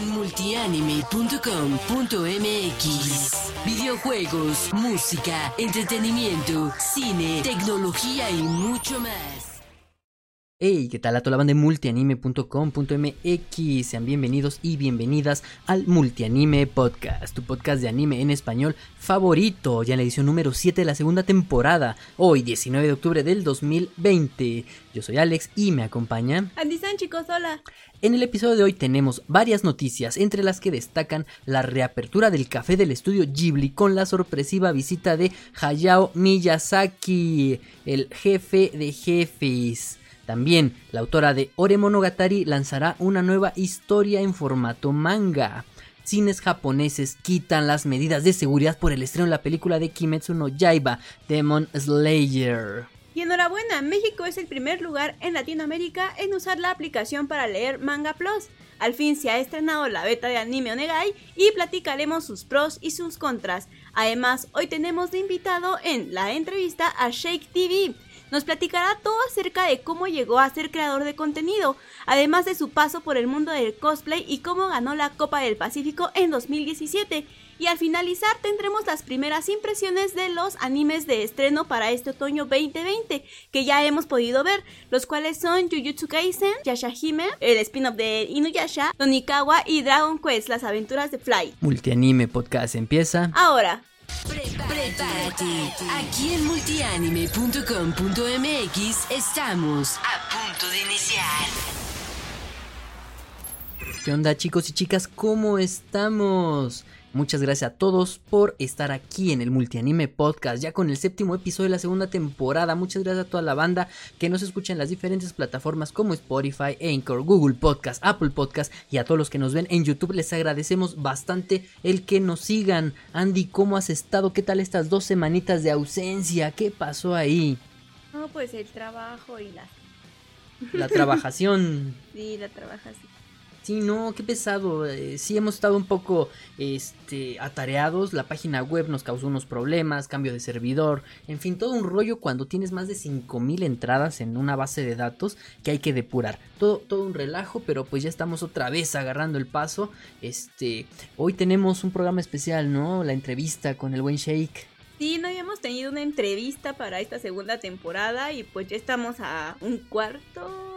multianime.com.mx Videojuegos, música, entretenimiento, cine, tecnología y mucho más. Hey, ¿qué tal a toda la banda de multianime.com.mx? Sean bienvenidos y bienvenidas al Multianime Podcast, tu podcast de anime en español favorito, ya en la edición número 7 de la segunda temporada, hoy 19 de octubre del 2020. Yo soy Alex y me acompaña... Andy San, chicos, hola. En el episodio de hoy tenemos varias noticias, entre las que destacan la reapertura del café del estudio Ghibli con la sorpresiva visita de Hayao Miyazaki, el jefe de jefes. También, la autora de Ore Monogatari lanzará una nueva historia en formato manga. Cines japoneses quitan las medidas de seguridad por el estreno de la película de Kimetsu no Yaiba, Demon Slayer. Y enhorabuena, México es el primer lugar en Latinoamérica en usar la aplicación para leer Manga Plus. Al fin se ha estrenado la beta de Anime Onegai y platicaremos sus pros y sus contras. Además, hoy tenemos de invitado en la entrevista a Shake TV nos platicará todo acerca de cómo llegó a ser creador de contenido, además de su paso por el mundo del cosplay y cómo ganó la Copa del Pacífico en 2017. Y al finalizar tendremos las primeras impresiones de los animes de estreno para este otoño 2020 que ya hemos podido ver, los cuales son Jujutsu Kaisen, Yashahime, el spin-off de Inuyasha, Donikawa y Dragon Quest, las aventuras de Fly. Multianime Podcast empieza ahora. Prepárate. Aquí en multianime.com.mx estamos a punto de iniciar. ¿Qué onda chicos y chicas? ¿Cómo estamos? Muchas gracias a todos por estar aquí en el Multianime Podcast, ya con el séptimo episodio de la segunda temporada. Muchas gracias a toda la banda que nos escucha en las diferentes plataformas como Spotify, Anchor, Google Podcast, Apple Podcast y a todos los que nos ven en YouTube. Les agradecemos bastante el que nos sigan. Andy, ¿cómo has estado? ¿Qué tal estas dos semanitas de ausencia? ¿Qué pasó ahí? No, pues el trabajo y la... La trabajación. sí, la trabajación. Sí, no, qué pesado. Eh, sí hemos estado un poco este, atareados. La página web nos causó unos problemas, cambio de servidor, en fin, todo un rollo cuando tienes más de 5000 entradas en una base de datos que hay que depurar. Todo, todo un relajo, pero pues ya estamos otra vez agarrando el paso. Este, hoy tenemos un programa especial, ¿no? La entrevista con el buen Shake. Sí, no habíamos tenido una entrevista para esta segunda temporada y pues ya estamos a un cuarto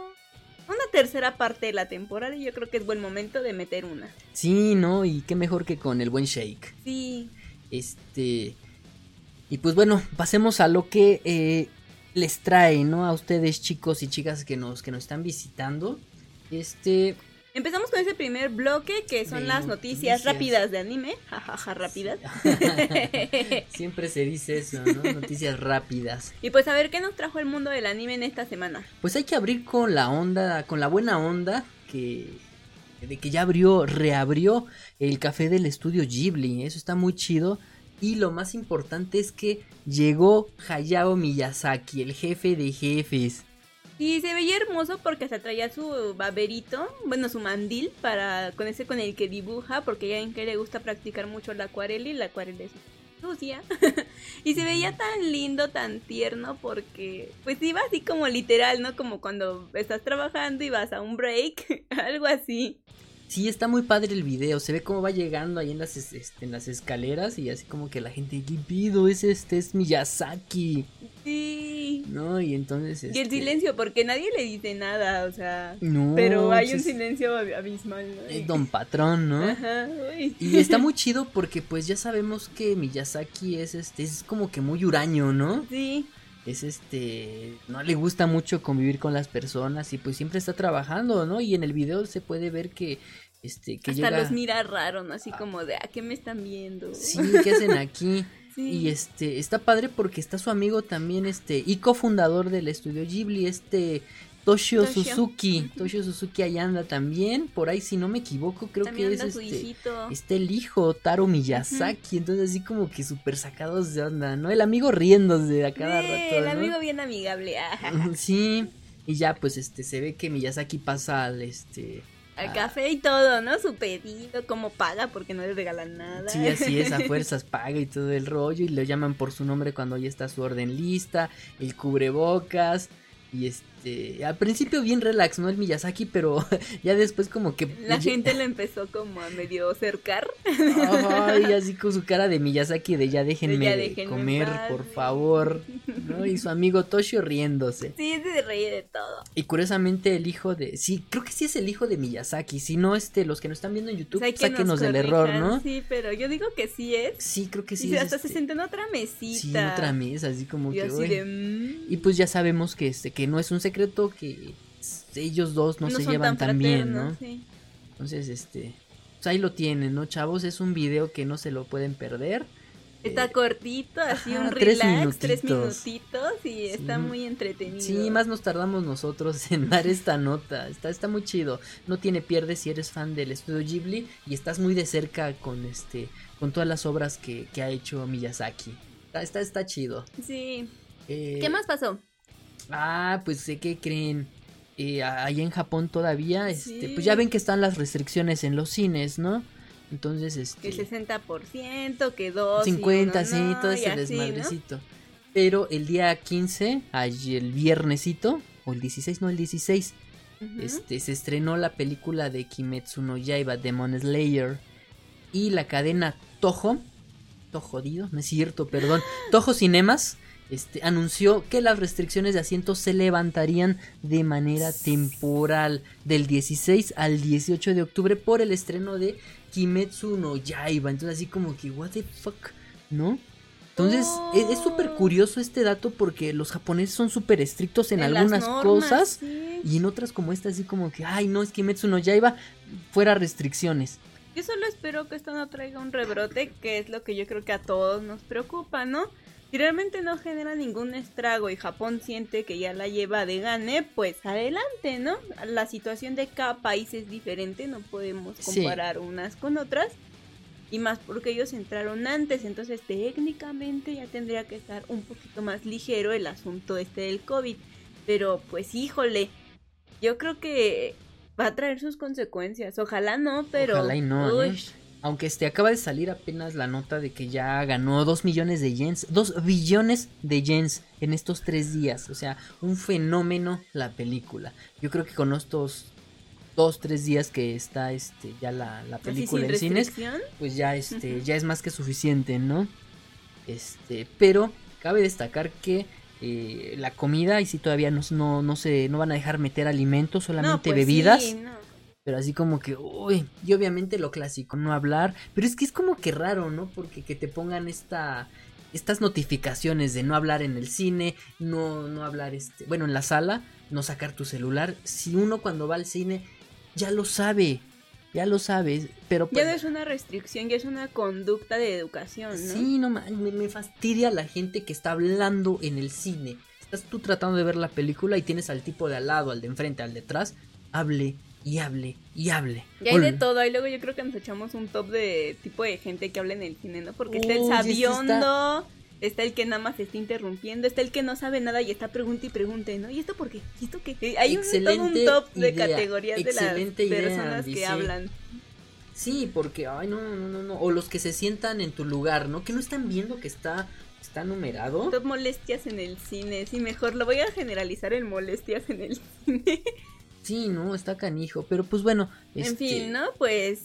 una tercera parte de la temporada y yo creo que es buen momento de meter una. Sí, ¿no? Y qué mejor que con el buen Shake. Sí. Este... Y pues bueno, pasemos a lo que eh, les trae, ¿no? A ustedes chicos y chicas que nos, que nos están visitando. Este, Empezamos con ese primer bloque que son las noticias, rápidas de anime. Jajaja, rápidas. Siempre se dice eso, ¿no? Noticias rápidas. Y pues a ver qué nos trajo el mundo del anime en esta semana. Pues hay que abrir con la onda, con la buena onda que de que ya abrió, reabrió el café del estudio Ghibli. Eso está muy chido. Y lo más importante es que llegó Hayao Miyazaki, el jefe de jefes. Y se veía hermoso porque hasta traía su baberito, bueno, su mandil para con ese con el que dibuja, porque ya en que le gusta practicar mucho la acuarela y la acuarela es sucia. y se veía tan lindo, tan tierno porque pues iba así como literal, ¿no? Como cuando estás trabajando y vas a un break, algo así. Sí, está muy padre el video. Se ve cómo va llegando ahí en las, este, en las escaleras y así como que la gente, ¿qué pido? Es este, es Miyazaki. Sí. ¿No? Y entonces. Y el este, silencio, porque nadie le dice nada, o sea. No. Pero hay un es- silencio abismal, ¿no? es Don Patrón, ¿no? Ajá, uy. Y está muy chido porque pues ya sabemos que Miyazaki es este, es como que muy huraño, ¿no? Sí. Es este, no le gusta mucho convivir con las personas y pues siempre está trabajando, ¿no? Y en el video se puede ver que este, que Hasta llega... los mira raro, ¿no? Así como de, ¿a qué me están viendo? Sí, ¿qué hacen aquí? Sí. Y este, está padre porque está su amigo también, este, y cofundador del estudio Ghibli, este, Toshio, Toshio. Suzuki. Toshio Suzuki ahí anda también, por ahí si no me equivoco, creo También que es su este, hijito. está el hijo, Taro Miyazaki, entonces así como que súper sacados de onda, ¿no? El amigo riéndose a cada Sí, rato, el ¿no? amigo bien amigable. ajá. Sí, y ya pues este, se ve que Miyazaki pasa al, este... Al Ah. café y todo, ¿no? Su pedido, cómo paga porque no le regalan nada. Sí, así es, a fuerzas paga y todo el rollo y lo llaman por su nombre cuando ya está su orden lista, el cubrebocas y este este, al principio bien relax, ¿no? El Miyazaki, pero ya después como que... La gente le empezó como a medio acercar. Ay, así con su cara de Miyazaki de ya déjenme, de comer, por favor, ¿no? Y su amigo Toshio riéndose. Sí, se ríe de todo. Y curiosamente el hijo de... Sí, creo que sí es el hijo de Miyazaki, si no, este, los que nos están viendo en YouTube, pues sáquenos del error, ¿no? Sí, pero yo digo que sí es. Sí, creo que sí. Y hasta se este siente en otra mesita. Sí, en otra mesa, así como que... Mm". Y pues ya sabemos que, este, que no es un secreto que ellos dos no, se llevan tan, bien, ¿no? Entonces, este, pues ahí lo tienen, ¿no, chavos? Es un video que no se lo pueden perder. Está cortito, así un relax, tres minutitos, y está muy entretenido. Sí, más nos tardamos nosotros en dar esta nota. Está, está muy chido. No tiene pierde si eres fan del estudio Ghibli y estás muy de cerca con este, con todas las obras que, que ha hecho Miyazaki. Está, está, chido. Sí. Eh, ¿Qué más pasó? Ah, pues sé que creen. Eh, ahí en Japón todavía, este, pues ya ven que están las restricciones en los cines, ¿no? Entonces, este... Que 60%, que 2... 50, sí, todo ese desmadrecito. Pero el día 15, allí el viernesito, o el 16, no, el 16, este, se estrenó la película de Kimetsu no Yaiba, Demon Slayer, y la cadena Toho, Toho jodido, no es cierto, perdón, Toho Cinemas, este, anunció que las restricciones de asientos se levantarían de manera temporal del 16 al 18 de octubre por el estreno de Kimetsu no Yaiba. Entonces así como que, what the fuck, ¿no? Entonces e-, es súper curioso este dato porque los japoneses son súper estrictos en, algunas cosas y en otras como esta así como que, ay no, es Kimetsu no Yaiba, fuera restricciones. Yo solo espero que esto no traiga un rebrote, que es lo que yo creo que a todos nos preocupa, ¿no? Si realmente no genera ningún estrago y Japón siente que ya la lleva de gane, pues adelante, ¿no? La situación de cada país es diferente, no podemos comparar unas con otras. Y más porque ellos entraron antes, entonces técnicamente ya tendría que estar un poquito más ligero el asunto este del COVID. Pero pues híjole, yo creo que va a traer sus consecuencias. Ojalá no, pero... Ojalá y no. ¿eh? Aunque este acaba de salir apenas la nota de que ya ganó 2 millones de yens, 2 billones de yens en estos 3 días. O sea, un fenómeno la película. Yo creo que con estos 2, 3 días que está este ya la, película en cines, pues ya este ya es más que suficiente, ¿no? Este, pero cabe destacar que eh, la comida y si todavía no, no, no, se no van a dejar meter alimentos, solamente pues bebidas. Pero así como que, uy, y obviamente lo clásico, no hablar, pero es que es como que raro, ¿no? Porque que te pongan esta estas notificaciones de no hablar en el cine, no no hablar este, bueno, en la sala, no sacar tu celular, si uno cuando va al cine ya lo sabe, ya lo sabes, pero ya no es una restricción, ya es una conducta de educación, ¿no? Sí, no me, me fastidia la gente que está hablando en el cine. Estás tú tratando de ver la película y tienes al tipo de al lado, al de enfrente, al detrás, hable y hable y hable. Y hay de todo, y luego yo creo que nos echamos un top de tipo de gente que habla en el cine, ¿no? Porque está el sabiondo, está... el que nada más está interrumpiendo, está el que no sabe nada y está pregunta y pregunte, ¿no? ¿Y esto por qué? ¿Y esto qué? Hay un, todo un top de categorías de las personas que hablan. Sí, porque, ay, no, no, no, no, o los que se sientan en tu lugar, ¿no? Que no están viendo que está está numerado. Top molestias en el cine, sí, mejor lo voy a generalizar en molestias en el cine. Sí, no, está canijo, pero pues bueno. En este fin, ¿no? Pues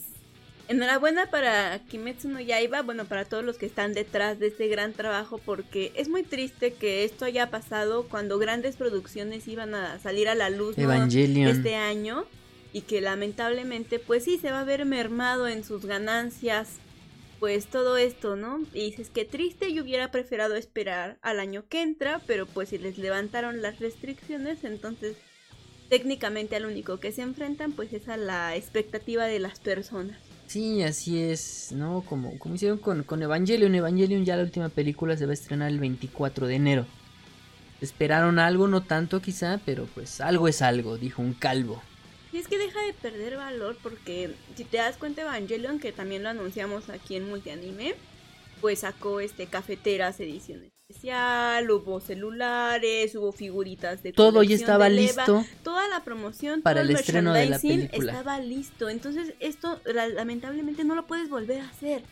enhorabuena para Kimetsu no Yaiba, bueno, para todos los que están detrás de este gran trabajo, porque es muy triste que esto haya pasado cuando grandes producciones iban a salir a la luz este año y que lamentablemente, pues sí, se va a ver mermado en sus ganancias, pues todo esto, ¿no? Y dices que triste, yo hubiera preferido esperar al año que entra, pero pues si les levantaron las restricciones, entonces técnicamente al único que se enfrentan pues es a la expectativa de las personas. Sí, así es, ¿no? Como, como hicieron con, con Evangelion. Evangelion ya la última película se va a estrenar el 24 de enero. Esperaron algo, no tanto quizá, pero pues algo es algo, dijo un calvo. Y es que deja de perder valor porque si te das cuenta Evangelion, que también lo anunciamos aquí en Multianime, pues sacó este cafeteras ediciones especial, hubo celulares, hubo figuritas de todo ya estaba listo. Toda la promoción para el, estreno de la película estaba listo. Entonces esto lamentablemente no lo puedes volver a hacer.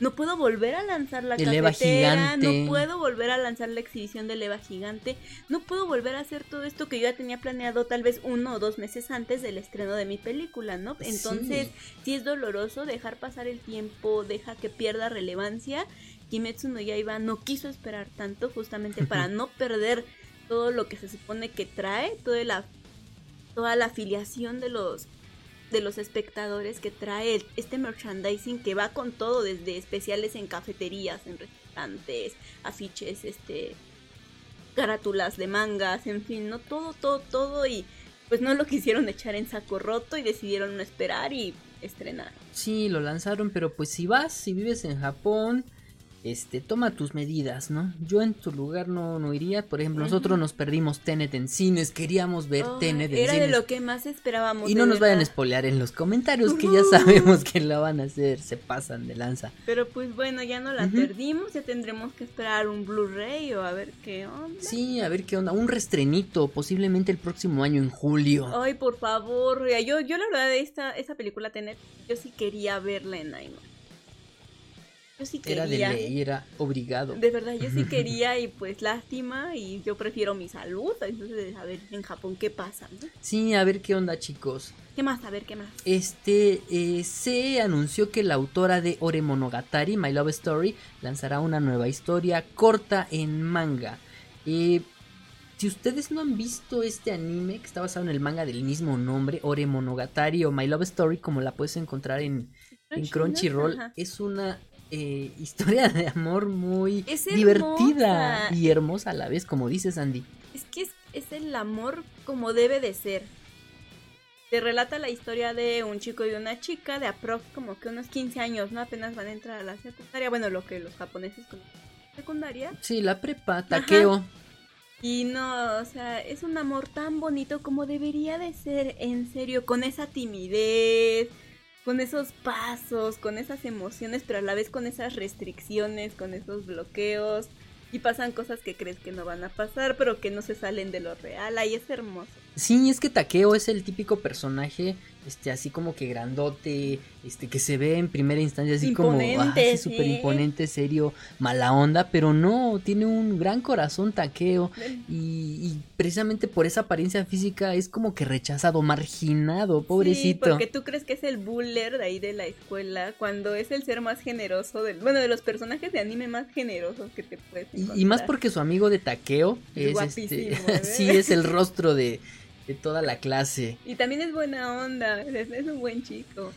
No puedo volver a lanzar la El Eva cafetera, gigante. no puedo volver a lanzar la exhibición del Eva gigante, no puedo volver a hacer todo esto que yo ya tenía planeado tal vez uno o dos meses antes del estreno de mi película, ¿no? Entonces, sí, es doloroso dejar pasar el tiempo, deja que pierda relevancia. Kimetsu no Yaiba no quiso esperar tanto justamente para no perder todo lo que se supone que trae, toda la toda la afiliación de los de los espectadores que trae este merchandising que va con todo desde especiales en cafeterías, en restaurantes, afiches, este carátulas de mangas, en fin, no todo todo todo y pues no lo quisieron echar en saco roto y decidieron no esperar y estrenar. Sí, lo lanzaron, pero pues si vas, si vives en Japón, este, toma tus medidas, ¿no? Yo en tu lugar no, no iría. Por ejemplo, nosotros nos perdimos Tenet en cines, queríamos ver Ay, Tenet en era de cines. lo que más esperábamos. Y de no nos vayan a spoilear en los comentarios, que ya sabemos que la van a hacer, se pasan de lanza. Pero pues bueno, ya no la perdimos, ya tendremos que esperar un Blu-ray o a ver qué onda. Sí, a ver qué onda, un restrenito, posiblemente el próximo año en julio. Ay, por favor, yo, yo la verdad esta, esta película Tenet, yo sí quería verla en IMAX. Yo sí Era de quería. ley, era obligado. De verdad, yo sí quería y pues lástima y yo prefiero mi salud. Entonces, a ver en Japón qué pasa. ¿no? Sí, a ver qué onda, chicos. ¿Qué más? A ver, ¿qué más? Este eh, se anunció que la autora de Ore Monogatari, My Love Story, lanzará una nueva historia corta en manga. Eh, si ustedes no han visto este anime que está basado en el manga del mismo nombre, Ore Monogatari o My Love Story, como la puedes encontrar en, en Crunchyroll, Ajá. es una eh, historia de amor muy divertida y hermosa a la vez, como dices Andy. Es que es, es el amor como debe de ser. Te relata la historia de un chico y una chica de aprox como que unos 15 años, ¿no? Apenas van a entrar a la secundaria. Bueno, lo que los japoneses conocen como secundaria. Sí, la prepa, Takeo. Y no, o sea, es un amor tan bonito como debería de ser, en serio, con esa timidez, con esos pasos, con esas emociones, pero a la vez con esas restricciones, con esos bloqueos. Y pasan cosas que crees que no van a pasar, pero que no se salen de lo real. Ahí es hermoso. Sí, es que Takeo es el típico personaje, este, así como que grandote, este, que se ve en primera instancia así como, ah, sí, sí. súper imponente, serio, mala onda, pero no, tiene un gran corazón Takeo y, y precisamente por esa apariencia física es como que rechazado, marginado, pobrecito. Sí, porque tú crees que es el buller de ahí de la escuela, cuando es el ser más generoso, del, bueno, de los personajes de anime más generosos que te puedes encontrar. y más porque su amigo de Takeo Es es, este, guapísimo, ¿eh? sí, es el rostro de, de toda la clase. Y también es buena onda, es, es un buen chico.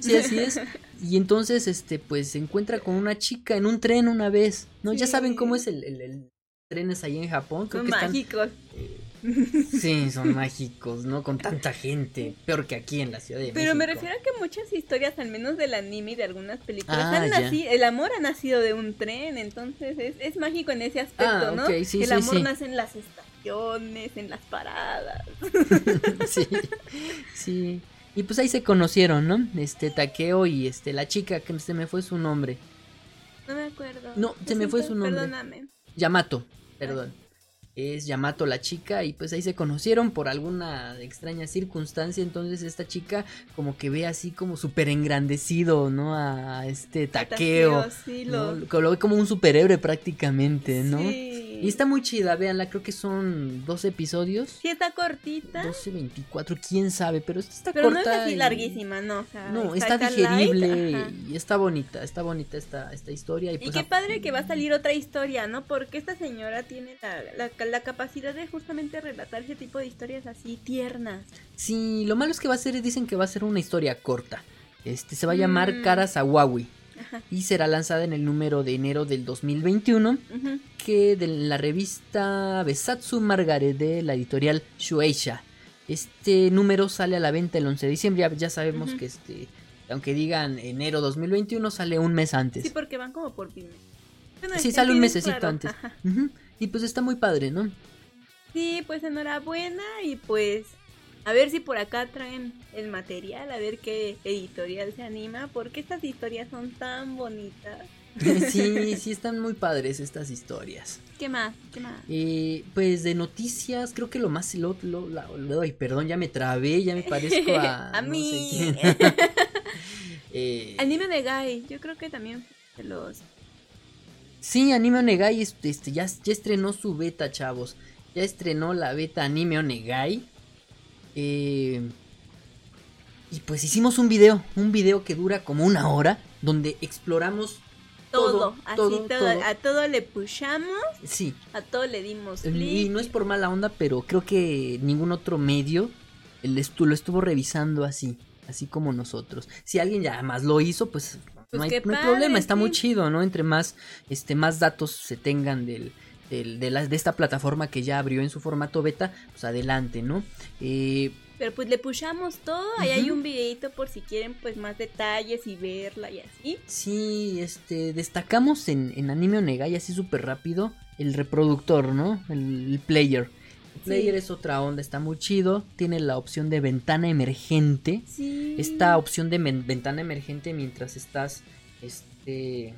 Sí, así es. Y entonces, este, pues se encuentra con una chica en un tren una vez. ¿No? Ya saben cómo es el, el, el trenes ahí en Japón. Creo Son que están. mágicos. Sí, son mágicos, ¿no? Con tanta gente. Peor que aquí en la Ciudad de Pero me México. refiero a que muchas historias, al menos del anime y de algunas películas, Ah, han ya. naci- el amor ha nacido de un tren, entonces es, es mágico en ese aspecto, Ah, ¿no? sí, el sí, amor sí. nace en las estaciones, en las paradas. sí, sí. Y pues ahí se conocieron, ¿no? Este, Takeo y este, la chica, que se me fue su nombre. No me acuerdo. No, se me fue su nombre. Perdóname. Yamato, perdón. Es Yamato la chica y pues ahí se conocieron por alguna extraña circunstancia. Entonces esta chica como que ve así como súper engrandecido, ¿no? A este Takeo. Takeo, sí, Lo, lo ve como un superhéroe prácticamente, ¿no? Sí. Y está muy chida, véanla, creo que son 12 episodios. Sí, está cortita. 12, 24, quién sabe, pero esta está Pero no es corta. así y- larguísima, no. O sea, No, está, digerible y está bonita, está bonita esta, esta historia. Y, Y pues, qué a- padre que va a salir otra historia, ¿no? Porque esta señora tiene la, la, la capacidad de justamente relatar ese tipo de historias así tiernas. Sí, lo malo es que va a ser, dicen que va a ser una historia corta. Este se va a llamar Mm. Kara Sawawi Ajá. y será lanzada en el número de enero del 2021, Ujú. que de la revista Besatsu Margaret de la editorial Shueisha. Este número sale a la venta el 11 de diciembre, ya, ya sabemos que este aunque digan enero 2021 sale un mes antes. Sí, porque van como por pymes. Bueno, Sí, sale un mesecito raro. antes. Y pues está muy padre, ¿no? Sí, pues enhorabuena y pues a ver si por acá traen el material, a ver qué editorial se anima, porque estas historias son tan bonitas. Sí, sí están muy padres estas historias. ¿Qué más? ¿Qué más? Eh, pues de noticias, creo que lo más. Lo, lo- lo- ay, perdón, ya me trabé, ya me parezco a. A no sé mí. quién. Eh, Anime de Guy, yo creo que también de los... Sí, Anime Onegai este, este, ya, ya estrenó su beta, chavos. Ya estrenó la beta Anime Onegai. Eh, y pues hicimos un video, un video que dura como una hora, donde exploramos Todo, Todo, así todo, todo, todo. a todo le pushamos, Sí, a todo le dimos y clic. no es por mala onda, pero creo que ningún otro medio lo estuvo revisando así, así como nosotros. Si alguien ya más lo hizo, pues, Pues no hay, no hay problema, está muy chido, ¿no? Entre más, este, más datos se tengan del, del- de, la- de esta plataforma que ya abrió en su formato beta, pues adelante, ¿no? Eh, Pero pues le pushamos todo, ahí hay un videito por si quieren pues más detalles y verla y así. sí, este, destacamos en, en Anime Onegai así súper rápido el reproductor, ¿no? El, el player. El player Sí. es otra onda, está muy chido, tiene la opción de ventana emergente. Sí. esta opción de ventana emergente mientras estás este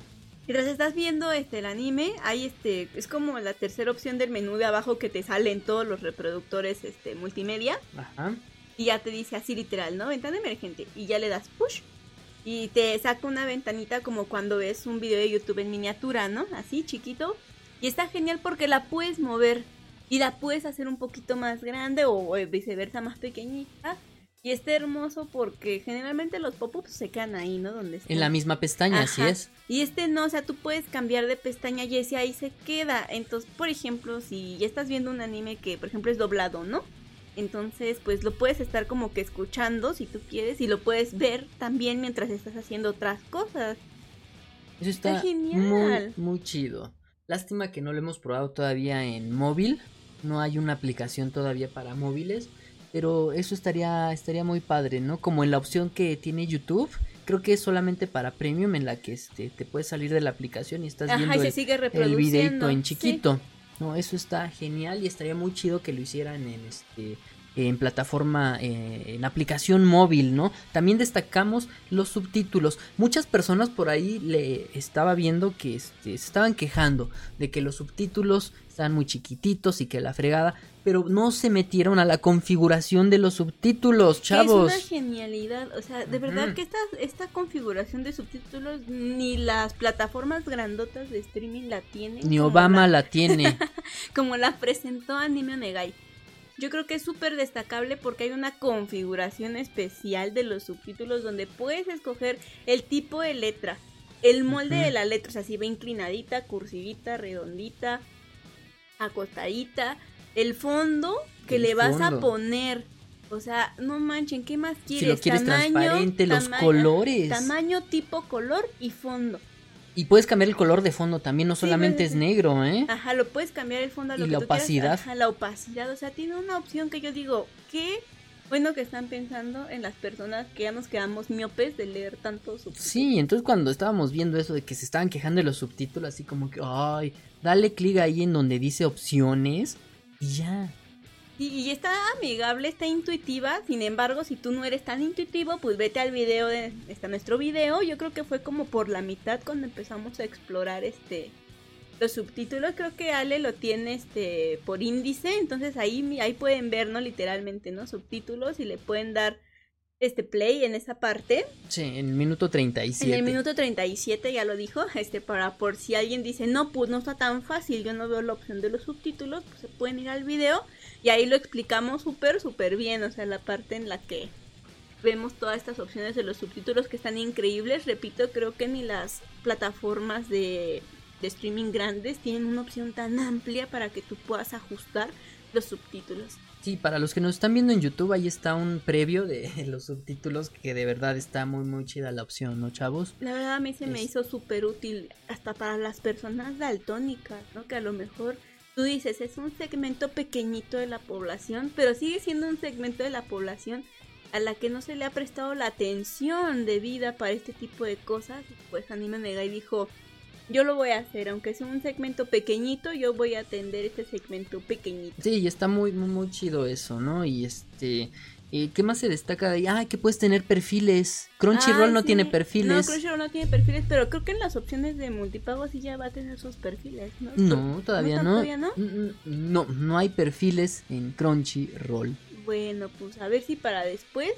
Mientras estás viendo este el anime, hay este es como la tercera opción del menú de abajo que te salen todos los reproductores este multimedia ajá y ya te dice así literal, ¿no? Ventana emergente y ya le das push y te saca una ventanita como cuando ves un video de YouTube en miniatura, ¿no? Así chiquito y está genial porque la puedes mover y la puedes hacer un poquito más grande o viceversa más pequeñita. Y está hermoso porque generalmente los pop-ups se quedan ahí, ¿no? Donde están. en la misma pestaña así Ajá. es Y este no, o sea, tú puedes cambiar de pestaña y ese ahí se queda. Entonces, por ejemplo, si ya estás viendo un anime que, por ejemplo, es doblado, ¿no? Entonces, pues lo puedes estar como que escuchando si tú quieres y lo puedes ver también mientras estás haciendo otras cosas. eso está, Está genial. muy muy chido lástima que no lo hemos probado todavía en móvil no hay una aplicación todavía para móviles pero eso estaría estaría muy padre no como en la opción que tiene YouTube creo que es solamente para premium en la que este te puedes salir de la aplicación y estás Ajá, viendo y el, sigue el videito en sí. chiquito. No, eso está genial y estaría muy chido que lo hicieran en este en plataforma eh, en aplicación móvil, ¿no? También destacamos los subtítulos. Muchas personas por ahí le estaba viendo que este, se estaban quejando de que los subtítulos estaban muy chiquititos y que la fregada, pero no se metieron a la configuración de los subtítulos, chavos. Es una genialidad, o sea, de verdad que esta, esta configuración de subtítulos ni las plataformas grandotas de streaming la tienen. Ni Obama la- la tiene. como la presentó Anime Onegai. Yo creo que es súper destacable porque hay una configuración especial de los subtítulos donde puedes escoger el tipo de letra, el molde de la letra, o sea, si va inclinadita, cursivita, redondita, acostadita, el fondo que El le vas a poner. O sea, no manchen, ¿qué más quieres? si lo quieres Tamaño, transparente, los colores. Tamaño, tipo, color y fondo. Y puedes cambiar el color de fondo también, no solamente es negro, ¿eh? Ajá, lo puedes cambiar el fondo a lo Y que la tú quieras. opacidad. Ajá, la opacidad. O sea, tiene una opción que yo digo, qué bueno que están pensando en las personas que ya nos quedamos miopes de leer tanto subtítulos. Sí, entonces cuando estábamos viendo eso de que se estaban quejando de los subtítulos, así como que, ay, dale clic ahí en donde dice opciones y ya. Y, está amigable, está intuitiva. Sin embargo, si tú no eres tan intuitivo, pues vete al video de está nuestro video. Yo creo que fue como por la mitad cuando empezamos a explorar este los subtítulos. Creo que Ale lo tiene este por índice, entonces ahí ahí pueden ver, no literalmente, ¿no? Subtítulos y le pueden dar este play en esa parte. Sí, en el minuto 37. En el minuto 37 ya lo dijo, este para por si alguien dice, "No, pues no está tan fácil, yo no veo la opción de los subtítulos", pues se pueden ir al video y ahí lo explicamos súper súper bien, o sea, la parte en la que vemos todas estas opciones de los subtítulos que están increíbles, repito, creo que ni las plataformas de de streaming grandes tienen una opción tan amplia para que tú puedas ajustar los subtítulos. Sí, para los que nos están viendo en YouTube, ahí está un previo de los subtítulos que de verdad está muy, muy chida la opción, ¿no, chavos? La verdad a mí se me hizo súper útil hasta para las personas daltónicas, ¿no? Que a lo mejor tú dices, es un segmento pequeñito de la población, pero sigue siendo un segmento de la población a la que no se le ha prestado la atención debida para este tipo de cosas. Pues Anime Negai dijo, yo lo voy a hacer, aunque sea un segmento pequeñito, yo voy a atender este segmento pequeñito. Sí, y está muy, muy, muy chido eso, ¿no? Y este... eh, ¿Qué más se destaca de ahí? Ah, que puedes tener perfiles. Crunchyroll Ah, no sí. tiene No, perfiles. Crunchyroll no tiene perfiles, pero creo que en las opciones de multipago sí ya va a tener sus perfiles, ¿no? No, todavía no. ¿Todavía no? Mm, mm, No, no hay perfiles en Crunchyroll. Bueno, pues a ver si para después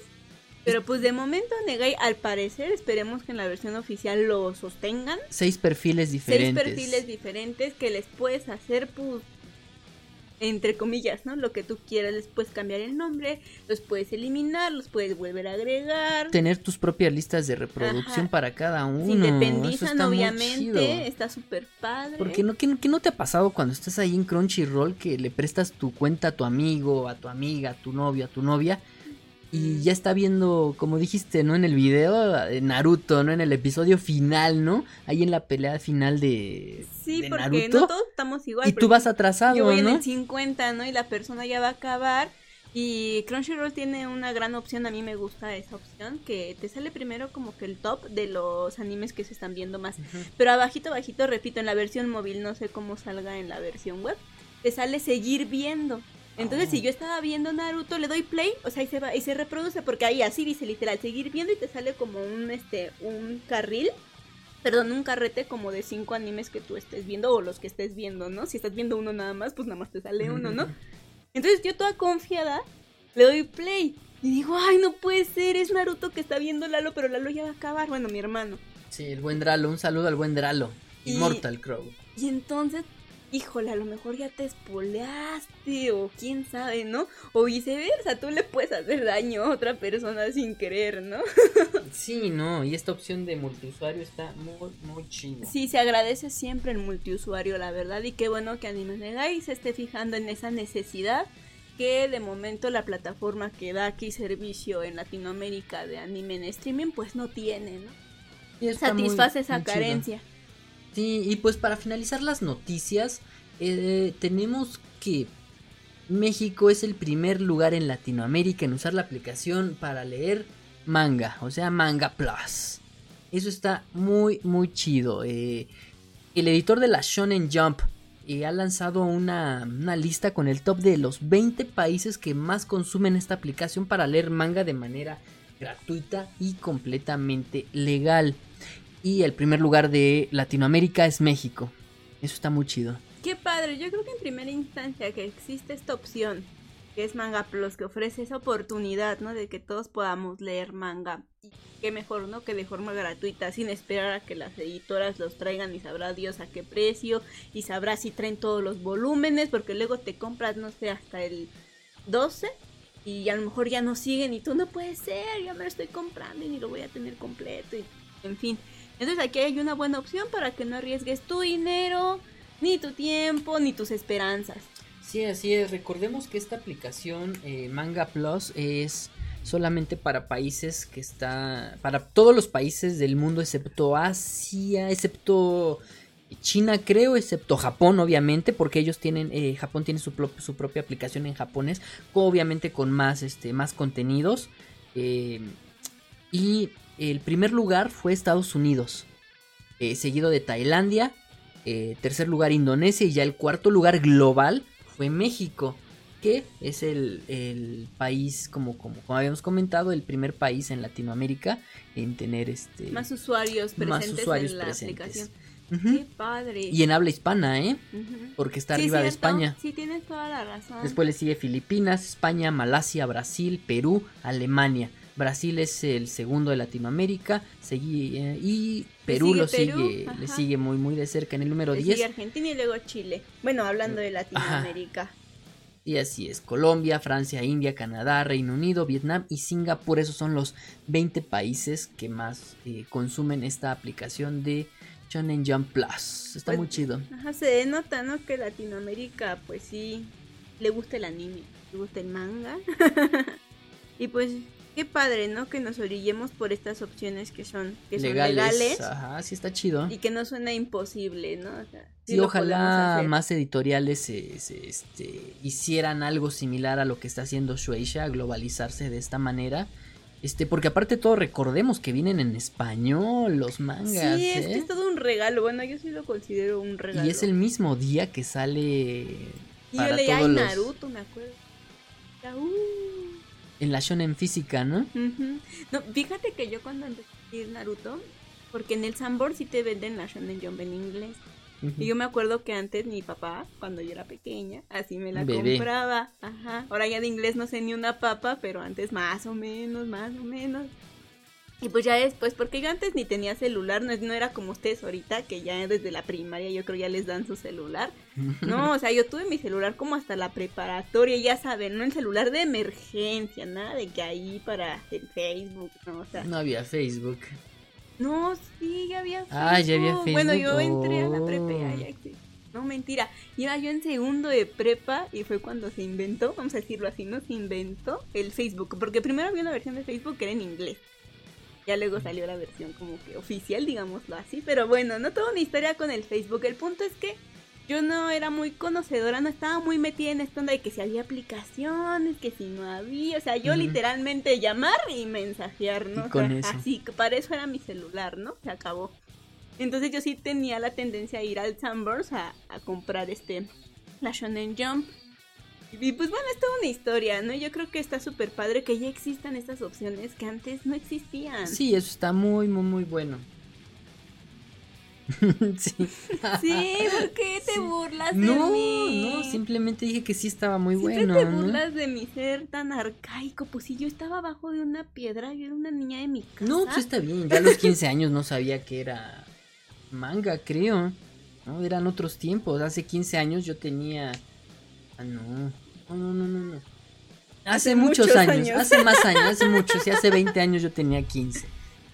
Pero pues de momento Negai, al parecer, esperemos que en la versión oficial lo sostengan. Seis perfiles diferentes. Seis perfiles diferentes que les puedes hacer, pues, entre comillas, ¿no? Lo que tú quieras, les puedes cambiar el nombre, los puedes eliminar, los puedes volver a agregar. Tener tus propias listas de reproducción Ajá. para cada uno. Independizan, está obviamente, está súper padre. Porque no, ¿qué, qué no te ha pasado cuando estás ahí en Crunchyroll que le prestas tu cuenta a tu amigo, a tu amiga, a tu novio, a tu novia? Y ya está viendo, como dijiste, ¿no? En el video, eh, Naruto, ¿no? En el episodio final, ¿no? Ahí en la pelea final de, Sí, de porque Naruto. no todos estamos igual. y tú vas atrasado, Yo voy en ¿no? el 50, ¿no? Y la persona ya va a acabar. Y Crunchyroll tiene una gran opción, a mí me gusta esa opción, que te sale primero como que el top de los animes que se están viendo más. Pero abajito, abajito, repito, en la versión móvil, no sé cómo salga en la versión web, te sale seguir viendo. Entonces, Oh. si yo estaba viendo Naruto, le doy play, o sea, ahí se va, y se reproduce, porque ahí así dice literal, seguir viendo y te sale como un, este, un carril, perdón, un carrete como de cinco animes que tú estés viendo, o los que estés viendo, ¿no? Si estás viendo uno nada más, pues nada más te sale uno, ¿no? Entonces, yo toda confiada, le doy play, y digo, ay, no puede ser, es Naruto que está viendo Lalo, pero Lalo ya va a acabar, bueno, mi hermano. Sí, el buen Dralo, un saludo al buen Dralo. Y- Immortal Crow. Y entonces, híjole, a lo mejor ya te espoleaste o quién sabe, ¿no? O viceversa, tú le puedes hacer daño a otra persona sin querer, ¿no? Sí, no, y esta opción de multiusuario está muy, muy chido. Sí, se agradece siempre el multiusuario, la verdad, y qué bueno que Anime se esté fijando en esa necesidad que de momento la plataforma que da aquí servicio en Latinoamérica de anime en streaming pues no tiene, ¿no? Y muy- Satisface esa muy chido. Sí, y pues para finalizar las noticias, eh, tenemos que México es el primer lugar en Latinoamérica en usar la aplicación para leer manga, o sea, Manga Plus. Eso está muy, muy chido. eh, el editor de la Shonen Jump eh, ha lanzado una, una lista con el top de los 20 países que más consumen esta aplicación para leer manga de manera gratuita y completamente legal. Y el primer lugar de Latinoamérica es México. Eso está muy chido. Qué padre, yo creo que en primera instancia que existe esta opción, que es Manga Plus, que ofrece esa oportunidad, ¿no? De que todos podamos leer manga. Y qué mejor, ¿no? Que de forma gratuita, sin esperar a que las editoras los traigan y sabrá Dios a qué precio, y sabrá si traen todos los volúmenes, porque luego te compras, no sé, hasta el 12. Y a lo mejor ya no siguen y tú no puede ser, ya me lo estoy comprando y ni lo voy a tener completo. Y, en fin, entonces aquí hay una buena opción para que no arriesgues tu dinero, ni tu tiempo, ni tus esperanzas. Sí, así es. Recordemos que esta aplicación eh, Manga Plus es solamente para países que está para todos los países del mundo excepto Asia, excepto China creo, excepto Japón obviamente, porque ellos tienen eh, Japón tiene su, pro- su propia aplicación en japonés, obviamente con más este más contenidos eh, y el primer lugar fue Estados Unidos, eh, seguido de Tailandia, eh, tercer lugar Indonesia y ya el cuarto lugar global fue México, que es el, el país, como, como, como habíamos comentado, el primer país en Latinoamérica en tener este Más usuarios presentes más usuarios en la presentes. aplicación. Ujú. Qué padre. Y en habla hispana, ¿eh? Porque está Sí, arriba de. España. Sí, tienes toda la razón. Después le sigue Filipinas, España, Malasia, Brasil, Perú, Alemania. Brasil es el segundo de Latinoamérica segui- eh, y Perú sigue lo Perú, sigue, le sigue muy muy de cerca en el número Le 10. sigue Argentina y luego Chile. Bueno, hablando de Latinoamérica. Y así es, Colombia, Francia, India, Canadá, Reino Unido, Vietnam y Singapur, esos son los 20 países que más eh, consumen esta aplicación de Shonen Jump Plus. Está Pues- muy chido. Ajá, se denota, ¿no? Que Latinoamérica, pues sí, le gusta el anime, le gusta el manga. y pues, qué padre, ¿no? Que nos orillemos por estas opciones que son, que son legales, Ajá, sí está chido. y que no suena imposible, ¿no? O sea, sí ojalá más editoriales se, se, este, hicieran algo similar a lo que está haciendo Shueisha, globalizarse de esta manera. Este, porque aparte todo recordemos que vienen en español los mangas, Sí, es que ¿eh? es todo un regalo. Bueno, yo sí lo considero un regalo. Y es el mismo día que sale Y yo para leía todos los- Naruto, me acuerdo. Uh. En la shonen física, ¿no? Ujú. No, fíjate que yo cuando empecé a leer Naruto, porque en el Sanborn sí te venden la Shonen Jump en inglés. Y yo me acuerdo que antes mi papá, cuando yo era pequeña, así me la Bebé. compraba. Ajá. Ahora ya de inglés no sé ni una papa, pero antes más o menos, más o menos. Y pues ya después, porque yo antes ni tenía celular, no, no era como ustedes ahorita, que ya desde la primaria yo creo ya les dan su celular. No, o sea, yo tuve mi celular como hasta la preparatoria, ya saben, no el celular de emergencia, nada de que ahí para el Facebook, no, o sea. No había Facebook. No, sí, ya había Ah, ya había Bueno, yo Facebook. entré a la prepa Oh. ya existe. No, mentira. Iba yo en segundo de prepa y fue cuando se inventó, vamos a decirlo así, ¿no? Se inventó el Facebook. Porque primero había una versión de Facebook que era en inglés. Ya luego salió la versión como que oficial, digámoslo así. Pero bueno, no toda una historia con el Facebook. El punto es que yo no era muy conocedora, no estaba muy metida en esta onda de que si había aplicaciones, que si no había. O sea, yo literalmente llamar y mensajear, ¿no? Y O con sea, eso. Así, que para eso era mi celular, ¿no? Se acabó. Entonces yo sí tenía la tendencia a ir al Sunburst a, a comprar este, la Shonen Jump. Y pues bueno, es toda una historia, ¿no? Yo creo que está súper padre que ya existan estas opciones que antes no existían. Sí, eso está muy, muy, muy bueno. sí. Sí, ¿por qué te burlas de No, mí? no, simplemente dije que sí estaba muy Siempre bueno. te ¿no? burlas de mi ser tan arcaico. Pues si yo estaba abajo de una piedra, yo era una niña de mi casa. No, pues está bien. Ya a los 15 años no sabía que era manga, creo. No, eran otros tiempos. Hace 15 años yo tenía. Ah, no. No, no, no, no. no. Hace, muchos, muchos años, años. Hace más años, hace muchos. Sí, hace 20 años yo tenía 15.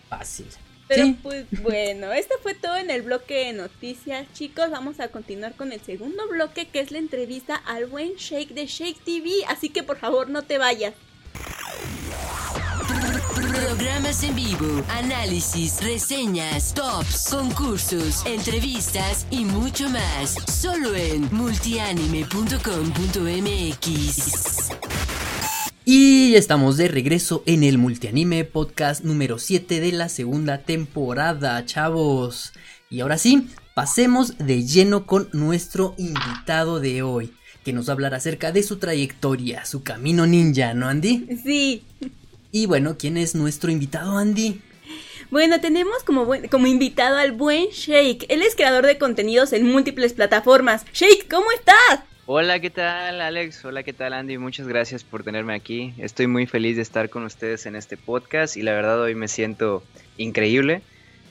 Fácil. Pero Sí. pues bueno, esto fue todo en el bloque de noticias, chicos. Vamos a continuar con el segundo bloque, que es la entrevista al buen Shake de Shake TV. Así que por favor no te vayas. Programas en vivo, análisis, reseñas, tops, concursos, entrevistas y mucho más. Solo en multianime.com.mx. Y estamos de regreso en el Multianime Podcast número 7 de la segunda temporada, chavos. Y ahora sí, pasemos de lleno con nuestro invitado de hoy, que nos va a hablar acerca de su trayectoria, su camino ninja, ¿no, Andy? Sí. Y bueno, ¿quién es nuestro invitado, Andy? Bueno, tenemos como, buen- como invitado al buen Shake. Él es creador de contenidos en múltiples plataformas. Shake, ¿cómo estás? Hola, ¿qué tal Alex? Hola, ¿qué tal Andy? Muchas gracias por tenerme aquí. Estoy muy feliz de estar con ustedes en este podcast y la verdad hoy me siento increíble.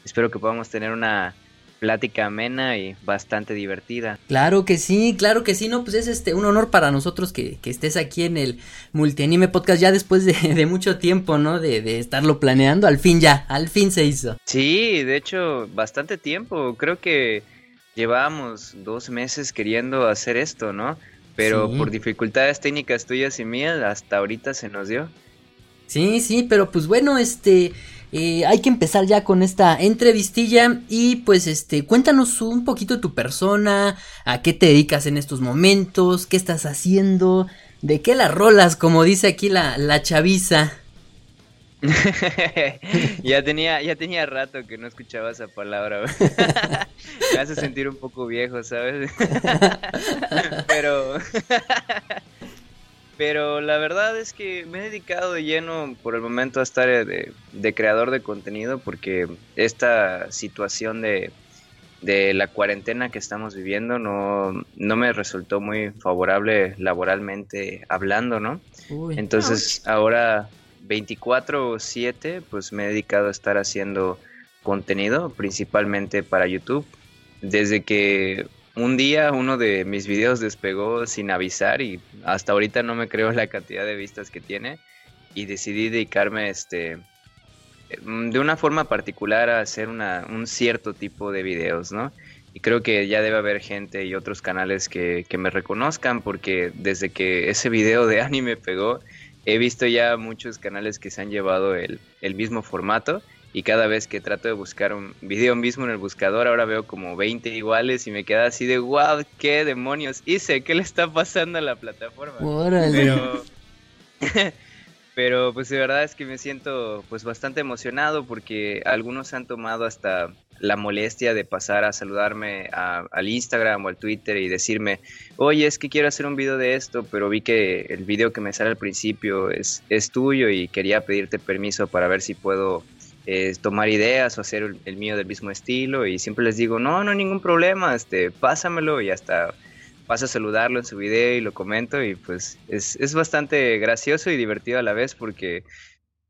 Espero que podamos tener una plática amena y bastante divertida. Claro que sí, claro que sí, no, pues es este un honor para nosotros que, que estés aquí en el Multianime Podcast ya después de, de mucho tiempo, ¿no? De, de estarlo planeando, al fin ya, al fin se hizo. Sí, de hecho, bastante tiempo. Creo que llevábamos dos meses queriendo hacer esto, ¿no? Pero Sí. por dificultades técnicas tuyas y mías, hasta ahorita se nos dio. Sí, sí, pero pues bueno, este, eh, hay que empezar ya con esta entrevistilla y pues este, cuéntanos un poquito tu persona, a qué te dedicas en estos momentos, qué estás haciendo, de qué las rolas, como dice aquí la, la chaviza. ya tenía, ya tenía rato que no escuchaba esa palabra. Me hace sentir un poco viejo, ¿sabes? pero, pero la verdad es que me he dedicado de lleno por el momento a estar de, de creador de contenido porque esta situación de, de la cuarentena que estamos viviendo no, no me resultó muy favorable laboralmente hablando, ¿no? Uy. Entonces ahora 24/7 pues me he dedicado a estar haciendo contenido principalmente para YouTube. Desde que un día uno de mis videos despegó sin avisar y hasta ahorita no me creo la cantidad de vistas que tiene y decidí dedicarme este mm, de una forma particular a hacer una, un cierto tipo de videos, ¿no? Y creo que ya debe haber gente y otros canales que, que me reconozcan porque desde que ese video de anime pegó, he visto ya muchos canales que se han llevado el, el mismo formato y cada vez que trato de buscar un video mismo en el buscador, ahora veo como 20 iguales y me queda así de wow, qué demonios hice, qué le está pasando a la plataforma. Órale. Pero, pero pues de verdad es que me siento pues bastante emocionado porque algunos han tomado hasta la molestia de pasar a saludarme a- al Instagram o al Twitter y decirme, oye, es que quiero hacer un video de esto, pero vi que el video que me sale al principio es, es tuyo y quería pedirte permiso para ver si puedo eh, tomar ideas o hacer el, mío del mismo estilo y siempre les digo, no, no hay ningún problema, este, pásamelo y hasta paso a saludarlo en su video y lo comento y pues es, es bastante gracioso y divertido a la vez porque,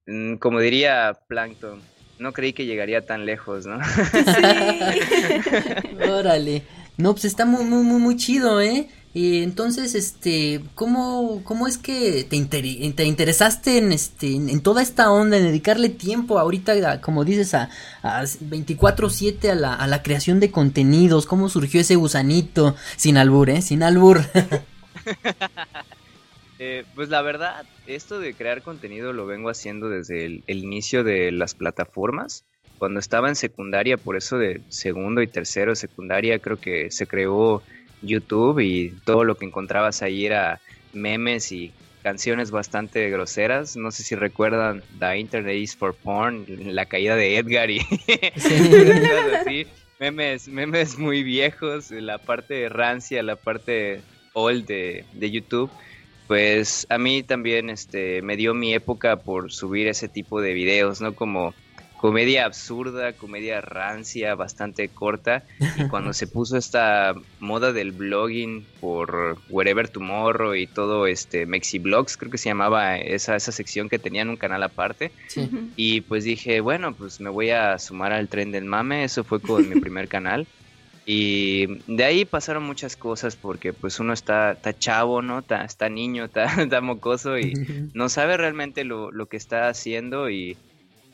mm, como diría Plankton, no creí que llegaría tan lejos, ¿no? Órale. No, pues está muy, muy, muy, muy chido, ¿eh? Y entonces, este, ¿cómo, cómo es que te, te interesaste en, este, en, toda esta onda, en dedicarle tiempo ahorita, como dices, a, a 24-7 a la, a la creación de contenidos? ¿Cómo surgió ese gusanito? Sin albur, ¿eh? Sin albur. eh, pues la verdad, esto de crear contenido lo vengo haciendo desde el, inicio de las plataformas cuando estaba en secundaria, por eso de segundo y tercero secundaria, creo que se creó YouTube y todo lo que encontrabas ahí era memes y canciones bastante groseras. No sé si recuerdan The Internet is for Porn, la caída de Edgar y. Memes, memes muy viejos, la parte rancia, la parte old de, de YouTube. Pues a mí también este, me dio mi época por subir ese tipo de videos, ¿no? Como comedia absurda, comedia rancia, bastante corta. Y cuando se puso esta moda del blogging por Wherever Tomorrow y todo este Mexiblogs, creo que se llamaba esa, esa sección que tenían un canal aparte. Y pues dije, bueno, pues me voy a sumar al tren del mame. Eso fue con mi primer canal. Y de ahí pasaron muchas cosas porque pues uno está, está chavo, ¿no? Está, está niño, está, está, mocoso y no sabe realmente lo, lo que está haciendo y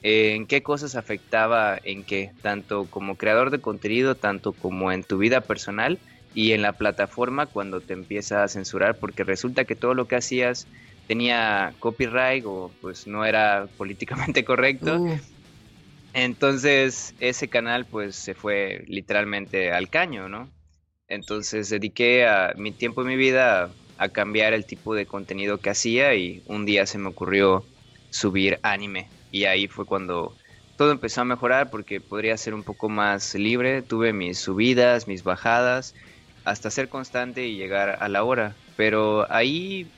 en qué cosas afectaba en qué, tanto como creador de contenido, tanto como en tu vida personal y en la plataforma cuando te empieza a censurar, porque resulta que todo lo que hacías tenía copyright o pues no era políticamente correcto. Uh. Entonces ese canal pues se fue literalmente al caño, ¿no? Entonces dediqué a mi tiempo y mi vida a cambiar el tipo de contenido que hacía y un día se me ocurrió subir anime y ahí fue cuando todo empezó a mejorar porque podría ser un poco más libre, tuve mis subidas, mis bajadas, hasta ser constante y llegar a la hora, pero ahí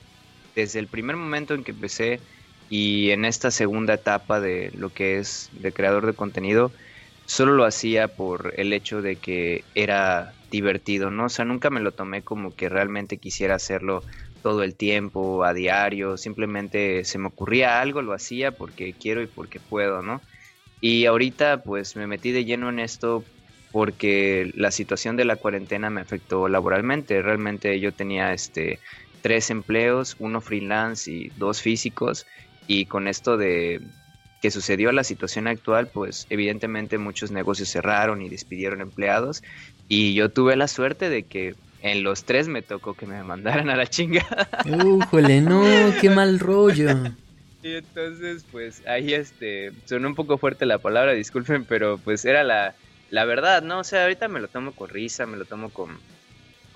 desde el primer momento en que empecé y en esta segunda etapa de lo que es de creador de contenido, solo lo hacía por el hecho de que era divertido, ¿no? O sea, nunca me lo tomé como que realmente quisiera hacerlo todo el tiempo, a diario, simplemente se me ocurría algo, lo hacía porque quiero y porque puedo, ¿no? Y ahorita pues me metí de lleno en esto porque la situación de la cuarentena me afectó laboralmente. Realmente yo tenía este tres empleos, uno freelance y dos físicos y con esto de que sucedió la situación actual, pues evidentemente muchos negocios cerraron y despidieron empleados y yo tuve la suerte de que en los tres me tocó que me mandaran a la chingada. Újole, no, qué mal rollo. Y entonces, pues ahí este, sonó un poco fuerte la palabra, disculpen, pero pues era la, la verdad, ¿no? O sea, ahorita me lo tomo con risa, me lo tomo con,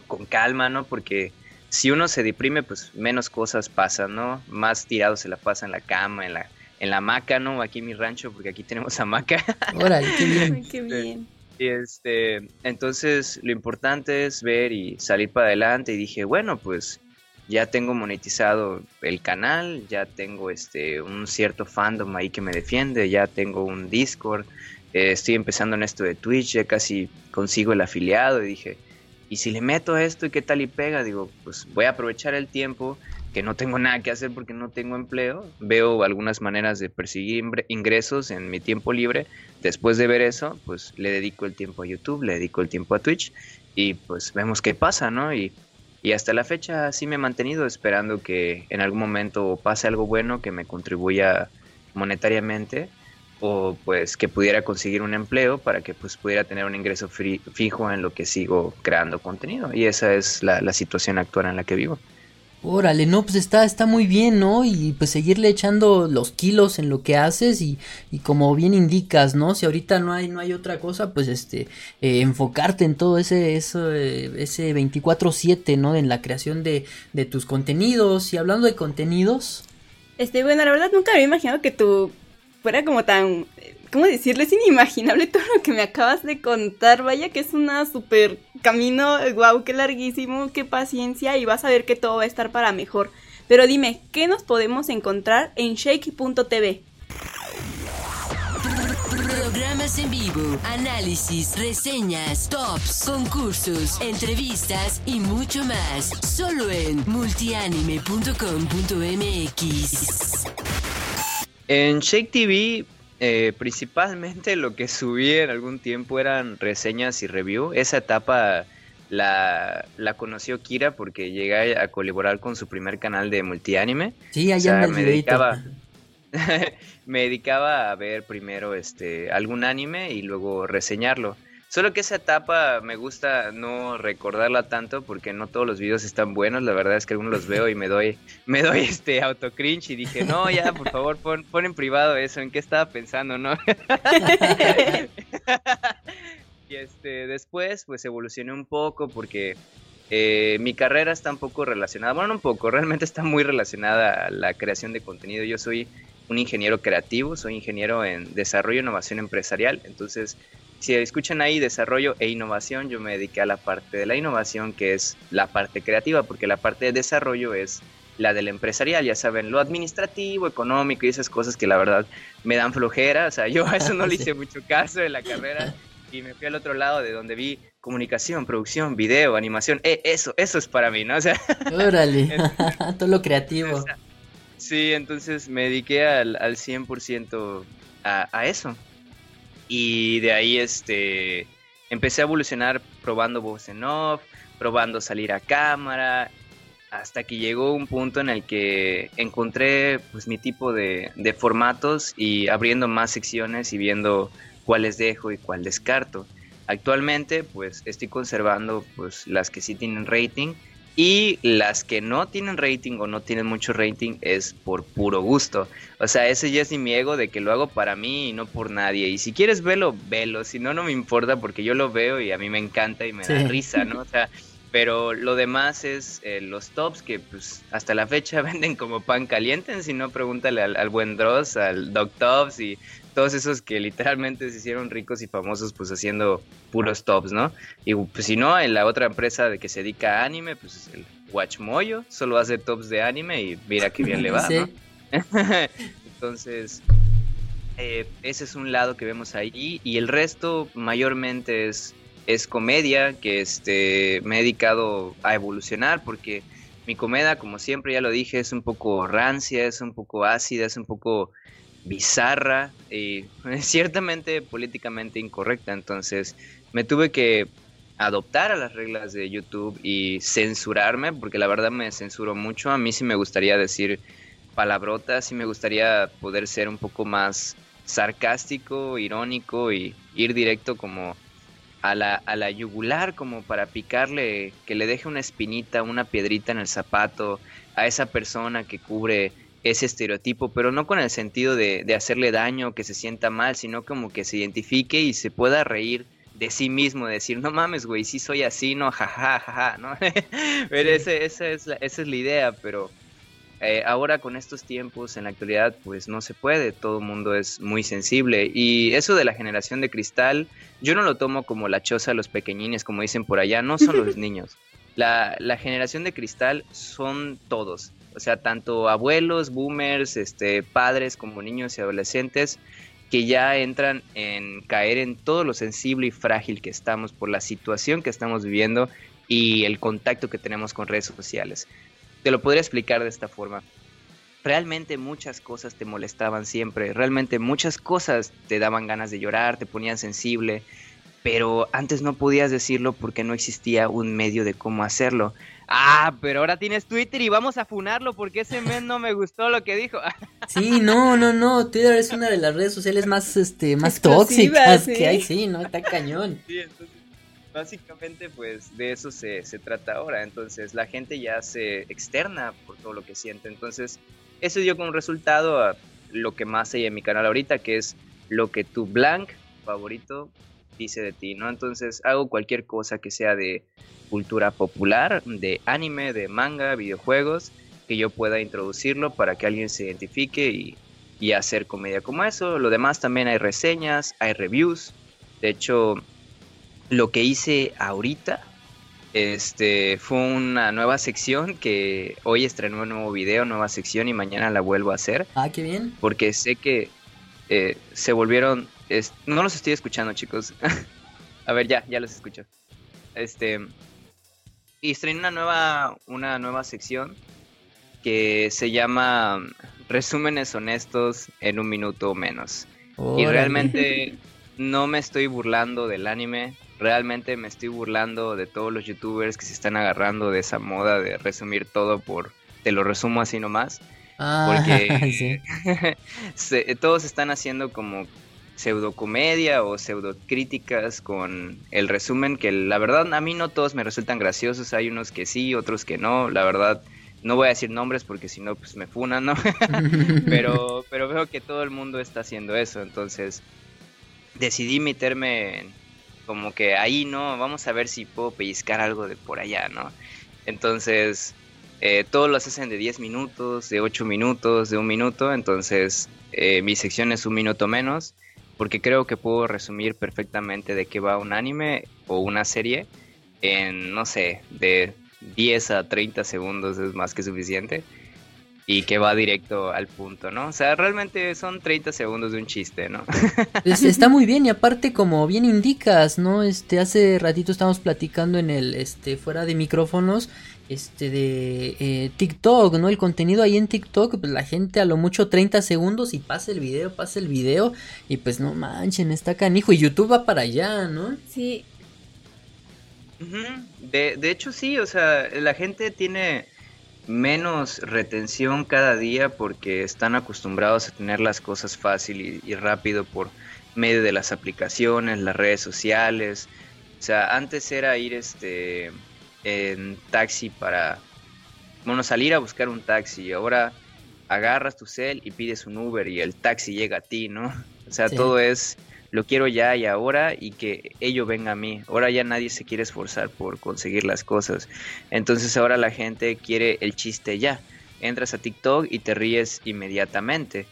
con calma, ¿no? Porque si uno se deprime, pues menos cosas pasan, ¿no? Más tirado se la pasa en la cama, en la, en la hamaca, ¿no? Aquí en mi rancho, porque aquí tenemos hamaca. Órale, qué bien. qué bien. Y este, entonces lo importante es ver y salir para adelante y dije, bueno, pues ya tengo monetizado el canal, ya tengo este un cierto fandom ahí que me defiende, ya tengo un Discord, eh, estoy empezando en esto de Twitch, ya casi consigo el afiliado y dije, ¿y si le meto esto y qué tal y pega? Digo, pues voy a aprovechar el tiempo que no tengo nada que hacer porque no tengo empleo, veo algunas maneras de perseguir ingresos en mi tiempo libre. Después de ver eso, pues le dedico el tiempo a YouTube, le dedico el tiempo a Twitch y pues vemos qué pasa, ¿no? Y, y hasta la fecha sí me he mantenido esperando que en algún momento pase algo bueno que me contribuya monetariamente o pues que pudiera conseguir un empleo para que pues pudiera tener un ingreso fijo en lo que sigo creando contenido y esa es la situación actual en la que vivo. Órale, no, pues está, está muy bien, ¿no? Y pues seguirle echando los kilos en lo que haces y, y como bien indicas, ¿no? Si ahorita no hay, no hay otra cosa, pues este, eh, enfocarte en todo ese, eso, ese 24-7, ¿no? En la creación de, de tus contenidos. Y hablando de contenidos. Este, bueno, la verdad nunca había imaginado que tú fuera como tan ¿cómo decirlo? Es inimaginable todo lo que me acabas de contar. Vaya que es una super camino, wow, qué larguísimo, qué paciencia y vas a ver que todo va a estar para mejor. Pero dime, ¿qué nos podemos encontrar en shake.tv? Programas en vivo, análisis, reseñas, tops, concursos, entrevistas y mucho más. Solo en multianime.com.mx. En Shake TV, eh, principalmente lo que subí en algún tiempo eran reseñas y review. Esa etapa la, la conoció Kira porque llegué a colaborar con su primer canal de multianime. Sí, allá me dedicaba, me dedicaba a ver primero este algún anime y luego reseñarlo. Solo que esa etapa me gusta no recordarla tanto porque no todos los videos están buenos. La verdad es que algunos los veo y me doy, me doy este auto cringe y dije, no, ya, por favor, pon, pon en privado eso. ¿En qué estaba pensando, no? y este, después, pues evolucioné un poco porque eh, mi carrera está un poco relacionada, bueno, un poco, realmente está muy relacionada a la creación de contenido. Yo soy un ingeniero creativo, soy ingeniero en desarrollo e innovación empresarial, entonces si escuchan ahí desarrollo e innovación, yo me dediqué a la parte de la innovación, que es la parte creativa, porque la parte de desarrollo es la del empresarial, ya saben, lo administrativo, económico y esas cosas que la verdad me dan flojera, o sea, yo a eso no le hice mucho caso en la carrera y me fui al otro lado de donde vi comunicación, producción, video, animación, eh, eso, eso es para mí, ¿no? O sea, órale, todo lo creativo. sí, entonces me dediqué al, al 100% a, a eso. Y de ahí este empecé a evolucionar probando voz en off, probando salir a cámara, hasta que llegó un punto en el que encontré pues mi tipo de, de formatos y abriendo más secciones y viendo cuáles dejo y cuál descarto. Actualmente pues estoy conservando pues las que sí tienen rating y las que no tienen rating o no tienen mucho rating es por puro gusto. O sea, ese ya es mi ego de que lo hago para mí y no por nadie. Y si quieres verlo, velo. Si no, no me importa porque yo lo veo y a mí me encanta y me da risa, ¿no? O sea, pero lo demás es eh, los tops que pues hasta la fecha venden como pan caliente. Si no, pregúntale al, al buen Dross, al Doc Tops y todos esos que literalmente se hicieron ricos y famosos pues haciendo puros tops, ¿no? Y pues si no, en la otra empresa de que se dedica a anime, pues es el Watchmoyo, solo hace tops de anime y mira qué bien le va, ¿no? Entonces, eh, ese es un lado que vemos ahí y el resto mayormente es, es comedia, que este, me he dedicado a evolucionar porque mi comedia, como siempre ya lo dije, es un poco rancia, es un poco ácida, es un poco bizarra y ciertamente políticamente incorrecta. Entonces me tuve que adoptar a las reglas de YouTube y censurarme, porque la verdad me censuro mucho. A mí sí me gustaría decir palabrotas, y me gustaría poder ser un poco más sarcástico, irónico y ir directo como a la, a la yugular, como para picarle, que le deje una espinita, una piedrita en el zapato a esa persona que cubre ese estereotipo, pero no con el sentido de, de hacerle daño, que se sienta mal, sino como que se identifique y se pueda reír de sí mismo, decir, no mames, güey, sí soy así, no, jajaja, ja, ja, ¿no? pero ese, esa, es la, esa es la idea, pero eh, ahora con estos tiempos, en la actualidad, pues no se puede, todo el mundo es muy sensible. Y eso de la generación de cristal, yo no lo tomo como la choza de los pequeñines, como dicen por allá, no son los niños. La, la generación de cristal son todos o sea, tanto abuelos, boomers, este, padres como niños y adolescentes que ya entran en caer en todo lo sensible y frágil que estamos por la situación que estamos viviendo y el contacto que tenemos con redes sociales. Te lo podría explicar de esta forma. Realmente muchas cosas te molestaban siempre, realmente muchas cosas te daban ganas de llorar, te ponían sensible, pero antes no podías decirlo porque no existía un medio de cómo hacerlo. Ah, pero ahora tienes Twitter y vamos a funarlo porque ese men no me gustó lo que dijo. Sí, no, no, no. Twitter es una de las redes sociales más, este, más tóxicas que hay, sí, ¿no? Está cañón. Sí, entonces, básicamente, pues, de eso se, se trata ahora. Entonces, la gente ya se externa por todo lo que siente. Entonces, eso dio como resultado a lo que más hay en mi canal ahorita, que es lo que tu blank favorito dice de ti, ¿no? Entonces, hago cualquier cosa que sea de cultura popular, de anime, de manga, videojuegos, que yo pueda introducirlo para que alguien se identifique y, hacer comedia como eso. Lo demás también hay reseñas, hay reviews. De hecho, lo que hice ahorita este fue una nueva sección que hoy estrenó un nuevo video, nueva sección y mañana la vuelvo a hacer. Ah, qué bien. Porque sé que eh, se volvieron no los estoy escuchando, chicos. A ver, ya, ya los escucho. Este. Y estrené una nueva, una nueva sección que se llama Resúmenes honestos en un minuto o menos. Y realmente no me estoy burlando del anime, realmente me estoy burlando de todos los youtubers que se están agarrando de esa moda de resumir todo por, te lo resumo así nomás. Ah, porque todos están haciendo como pseudocomedia o pseudocríticas con el resumen que la verdad a mí no todos me resultan graciosos, hay unos que sí, otros que no, la verdad no voy a decir nombres porque si no pues me funan, ¿no? pero pero veo que todo el mundo está haciendo eso, entonces decidí meterme como que ahí, ¿no? Vamos a ver si puedo pellizcar algo de por allá, ¿no? Entonces, eh, todos los hacen de 10 minutos, de 8 minutos, de un minuto, entonces eh, mi sección es un minuto menos porque creo que puedo resumir perfectamente de qué va un anime o una serie en, no sé, de 10 a 30 segundos es más que suficiente y que va directo al punto, ¿no? O sea, realmente son 30 segundos de un chiste, ¿no? está muy bien y aparte como bien indicas, ¿no? Este hace ratito estábamos platicando en el este fuera de micrófonos este de eh, TikTok, ¿no? El contenido ahí en TikTok, pues la gente a lo mucho 30 segundos y pasa el video, pasa el video y pues no manchen, está canijo y YouTube va para allá, ¿no? Sí. de, de hecho sí, o sea, la gente tiene menos retención cada día porque están acostumbrados a tener las cosas fácil y, y rápido por medio de las aplicaciones, las redes sociales. O sea, antes era ir este en taxi para, bueno, salir a buscar un taxi. Ahora agarras tu cel y pides un Uber y el taxi llega a ti, ¿no? O sea, todo es lo quiero ya y ahora y que ello venga a mí. Ahora ya nadie se quiere esforzar por conseguir las cosas. Entonces ahora la gente quiere el chiste ya. Entras a TikTok y te ríes inmediatamente.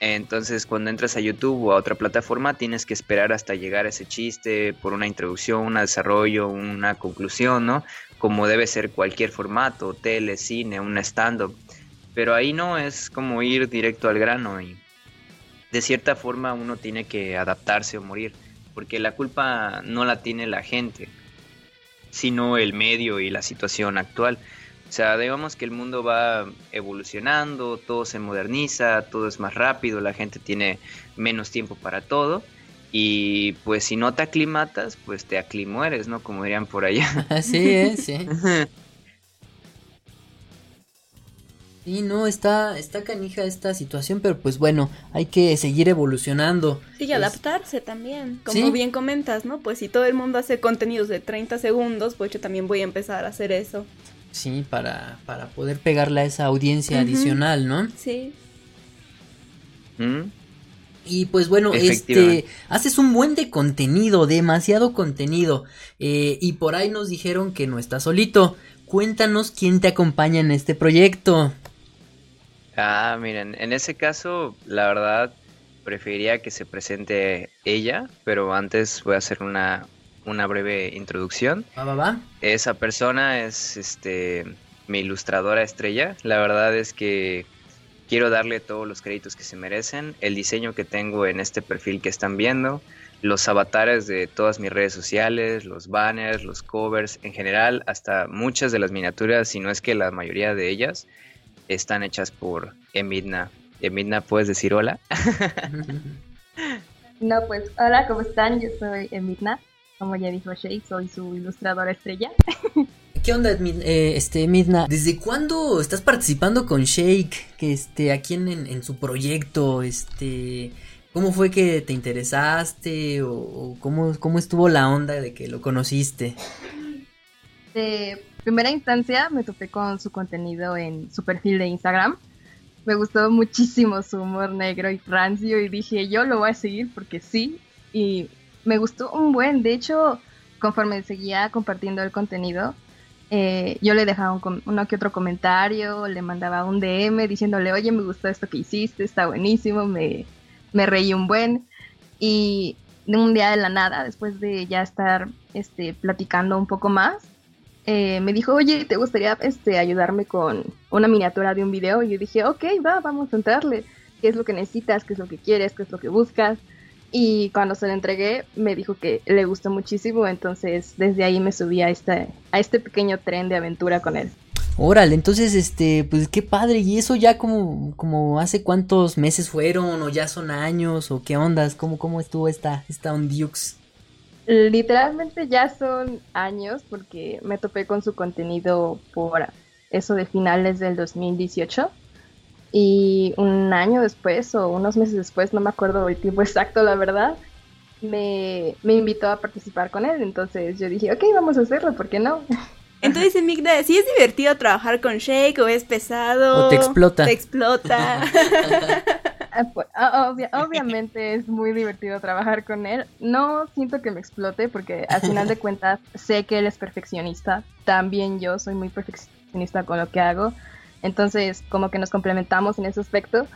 Entonces cuando entras a YouTube o a otra plataforma tienes que esperar hasta llegar a ese chiste por una introducción, un desarrollo, una conclusión, ¿no? Como debe ser cualquier formato, tele, cine, un stand-up. Pero ahí no es como ir directo al grano y de cierta forma uno tiene que adaptarse o morir, porque la culpa no la tiene la gente, sino el medio y la situación actual. O sea, digamos que el mundo va evolucionando, todo se moderniza, todo es más rápido, la gente tiene menos tiempo para todo. Y pues si no te aclimatas, pues te aclimueres, ¿no? Como dirían por allá. Así es, sí. Sí, no, está, está canija esta situación, pero pues bueno, hay que seguir evolucionando. Sí, y adaptarse también, como bien comentas, ¿no? Pues si todo el mundo hace contenidos de 30 segundos, pues yo también voy a empezar a hacer eso. Sí, para, para poder pegarle a esa audiencia adicional, ¿no? Sí. ¿Mm? Y pues bueno, este, haces un buen de contenido, demasiado contenido. Eh, y por ahí nos dijeron que no estás solito. Cuéntanos quién te acompaña en este proyecto. Ah, miren, en ese caso, la verdad, preferiría que se presente ella, pero antes voy a hacer una, una breve introducción. Esa persona es este mi ilustradora estrella. La verdad es que quiero darle todos los créditos que se merecen. El diseño que tengo en este perfil que están viendo, los avatares de todas mis redes sociales, los banners, los covers, en general, hasta muchas de las miniaturas, si no es que la mayoría de ellas, están hechas por Emidna. Emidna, ¿puedes decir hola? no, pues hola, ¿cómo están? Yo soy Emidna como ya dijo Shake, soy su ilustradora estrella. ¿Qué onda, eh, este, Midna? ¿Desde cuándo estás participando con Shake? Que este, aquí en, en, su proyecto, este, ¿cómo fue que te interesaste? ¿O, cómo, cómo, estuvo la onda de que lo conociste? De primera instancia me topé con su contenido en su perfil de Instagram. Me gustó muchísimo su humor negro y rancio y dije, yo lo voy a seguir porque sí. Y me gustó un buen. De hecho, conforme seguía compartiendo el contenido, eh, yo le dejaba un, uno que otro comentario, le mandaba un DM diciéndole, oye, me gustó esto que hiciste, está buenísimo, me, me reí un buen. Y de un día de la nada, después de ya estar este, platicando un poco más, eh, me dijo, oye, ¿te gustaría este, ayudarme con una miniatura de un video? Y yo dije, ok, va, vamos a entrarle. ¿Qué es lo que necesitas? ¿Qué es lo que quieres? ¿Qué es lo que buscas? Y cuando se lo entregué, me dijo que le gustó muchísimo, entonces desde ahí me subí a este, a este pequeño tren de aventura con él. Órale, entonces, este, pues qué padre, y eso ya como, como hace cuántos meses fueron, o ya son años, o qué ondas, cómo, cómo estuvo esta, esta Ondiux. Literalmente ya son años, porque me topé con su contenido por eso de finales del 2018. Y un año después o unos meses después, no me acuerdo el tiempo exacto, la verdad, me, me invitó a participar con él. Entonces yo dije, ok, vamos a hacerlo, ¿por qué no? Entonces, Migda, ¿sí es divertido trabajar con Shake o es pesado? O te explota. Te explota. Ah, pues, ah, obvia- obviamente es muy divertido trabajar con él. No siento que me explote porque al final de cuentas sé que él es perfeccionista. También yo soy muy perfeccionista con lo que hago. Entonces como que nos complementamos en ese aspecto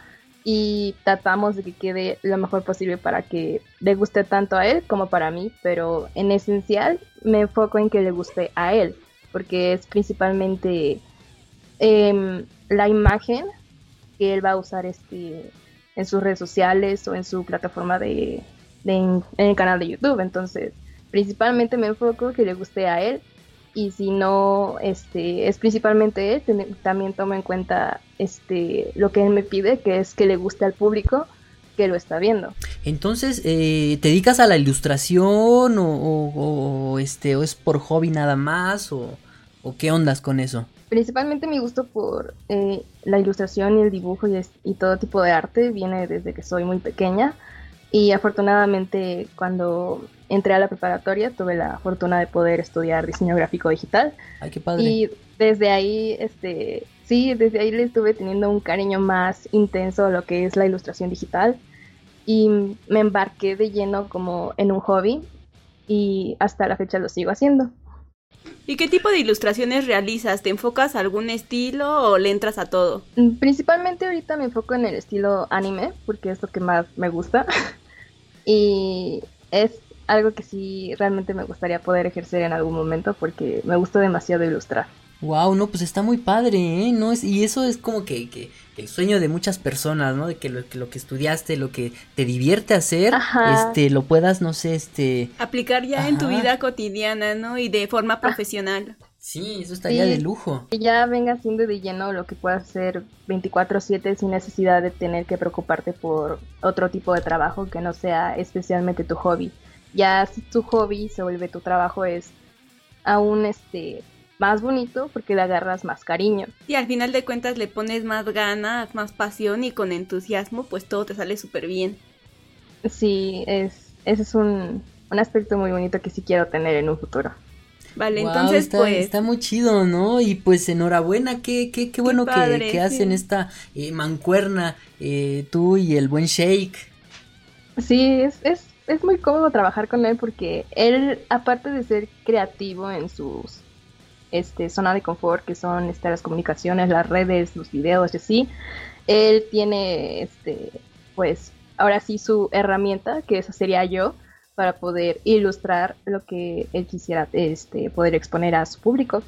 y tratamos de que quede lo mejor posible para que le guste tanto a él como para mí. Pero en esencial me enfoco en que le guste a él porque es principalmente em, la imagen que él va a usar este en sus redes sociales o en su plataforma de, en el canal de YouTube. Entonces, principalmente me enfoco que le guste a él y si no este es principalmente él, también tomo en cuenta este lo que él me pide, que es que le guste al público que lo está viendo. Entonces, eh, ¿te dedicas a la ilustración o, o- o, este, o es por hobby nada más o, o qué ondas con eso? Principalmente mi gusto por eh, la ilustración y el dibujo y, es- y todo tipo de arte viene desde que soy muy pequeña y afortunadamente cuando entré a la preparatoria tuve la fortuna de poder estudiar diseño gráfico digital Ay, qué padre. y desde ahí, este, sí, desde ahí le estuve teniendo un cariño más intenso a lo que es la ilustración digital y me embarqué de lleno como en un hobby y hasta la fecha lo sigo haciendo. ¿Y qué tipo de ilustraciones realizas? ¿Te enfocas a algún estilo o le entras a todo? Mm, Principalmente ahorita me enfoco en el estilo anime, porque es lo que más me gusta. y es algo que sí realmente me gustaría poder ejercer en algún momento, porque me gusta demasiado ilustrar. Wow, no, pues está muy padre, ¿eh? No es, y eso es como que, que- que el sueño de muchas personas, ¿no? De que lo, que lo que estudiaste, lo que te divierte hacer, Ajá. este, lo puedas, no sé, este, Aplicar ya en tu vida cotidiana, ¿no? Y de forma profesional. sí, eso estaría Sí. de lujo. Que ya venga siendo de lleno lo que puedas hacer 24/7 sin necesidad de tener que preocuparte por otro tipo de trabajo que no sea especialmente tu hobby. Ya si tu hobby se vuelve tu trabajo es aún este más bonito porque le agarras más cariño. Y al final de cuentas le pones más ganas, más pasión y con entusiasmo, pues todo te sale súper bien. Sí, es, ese es un, un aspecto muy bonito que sí quiero tener en un futuro. Vale, entonces está, pues... está muy chido, ¿no? Y pues enhorabuena, qué, qué, qué bueno que- padre, que, hacen sí. esta eh, mancuerna, eh, tú y el buen Shake. Sí, es, es, es muy cómodo trabajar con él porque él, aparte de ser creativo en sus este, zona de confort, que son este, las comunicaciones, las redes, los videos y así, él tiene, este, pues, ahora sí su herramienta, que esa sería yo, para poder ilustrar lo que él quisiera este, poder exponer a su público.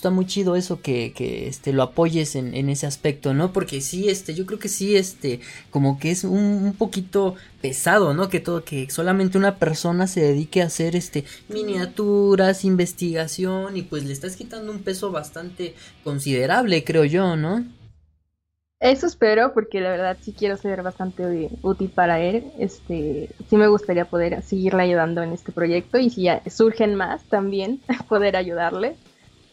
Está muy chido eso que, que este, lo apoyes en, en ese aspecto, ¿no? Porque sí, este, yo creo que sí, este, como que es un, un poquito pesado, ¿no? Que todo, que solamente una persona se dedique a hacer, este, miniaturas, investigación, y pues le estás quitando un peso bastante considerable, creo yo, ¿no? Eso espero, porque la verdad sí quiero ser bastante útil para él. Este, sí me gustaría poder seguirle ayudando en este proyecto y si ya surgen más también poder ayudarle.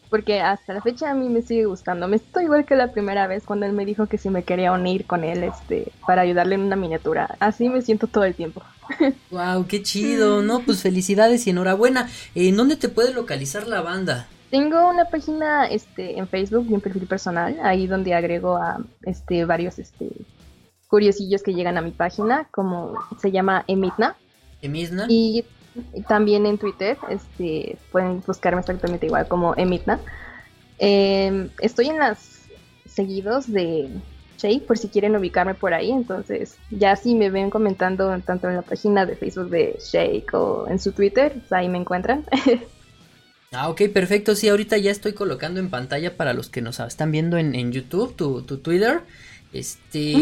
Porque hasta la fecha a mí me sigue gustando. Me estoy igual que la primera vez cuando él me dijo que si me quería unir con él este, para ayudarle en una miniatura. Así me siento todo el tiempo. Wow, qué chido, ¿no? Pues felicidades y enhorabuena. ¿En dónde te puede localizar la banda? Tengo una página este, en Facebook y un perfil personal, ahí donde agrego a este, varios este, curiosillos que llegan a mi página, como se llama Emitna. ¿Emisna? Y también en Twitter, este, pueden buscarme exactamente igual como Emitna. Eh, estoy en las seguidos de Shake por si quieren ubicarme por ahí, entonces ya si me ven comentando tanto en la página de Facebook de Shake o en su Twitter, pues ahí me encuentran. Ah, ok, perfecto. Sí, ahorita ya estoy colocando en pantalla para los que nos están viendo en, en YouTube, tu, tu Twitter. Este.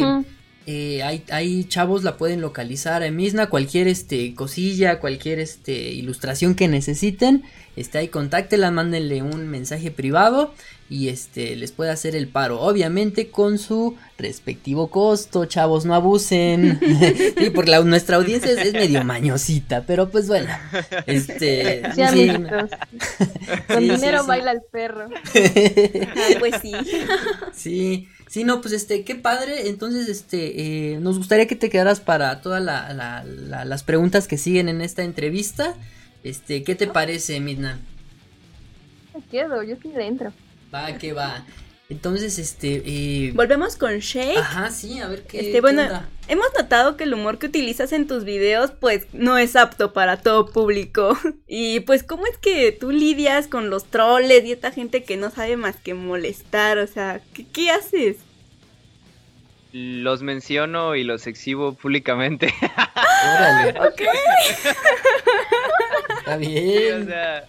Eh, hay, hay, chavos la pueden localizar en Misna, cualquier este cosilla, cualquier este ilustración que necesiten, este ahí contáctela, mándenle un mensaje privado y este les puede hacer el paro, obviamente con su respectivo costo, chavos, no abusen. sí, porque la, nuestra audiencia es, medio mañosita, pero pues bueno, este sí, con dinero baila el perro. Ah, pues sí. sí. Sí, no, pues este, qué padre. Entonces, este, eh, nos gustaría que te quedaras para todas la, las preguntas que siguen en esta entrevista. Este, ¿qué te parece, Midna? Me quedo, yo estoy dentro. Va, que va. Entonces, este. Eh... Volvemos con Shake. Ajá, sí, a ver qué. Este, bueno, hemos notado que el humor que utilizas en tus videos, pues, no es apto para todo público. Y pues, ¿cómo es que tú lidias con los troles y esta gente que no sabe más que molestar? O sea, ¿qué, qué haces? Los menciono y los exhibo públicamente. Órale. ok. Está bien. o sea,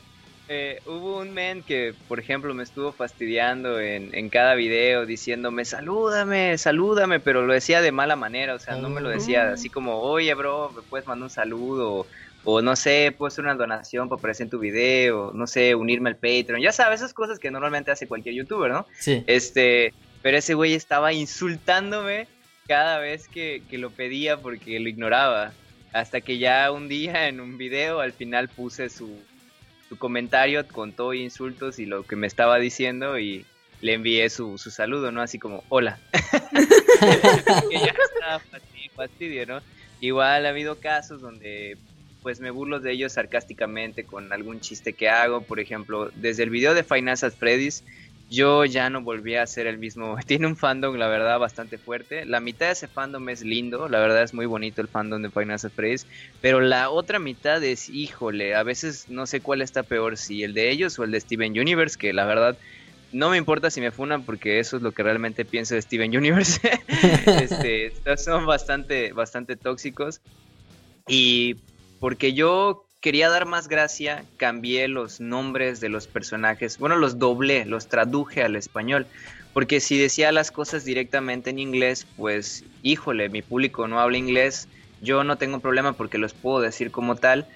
eh, hubo un men que, por ejemplo, me estuvo fastidiando en, en, cada video diciéndome, salúdame, salúdame, pero lo decía de mala manera, o sea, no me lo decía así como, oye, bro, me puedes mandar un saludo, o, no sé, puedes hacer una donación para aparecer en tu video, no sé, unirme al Patreon, ya sabes, esas cosas que normalmente hace cualquier youtuber, ¿no? Sí. Este, pero ese güey estaba insultándome cada vez que, que lo pedía porque lo ignoraba. Hasta que ya un día en un video al final puse su, su comentario con todo insultos y lo que me estaba diciendo y le envié su, su saludo, ¿no? Así como, hola. ya fastidio, fastidio, ¿no? Igual ha habido casos donde pues me burlo de ellos sarcásticamente con algún chiste que hago, por ejemplo, desde el video de Finanzas Freddy's, yo ya no volví a ser el mismo. Tiene un fandom, la verdad, bastante fuerte. La mitad de ese fandom es lindo, la verdad es muy bonito el fandom de Final Fantasy pero la otra mitad es, híjole, a veces no sé cuál está peor, si el de ellos o el de Steven Universe, que la verdad no me importa si me funan porque eso es lo que realmente pienso de Steven Universe. este, son bastante, bastante tóxicos. Y porque yo quería dar más gracia, cambié los nombres de los personajes. Bueno, los doblé, los traduje al español. Porque si decía las cosas directamente en inglés, pues híjole, mi público no habla inglés. Yo no tengo problema porque los puedo decir como tal.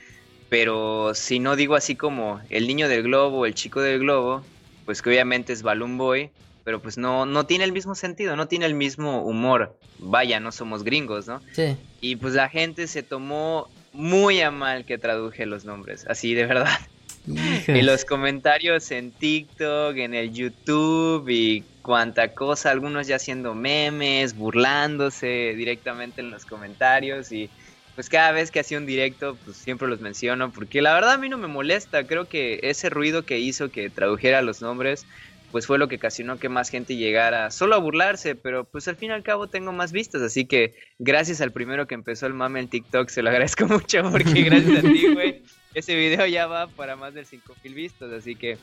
Pero si no digo así como el niño del globo, el chico del globo, pues que obviamente es Balloon Boy, pero pues no, no tiene el mismo sentido, no tiene el mismo humor. Vaya, no somos gringos, ¿no? Sí. Y pues la gente se tomó muy a mal que traduje los nombres, así de verdad. Y los comentarios en TikTok, en el YouTube y cuanta cosa, algunos ya haciendo memes, burlándose directamente en los comentarios y pues cada vez que hacía un directo pues siempre los menciono porque la verdad a mí no me molesta, creo que ese ruido que hizo que tradujera los nombres pues fue lo que ocasionó que más gente llegara solo a burlarse, pero pues al fin y al cabo tengo más vistas, así que gracias al primero que empezó el mame en TikTok, se lo agradezco mucho porque gracias a ti, güey, ese video ya va para más de 5000 vistas, así que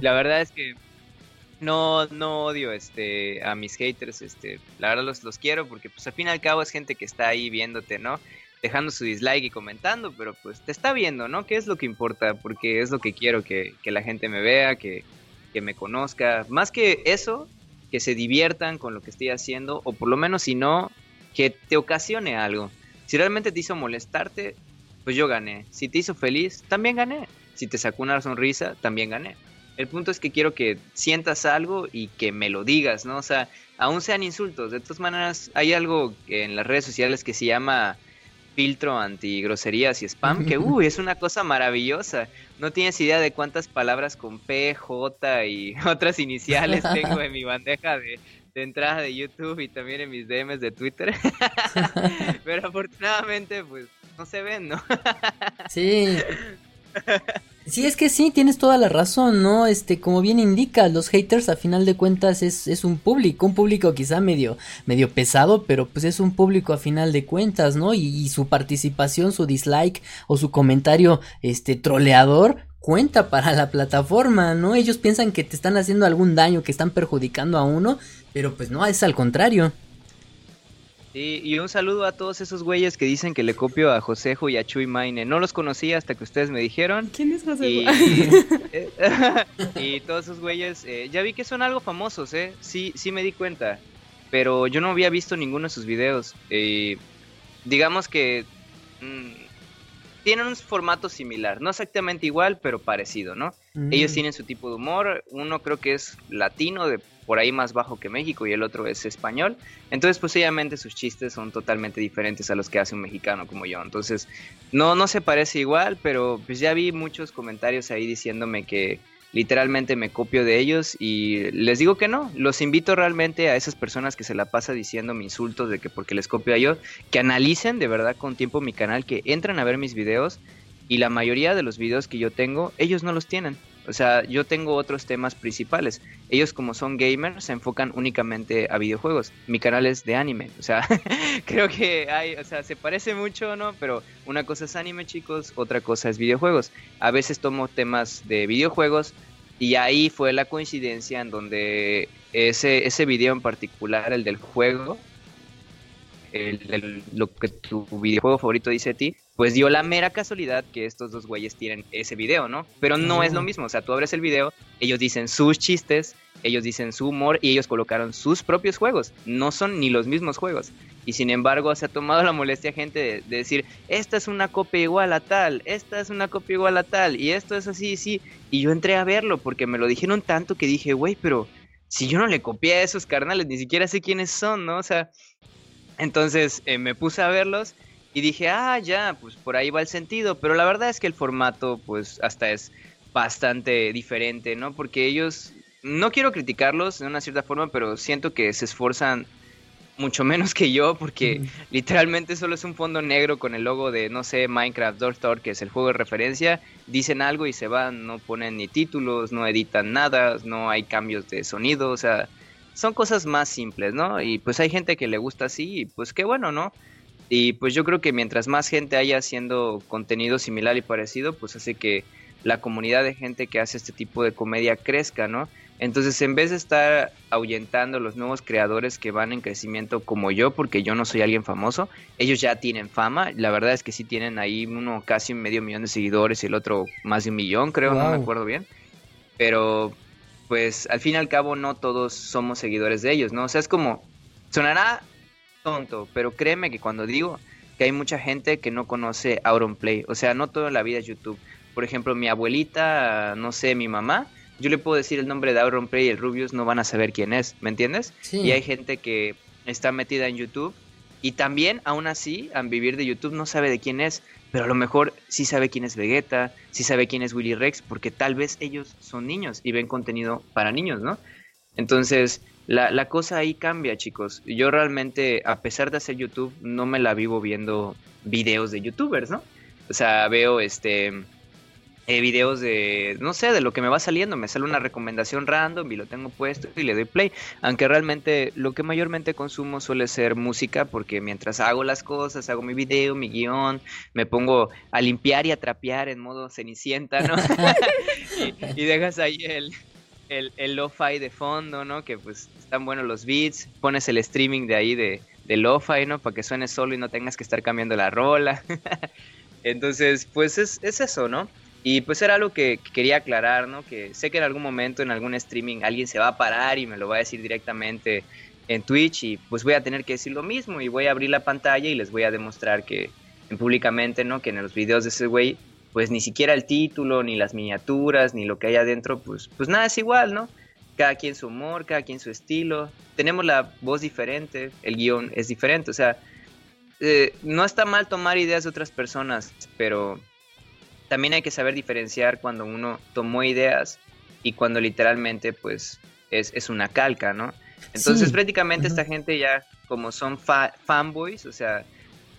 la verdad es que no no odio este a mis haters, este, la verdad los los quiero porque pues al fin y al cabo es gente que está ahí viéndote, ¿no? dejando su dislike y comentando, pero pues te está viendo, ¿no? ¿Qué es lo que importa? Porque es lo que quiero que, que la gente me vea, que, que me conozca. Más que eso, que se diviertan con lo que estoy haciendo, o por lo menos si no, que te ocasione algo. Si realmente te hizo molestarte, pues yo gané. Si te hizo feliz, también gané. Si te sacó una sonrisa, también gané. El punto es que quiero que sientas algo y que me lo digas, ¿no? O sea, aún sean insultos. De todas maneras, hay algo en las redes sociales que se llama filtro anti groserías y spam, que uy, es una cosa maravillosa. No tienes idea de cuántas palabras con P, J y otras iniciales tengo en mi bandeja de, de entrada de YouTube y también en mis DMs de Twitter. Pero afortunadamente, pues, no se ven, ¿no? sí. Sí, es que sí, tienes toda la razón, ¿no? Este, como bien indica, los haters a final de cuentas es, es, un público, un público quizá medio, medio pesado, pero pues es un público a final de cuentas, ¿no? Y, y su participación, su dislike o su comentario, este, troleador, cuenta para la plataforma, ¿no? Ellos piensan que te están haciendo algún daño, que están perjudicando a uno, pero pues no, es al contrario. Sí, y un saludo a todos esos güeyes que dicen que le copio a Josejo y a Chuy Maine. No los conocía hasta que ustedes me dijeron. ¿Quién es Josejo? Y, y todos esos güeyes, eh, ya vi que son algo famosos, ¿eh? Sí, sí me di cuenta. pero yo no había visto ninguno de sus videos. Eh, digamos que mm, tienen un formato similar, no exactamente igual, pero parecido, ¿no? Ellos Mm. tienen su tipo de humor, uno creo que es latino, de por ahí más bajo que México, y el otro es español. Entonces, pues obviamente sus chistes son totalmente diferentes a los que hace un mexicano como yo. Entonces, no, no se parece igual, pero pues ya vi muchos comentarios ahí diciéndome que literalmente me copio de ellos y les digo que no, los invito realmente a esas personas que se la pasa diciéndome insultos de que porque les copio a yo, que analicen de verdad con tiempo mi canal, que entren a ver mis videos y la mayoría de los videos que yo tengo, ellos no los tienen. O sea, yo tengo otros temas principales. Ellos como son gamers se enfocan únicamente a videojuegos. Mi canal es de anime. O sea, creo que hay, o sea, se parece mucho, ¿no? Pero una cosa es anime, chicos, otra cosa es videojuegos. A veces tomo temas de videojuegos y ahí fue la coincidencia en donde ese, ese video en particular, el del juego, el, el- lo que tu videojuego favorito dice a ti, pues dio la mera casualidad que estos dos güeyes tienen ese video, ¿no? Pero no es lo mismo, o sea, tú abres el video, ellos dicen sus chistes, ellos dicen su humor y ellos colocaron sus propios juegos, no son ni los mismos juegos. Y sin embargo se ha tomado la molestia gente de, de decir, esta es una copia igual a tal, esta es una copia igual a tal, y esto es así, sí. Y yo entré a verlo porque me lo dijeron tanto que dije, güey, pero si yo no le copié a esos carnales, ni siquiera sé quiénes son, ¿no? O sea, entonces eh, me puse a verlos y dije, ah, ya, pues por ahí va el sentido, pero la verdad es que el formato pues hasta es bastante diferente, ¿no? Porque ellos, no quiero criticarlos de una cierta forma, pero siento que se esfuerzan mucho menos que yo porque Mm. literalmente solo es un fondo negro con el logo de, no sé, Minecraft Doctor, que es el juego de referencia, dicen algo y se van, no ponen ni títulos, no editan nada, no hay cambios de sonido, o sea, son cosas más simples, ¿no? Y pues hay gente que le gusta así y pues qué bueno, ¿no? Y pues yo creo que mientras más gente haya haciendo contenido similar y parecido, pues hace que la comunidad de gente que hace este tipo de comedia crezca, ¿no? Entonces, en vez de estar ahuyentando los nuevos creadores que van en crecimiento como yo, porque yo no soy alguien famoso, ellos ya tienen fama. La verdad es que sí tienen ahí uno casi un medio millón de seguidores y el otro más de un millón, creo, no me acuerdo bien. Pero, pues, al fin y al cabo, no todos somos seguidores de ellos, ¿no? O sea, es como, sonará tonto, pero créeme que cuando digo que hay mucha gente que no conoce Auronplay, o sea, no toda la vida es YouTube. Por ejemplo, mi abuelita, no sé, mi mamá, yo le puedo decir el nombre de Auronplay y el Rubius no van a saber quién es, ¿me entiendes? Sí. Y hay gente que está metida en YouTube y también, aún así, al vivir de YouTube no sabe de quién es, pero a lo mejor sí sabe quién es Vegeta, sí sabe quién es Willy Rex, porque tal vez ellos son niños y ven contenido para niños, ¿no? Entonces, la, la cosa ahí cambia, chicos. Yo realmente, a pesar de hacer YouTube, no me la vivo viendo videos de youtubers, ¿no? O sea, veo este eh, videos de, no sé, de lo que me va saliendo. Me sale una recomendación random y lo tengo puesto y le doy play. Aunque realmente lo que mayormente consumo suele ser música, porque mientras hago las cosas, hago mi video, mi guion, me pongo a limpiar y a trapear en modo cenicienta, ¿no? y, y dejas ahí el, el, el lo-fi de fondo, ¿no? Que pues están buenos los beats, pones el streaming de ahí de, lo-fi, ¿no? Para que suene solo y no tengas que estar cambiando la rola. Entonces, pues es, es eso, ¿no? Y pues era algo que, que quería aclarar, ¿no? Que sé que en algún momento en algún streaming alguien se va a parar y me lo va a decir directamente en Twitch y pues voy a tener que decir lo mismo y voy a abrir la pantalla y les voy a demostrar que en públicamente, ¿no? Que en los videos de ese güey pues ni siquiera el título, ni las miniaturas, ni lo que hay adentro, pues, pues nada es igual, ¿no? Cada quien su humor, cada quien su estilo. Tenemos la voz diferente, el guion es diferente, o sea, eh, no está mal tomar ideas de otras personas, pero también hay que saber diferenciar cuando uno tomó ideas y cuando literalmente pues es, es una calca, ¿no? Entonces Sí. prácticamente esta gente ya como son fa- fanboys, o sea,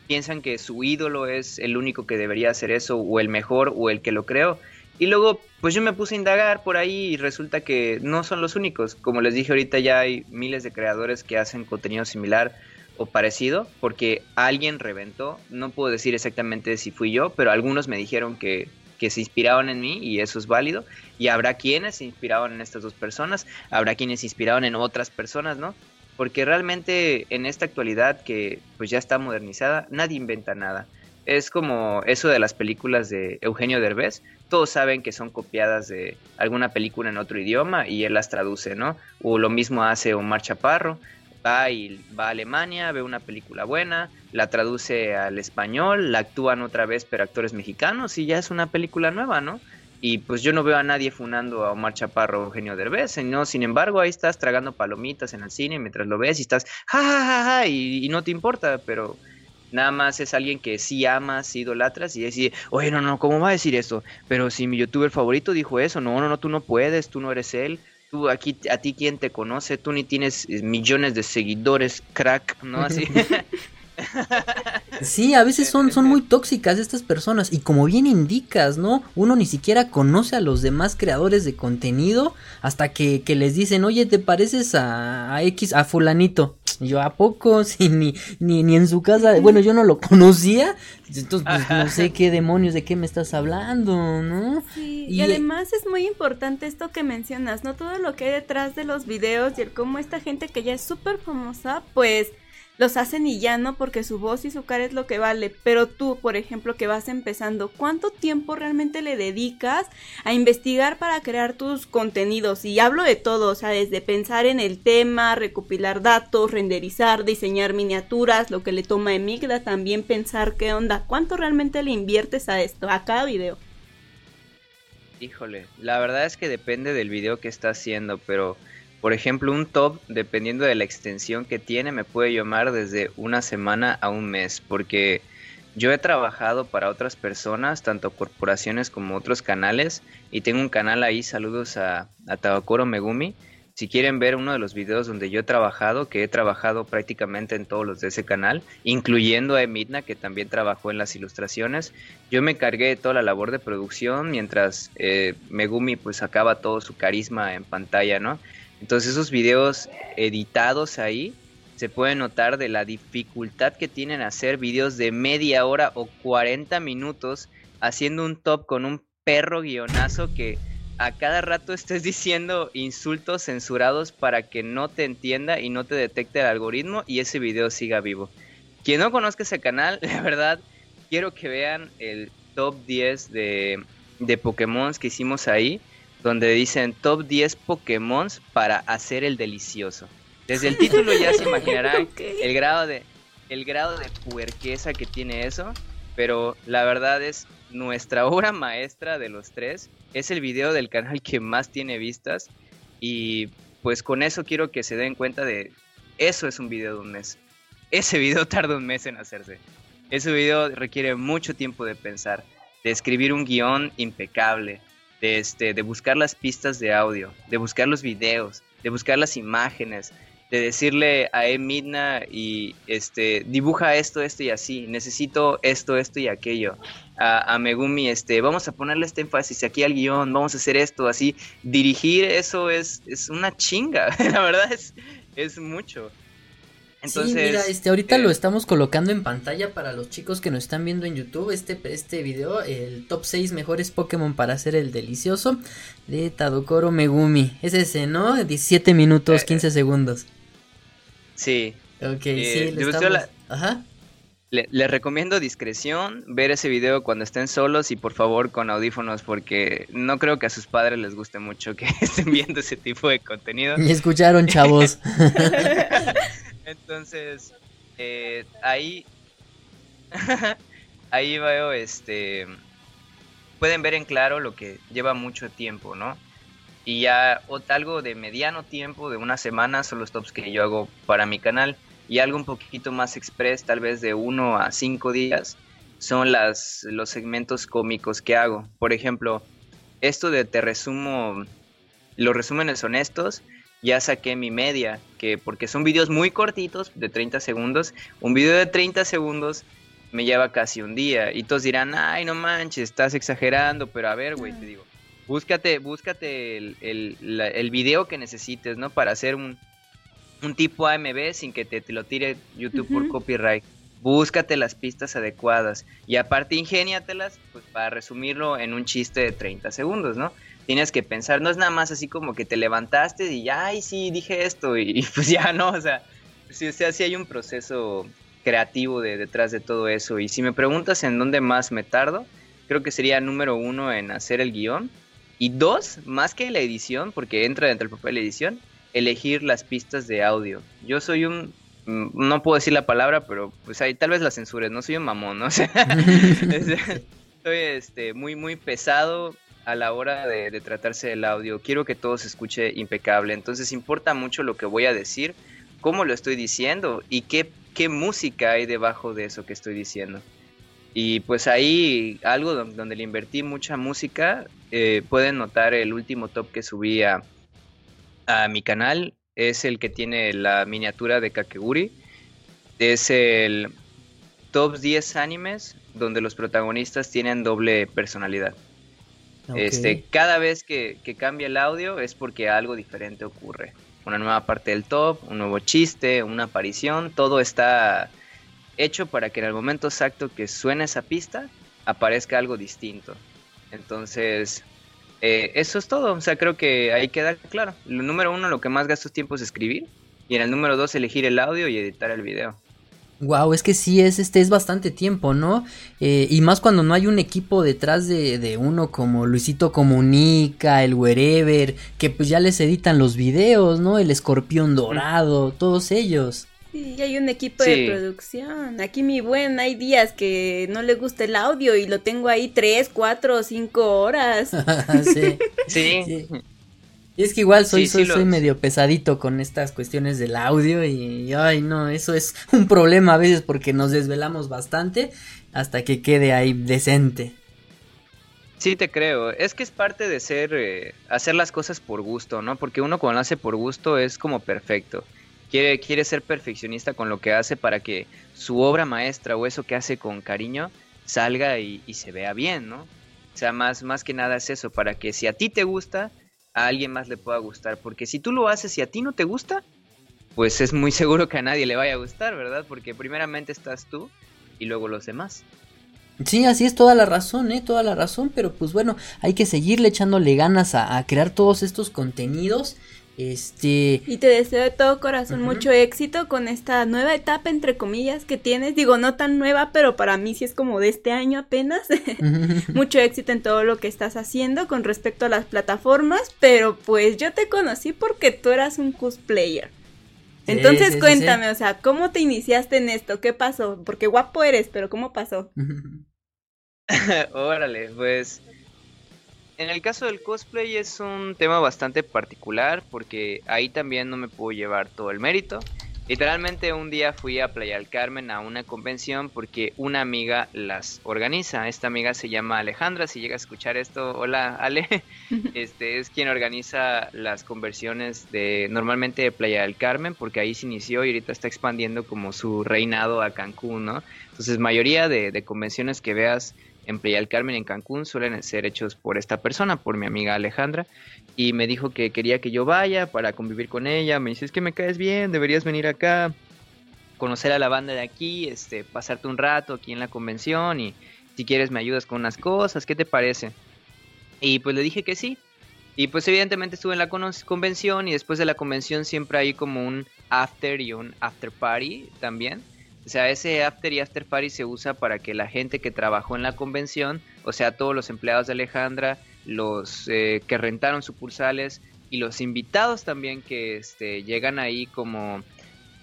piensan que su ídolo es el único que debería hacer eso o el mejor o el que lo creó. Y luego pues yo me puse a indagar por ahí y resulta que no son los únicos. Como les dije ahorita ya hay miles de creadores que hacen contenido similar o parecido porque alguien reventó. No puedo decir exactamente si fui yo, pero algunos me dijeron que, que se inspiraban en mí y eso es válido. Y habrá quienes se inspiraban en estas dos personas, habrá quienes se inspiraban en otras personas, ¿no? Porque realmente en esta actualidad que pues ya está modernizada, nadie inventa nada. Es como eso de las películas de Eugenio Derbez. Todos saben que son copiadas de alguna película en otro idioma y él las traduce, ¿no? O lo mismo hace Omar Chaparro. va y va a Alemania, ve una película buena, la traduce al español, la actúan otra vez pero actores mexicanos y ya es una película nueva, ¿no? Y pues yo no veo a nadie funando a Omar Chaparro o Eugenio Derbez, ¿no? Sin embargo, ahí estás tragando palomitas en el cine mientras lo ves y estás ja, ja, ja, ja y, no te importa, pero nada más es alguien que sí amas, idolatras y decir, oye, no, no, ¿cómo va a decir esto? Pero si mi youtuber favorito dijo eso, no, no, no, tú no puedes, tú no eres él, tú aquí, a ti quién te conoce, tú ni tienes eh, millones de seguidores, crack, ¿no? Así. Sí, a veces son, son muy tóxicas estas personas y como bien indicas, ¿no? Uno ni siquiera conoce a los demás creadores de contenido hasta que, que les dicen, oye, ¿te pareces a, a X, a fulanito? Yo a poco, sí, ni, ni, ni en su casa, bueno, yo no lo conocía, entonces pues no sé qué demonios, de qué me estás hablando, ¿no? Sí, y, además es muy importante esto que mencionas, ¿no? Todo lo que hay detrás de los videos y el cómo esta gente que ya es súper famosa, pues los hacen y ya no porque su voz y su cara es lo que vale, pero tú, por ejemplo, que vas empezando, ¿cuánto tiempo realmente le dedicas a investigar para crear tus contenidos? Y hablo de todo, o sea, desde pensar en el tema, recopilar datos, renderizar, diseñar miniaturas, lo que le toma a Emigda, también pensar qué onda, ¿cuánto realmente le inviertes a esto, a cada video? Híjole, la verdad es que depende del video que está haciendo, pero por ejemplo, un top, dependiendo de la extensión que tiene, me puede llamar desde una semana a un mes, porque yo he trabajado para otras personas, tanto corporaciones como otros canales, y tengo un canal ahí, saludos a, a Megumi. Si quieren ver uno de los videos donde yo he trabajado, que he trabajado prácticamente en todos los de ese canal, incluyendo a Emidna, que también trabajó en las ilustraciones, yo me encargué de toda la labor de producción, mientras eh, Megumi pues sacaba todo su carisma en pantalla, ¿no? Entonces esos videos editados ahí se puede notar de la dificultad que tienen hacer videos de media hora o 40 minutos haciendo un top con un perro guionazo que a cada rato estés diciendo insultos censurados para que no te entienda y no te detecte el algoritmo y ese video siga vivo. Quien no conozca ese canal, la verdad, quiero que vean el top 10 de, de Pokémon que hicimos ahí donde dicen top 10 Pokémon para hacer el delicioso. Desde el título ya se imaginarán el grado de el grado de puerqueza que tiene eso, pero la verdad es nuestra obra maestra de los tres, es el video del canal que más tiene vistas y pues con eso quiero que se den cuenta de eso es un video de un mes. Ese video tarda un mes en hacerse. Ese video requiere mucho tiempo de pensar, de escribir un guion impecable, de, este, de buscar las pistas de audio, de buscar los videos, de buscar las imágenes, de decirle a Emidna y este dibuja esto, esto y así, necesito esto, esto y aquello. A, a, Megumi, este, vamos a ponerle este énfasis aquí al guion, vamos a hacer esto, así. Dirigir eso es, es una chinga, la verdad es, es mucho. Entonces, sí, mira, este, ahorita eh, lo estamos colocando en pantalla para los chicos que nos están viendo en YouTube, este, este video, el top 6 mejores Pokémon para hacer el delicioso de Tadokoro Megumi. Es ese, ¿no? 17 minutos, 15 eh, segundos. Sí. Ok, eh, sí, le estamos... la... Ajá. Les le recomiendo discreción, ver ese video cuando estén solos y por favor con audífonos porque no creo que a sus padres les guste mucho que estén viendo ese tipo de contenido. Me escucharon, chavos. Entonces, eh, ahí, ahí veo, este, pueden ver en claro lo que lleva mucho tiempo, ¿no? Y ya algo de mediano tiempo, de una semana, son los tops que yo hago para mi canal. Y algo un poquito más express, tal vez de uno a cinco días, son las, los segmentos cómicos que hago. Por ejemplo, esto de te resumo, los resúmenes honestos, ya saqué mi media, que porque son videos muy cortitos, de 30 segundos, un video de 30 segundos me lleva casi un día. Y todos dirán, ay, no manches, estás exagerando, pero a ver, güey, te digo, búscate, búscate el, el, el, video que necesites, ¿no? Para hacer un, un tipo AMB sin que te, te lo tire YouTube por copyright. Búscate las pistas adecuadas y aparte ingéniatelas pues, para resumirlo en un chiste de 30 segundos, ¿no? Tienes que pensar, no es nada más así como que te levantaste y ya, ay, sí, dije esto y, pues ya no, o sea, sí, o sea, sí hay un proceso creativo de, detrás de todo eso y si me preguntas en dónde más me tardo, creo que sería número uno en hacer el guion y dos, más que la edición, porque entra dentro del papel de edición, elegir las pistas de audio. Yo soy un mm, no puedo decir la palabra, pero pues ahí tal vez la censures, no soy un mamón, ¿no? soy este, muy, muy pesado a la hora de, tratarse del audio. Quiero que todo se escuche impecable, entonces importa mucho lo que voy a decir, cómo lo estoy diciendo y qué, qué música hay debajo de eso que estoy diciendo. Y pues ahí algo donde, le invertí mucha música, eh, pueden notar el último top que subí a, a, mi canal, es el que tiene la miniatura de Kakeguri. Es el top 10 animes donde los protagonistas tienen doble personalidad. Este, cada vez que, que cambia el audio es porque algo diferente ocurre. Una nueva parte del top, un nuevo chiste, una aparición, todo está hecho para que en el momento exacto que suene esa pista aparezca algo distinto. Entonces, eh, eso es todo. O sea, creo que ahí queda claro. El número uno, lo que más gasto tiempo es escribir. Y en el número dos, elegir el audio y editar el video. Wow, es que sí, es, este, es bastante tiempo, ¿no? Eh, y más cuando no hay un equipo detrás de, de, uno como Luisito Comunica, el Wherever, que pues ya les editan los videos, ¿no? El Escorpión Dorado, todos ellos. Sí, hay un equipo de producción. Aquí mi buen, hay días que no le gusta el audio y lo tengo ahí tres, cuatro, cinco horas. sí. sí. Y es que igual soy, soy, soy medio pesadito con estas cuestiones del audio y, ay no, eso es un problema a veces porque nos desvelamos bastante hasta que quede ahí decente. Sí, te creo. Es que es parte de ser, eh, hacer las cosas por gusto, ¿no? Porque uno cuando lo hace por gusto es como perfecto quiere, ser perfeccionista con lo que hace para que su obra maestra o eso que hace con cariño salga y, se vea bien, ¿no? O sea, más, más que nada es eso, para que si a ti te gusta, a alguien más le pueda gustar. Porque si tú lo haces y a ti no te gusta, pues es muy seguro que a nadie le vaya a gustar, ¿verdad? Porque primeramente estás tú y luego los demás. Sí, así es toda la razón, ¿eh? Toda la razón, pero pues bueno, hay que seguirle echándole ganas a, a crear todos estos contenidos este. Y te deseo de todo corazón mucho éxito con esta nueva etapa, entre comillas, que tienes. Digo, no tan nueva, pero para mí sí es como de este año apenas. mucho éxito en todo lo que estás haciendo con respecto a las plataformas. Pero pues yo te conocí porque tú eras un cosplayer. Entonces cuéntame, o sea, ¿cómo te iniciaste en esto? ¿Qué pasó? Porque guapo eres, pero ¿cómo pasó? Órale, pues en el caso del cosplay es un tema bastante particular porque ahí también no me puedo llevar todo el mérito. Literalmente un día fui a Playa del Carmen a una convención porque una amiga las organiza. Esta amiga se llama Alejandra. Si llega a escuchar esto, hola Ale. Este es quien organiza las conversiones de normalmente de Playa del Carmen porque ahí se inició y ahorita está expandiendo como su reinado a Cancún, ¿no? Entonces mayoría de, de convenciones que veas en Playa del Carmen, en Cancún, suelen ser hechos por esta persona, por mi amiga Alejandra, y me dijo que quería que yo vaya para convivir con ella, me dice, es que me caes bien, deberías venir acá, conocer a la banda de aquí, este, pasarte un rato aquí en la convención y si quieres me ayudas con unas cosas, ¿qué te parece? Y pues le dije que sí, y pues evidentemente estuve en la convención y después de la convención siempre hay como un after y un after party también. O sea, ese after y after party se usa para que la gente que trabajó en la convención, o sea, todos los empleados de Alejandra, los eh, que rentaron sucursales y los invitados también que este, llegan ahí como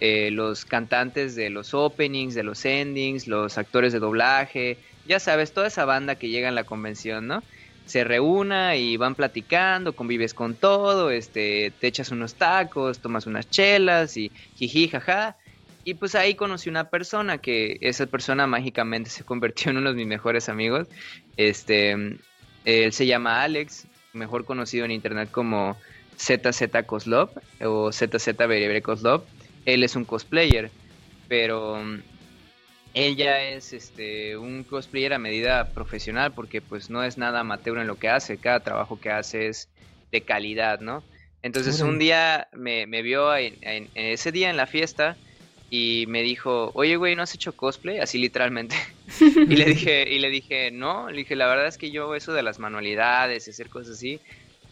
eh, los cantantes de los openings, de los endings, los actores de doblaje, ya sabes, toda esa banda que llega en la convención, ¿no? Se reúna y van platicando, convives con todo, este, te echas unos tacos, tomas unas chelas y jiji, jaja y pues ahí conocí una persona que esa persona mágicamente se convirtió en uno de mis mejores amigos. Este, él se llama Alex, mejor conocido en internet como ZZ Koslov o ZZ Berebre Koslov. Él es un cosplayer, pero mm, él ya es este, un cosplayer a medida profesional porque pues no es nada amateur en lo que hace, cada trabajo que hace es de calidad, ¿no? Entonces un día me, vio en, ese día en la fiesta y me dijo, oye, güey, ¿no has hecho cosplay? Así literalmente. y le dije, y le dije, no, le dije, la verdad es que yo eso de las manualidades, hacer cosas así,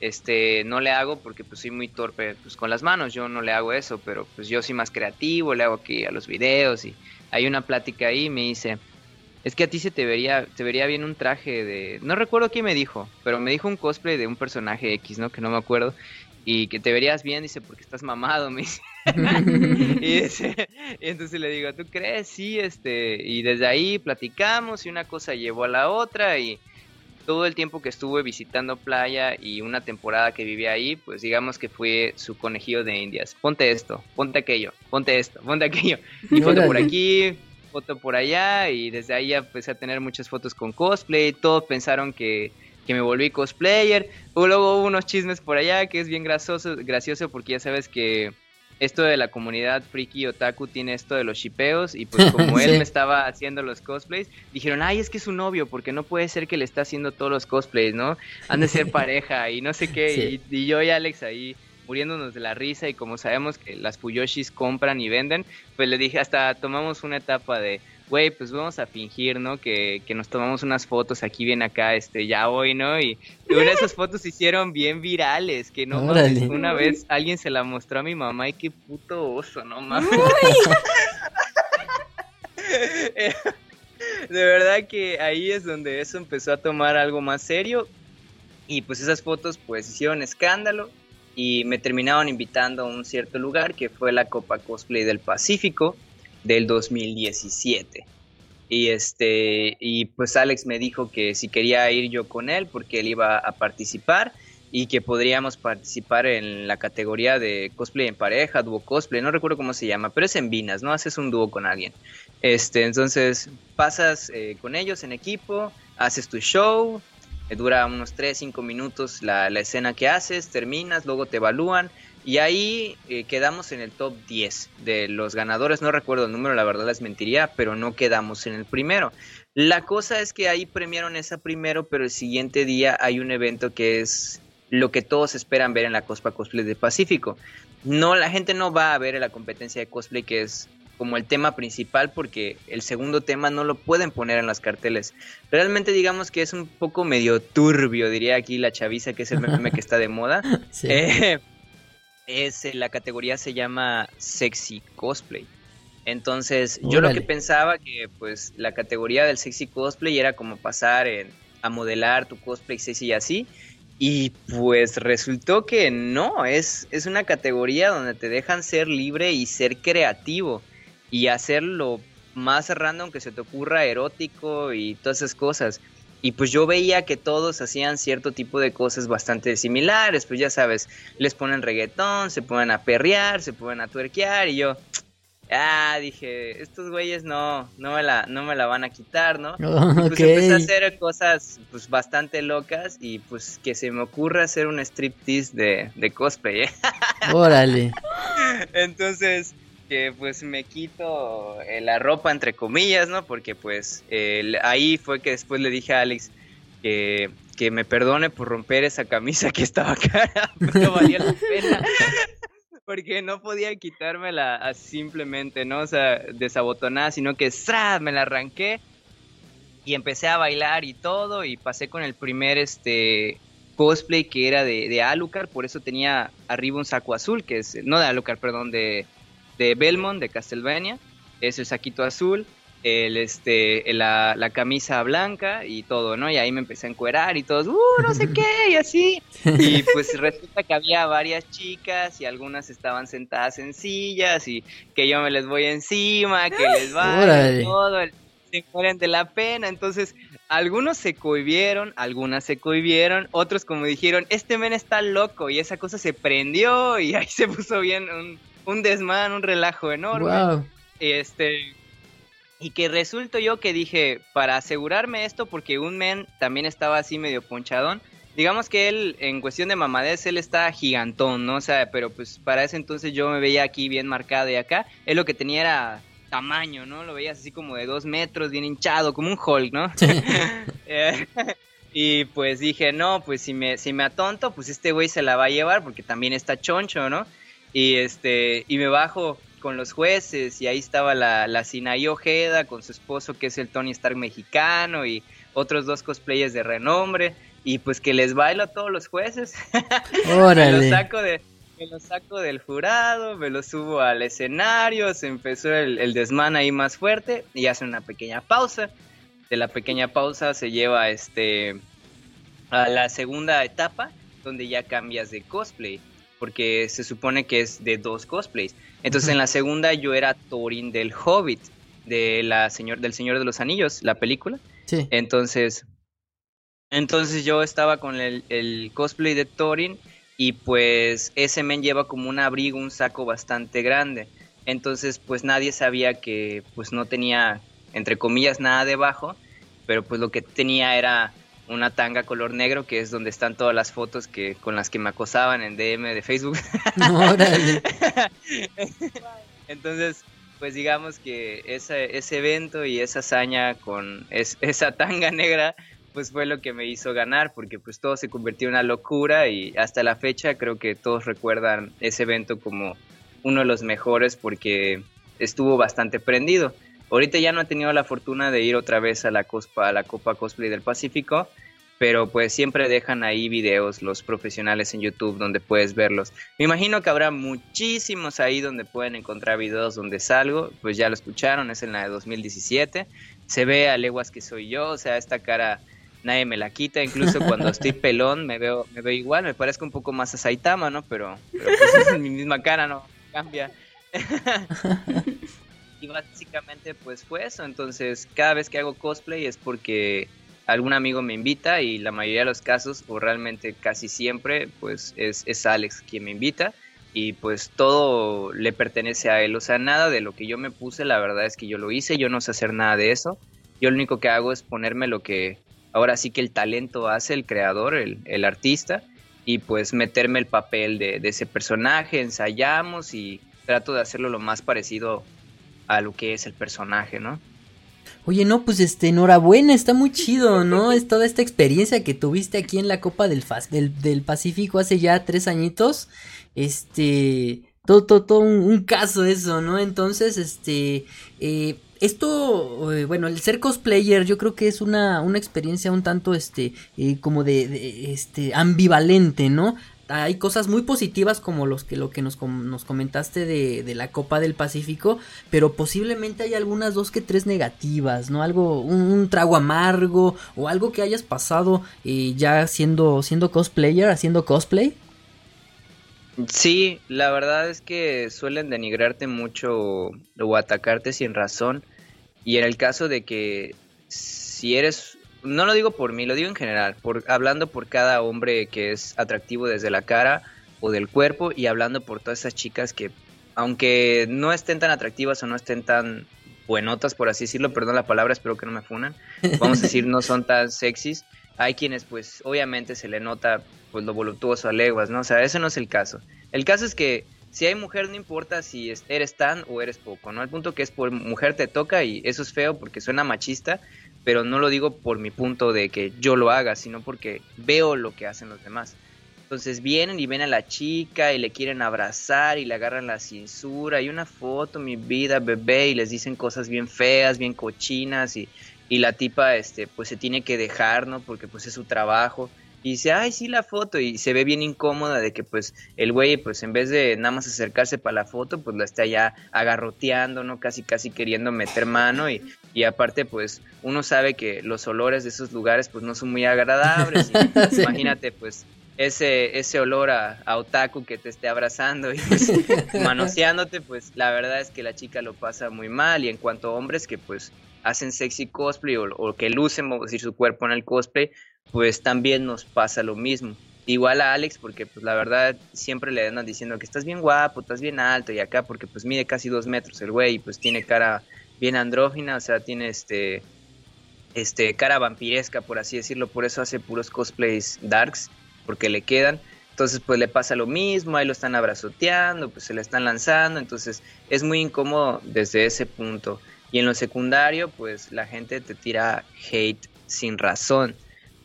este, no le hago porque pues soy muy torpe pues con las manos, yo no le hago eso, pero pues yo soy más creativo, le hago aquí a los videos y hay una plática ahí y me dice, es que a ti se te vería, te vería bien un traje de, no recuerdo quién me dijo, pero me dijo un cosplay de un personaje X, ¿no? Que no me acuerdo. Y que te verías bien, dice, porque estás mamado, me dice. y, entonces le digo, ¿tú crees? Sí, este, y desde ahí platicamos y una cosa llevó a la otra y todo el tiempo que estuve visitando playa y una temporada que vivía ahí, pues digamos que fue su conejillo de indias. Ponte esto, ponte aquello, ponte esto, ponte aquello. Y foto por aquí, foto por allá y desde ahí ya empecé a tener muchas fotos con cosplay. Todos pensaron que que me volví cosplayer. Luego hubo unos chismes por allá que es bien gracioso, gracioso porque ya sabes que esto de la comunidad friki otaku tiene esto de los shipeos y pues como él me estaba haciendo los cosplays, dijeron, ay, es que es su novio, porque no puede ser que le está haciendo todos los cosplays, ¿no? Han de ser pareja y no sé qué. Y, y, yo y Alex ahí muriéndonos de la risa y como sabemos que las Fuyoshis compran y venden, pues le dije, hasta tomamos una etapa de, güey, pues vamos a fingir, ¿no? Que, que, nos tomamos unas fotos aquí bien acá, este, ya hoy, ¿no? Y, una de esas fotos se hicieron bien virales, que no mames, una vez alguien se la mostró a mi mamá y qué puto oso, no mames. de verdad que ahí es donde eso empezó a tomar algo más serio y pues esas fotos pues hicieron escándalo y me terminaron invitando a un cierto lugar que fue la Copa Cosplay del Pacífico del 2017. Y este y pues Alex me dijo que si quería ir yo con él porque él iba a participar y que podríamos participar en la categoría de cosplay en pareja, dúo cosplay, no recuerdo cómo se llama, pero es en Vinas, ¿no? Haces un dúo con alguien. Este, entonces pasas eh, con ellos en equipo, haces tu show, eh, dura unos 3, 5 minutos la, la escena que haces, terminas, luego te evalúan y ahí eh, quedamos en el top 10 de los ganadores. No recuerdo el número, la verdad les mentiría, pero no quedamos en el primero. La cosa es que ahí premiaron esa primero, pero el siguiente día hay un evento que es lo que todos esperan ver en la Cospa Cosplay de Pacífico. No, la gente no va a ver la competencia de cosplay que es como el tema principal porque el segundo tema no lo pueden poner en las carteles. Realmente digamos que es un poco medio turbio, diría aquí la chaviza, que es el meme que está de moda. Sí. Eh, es eh, la categoría se llama sexy cosplay. Entonces, yo lo que pensaba que pues la categoría del sexy cosplay era como pasar en, a modelar tu cosplay sexy y así. Y pues resultó que no, es, es una categoría donde te dejan ser libre y ser creativo y hacer lo más random que se te ocurra, erótico y todas esas cosas. Y pues yo veía que todos hacían cierto tipo de cosas bastante similares, pues ya sabes, les ponen reggaetón, se ponen a perrear, se ponen a tuerquear y yo, ah, dije, estos güeyes no, no me la, no me la van a quitar, ¿no? y pues empecé a hacer cosas pues bastante locas y pues que se me ocurra hacer un striptease de, de cosplay, ¿eh? Órale. Entonces, que pues me quito eh, la ropa entre comillas, ¿no? Porque pues ahí fue que después le dije a Alex que, que me perdone por romper esa camisa que estaba cara, no valía la pena. Porque no podía quitármela simplemente, ¿no? O sea, desabotonada, sino que ¡zra! me la arranqué y empecé a bailar y todo y pasé con el primer este cosplay que era de, de Alucard, por eso tenía arriba un saco azul, que es, no de Alucard, perdón, de, de Belmont, de Castlevania, es el saquito azul, el este la, la, camisa blanca y todo, ¿no? Y ahí me empecé a encuerar y todos, uh, no sé qué, y así. Y pues resulta que había varias chicas y algunas estaban sentadas en sillas y que yo me les voy encima, que les va todo, se mueren de la pena. Entonces, algunos se cohibieron, algunas se cohibieron, otros como dijeron, este men está loco y esa cosa se prendió y ahí se puso bien un, un desmán, un relajo enorme. Este, y que resulto yo que dije, para asegurarme esto, porque un men también estaba así medio ponchadón, digamos que él, en cuestión de mamadez, él está gigantón, ¿no? O sea, pero pues para ese entonces yo me veía aquí bien marcado y acá, él lo que tenía era tamaño, ¿no? Lo veías así como de dos metros, bien hinchado, como un Hulk, ¿no? Eh, y pues dije, no, pues si me, si me atonto, pues este güey se la va a llevar porque también está choncho, ¿no? Y este, y me bajo con los jueces y ahí estaba la, la Sinaí Ojeda con su esposo que es el Tony Stark mexicano y otros dos cosplayers de renombre y pues que les bailo a todos los jueces. me los saco de me los saco del jurado, me los subo al escenario, se empezó el, el desmán ahí más fuerte y hace una pequeña pausa. De la pequeña pausa se lleva este a la segunda etapa donde ya cambias de cosplay porque se supone que es de dos cosplays. Entonces en la segunda yo era Thorin del Hobbit, de la señor, del Señor de los Anillos, la película. Sí. Entonces, entonces yo estaba con el, el cosplay de Thorin y pues ese men lleva como un abrigo, un saco bastante grande. Entonces pues nadie sabía que pues no tenía, entre comillas, nada debajo, pero pues lo que tenía era una tanga color negro, que es donde están todas las fotos que con las que me acosaban en DM de Facebook. Órale. Entonces, pues digamos que ese, ese evento y esa hazaña con es- esa tanga negra, pues fue lo que me hizo ganar, porque pues todo se convirtió en una locura y hasta la fecha creo que todos recuerdan ese evento como uno de los mejores porque estuvo bastante prendido. Ahorita ya no he tenido la fortuna de ir otra vez a la, cospa, a la Copa Cosplay del Pacífico, pero pues siempre dejan ahí videos los profesionales en YouTube donde puedes verlos. Me imagino que habrá muchísimos ahí donde pueden encontrar videos donde salgo, pues ya lo escucharon, es en la de 2017. Se ve a leguas que soy yo, o sea, esta cara nadie me la quita, incluso cuando estoy pelón me veo me veo igual, me parezco un poco más a Saitama, ¿no? Pero, pero pues es mi misma cara, no cambia. y básicamente pues fue eso, entonces cada vez que hago cosplay es porque algún amigo me invita y la mayoría de los casos, o realmente casi siempre, pues es, es Alex quien me invita y pues todo le pertenece a él, o sea, nada de lo que yo me puse, la verdad es que yo lo hice, yo no sé hacer nada de eso, yo lo único que hago es ponerme lo que ahora sí que el talento hace el creador, el, el artista, y pues meterme el papel de, de ese personaje, ensayamos y trato de hacerlo lo más parecido a lo que es el personaje, ¿no? Oye, no, pues este, enhorabuena, está muy chido, ¿no? Es toda esta experiencia que tuviste aquí en la Copa del, del, del Pacífico hace ya tres añitos. Este, todo, todo, todo un, un caso eso, ¿no? Entonces, este, eh, esto, eh, bueno, el ser cosplayer yo creo que es una, una experiencia un tanto, este, eh, como de, de, este, ambivalente, ¿no? Hay cosas muy positivas como los que, lo que nos, nos comentaste de, de la Copa del Pacífico, pero posiblemente hay algunas dos que tres negativas, ¿no? Algo, un, un trago amargo o algo que hayas pasado eh, ya siendo, siendo cosplayer, haciendo cosplay. Sí, la verdad es que suelen denigrarte mucho o atacarte sin razón. Y en el caso de que si eres, no lo digo por mí, lo digo en general, por, hablando por cada hombre que es atractivo desde la cara o del cuerpo y hablando por todas esas chicas que, aunque no estén tan atractivas o no estén tan buenotas, por así decirlo, perdón la palabra, espero que no me funan, vamos a decir, no son tan sexys. Hay quienes, pues, obviamente se le nota pues lo voluptuoso a leguas, ¿no? O sea, ese no es el caso. El caso es que si hay mujer, no importa si es- eres tan o eres poco, ¿no? El punto que es por mujer te toca y eso es feo porque suena machista, pero no lo digo por mi punto de que yo lo haga, sino porque veo lo que hacen los demás. Entonces vienen y ven a la chica y le quieren abrazar y le agarran la cintura y una foto, mi vida, bebé, y les dicen cosas bien feas, bien cochinas y, y la tipa este pues se tiene que dejar, ¿no? Porque pues es su trabajo. Y dice, ay, sí, la foto. Y se ve bien incómoda de que, pues, el güey, pues, en vez de nada más acercarse para la foto, pues, la está ya agarroteando, ¿no? Casi, casi queriendo meter mano. Y, y aparte, pues, uno sabe que los olores de esos lugares, pues, no son muy agradables. Y Sí. Imagínate, pues, ese, ese olor a, a otaku que te esté abrazando y pues, manoseándote, pues, la verdad es que la chica lo pasa muy mal. Y en cuanto a hombres que, pues, hacen sexy cosplay o, o que lucen, decir, su cuerpo en el cosplay, pues también nos pasa lo mismo. Igual a Alex, porque pues la verdad siempre le andan diciendo que estás bien guapo, estás bien alto y acá porque pues mide casi dos metros el güey y pues tiene cara bien andrógina, o sea, tiene este, este cara vampiresca por así decirlo, por eso hace puros cosplays darks, porque le quedan. Entonces pues le pasa lo mismo, ahí lo están abrazoteando, pues se le están lanzando, entonces es muy incómodo desde ese punto. Y en lo secundario pues la gente te tira hate sin razón.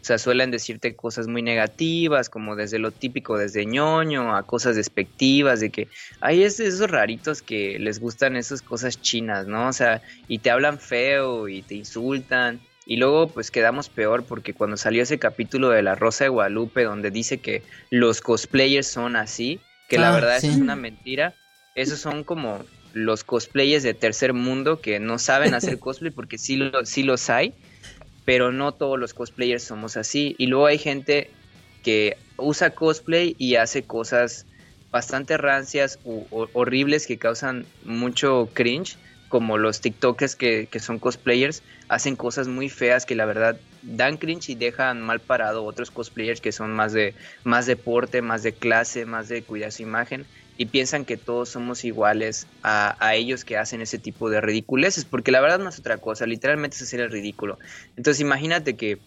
O sea, suelen decirte cosas muy negativas, como desde lo típico, desde ñoño, a cosas despectivas, de que hay es- esos raritos que les gustan esas cosas chinas, ¿no? O sea, y te hablan feo y te insultan. Y luego pues quedamos peor porque cuando salió ese capítulo de La Rosa de Guadalupe donde dice que los cosplayers son así, que la Ah, verdad sí. es una mentira, esos son como los cosplayers de tercer mundo que no saben hacer cosplay porque sí, lo, sí los hay, pero no todos los cosplayers somos así. Y luego hay gente que usa cosplay y hace cosas bastante rancias u horribles que causan mucho cringe, como los TikTokers que, que, son cosplayers, hacen cosas muy feas que la verdad dan cringe y dejan mal parado otros cosplayers que son más de más deporte, más de clase, más de cuidar su imagen y piensan que todos somos iguales a, a, ellos que hacen ese tipo de ridiculeces, porque la verdad no es otra cosa, literalmente es hacer el ridículo. Entonces imagínate que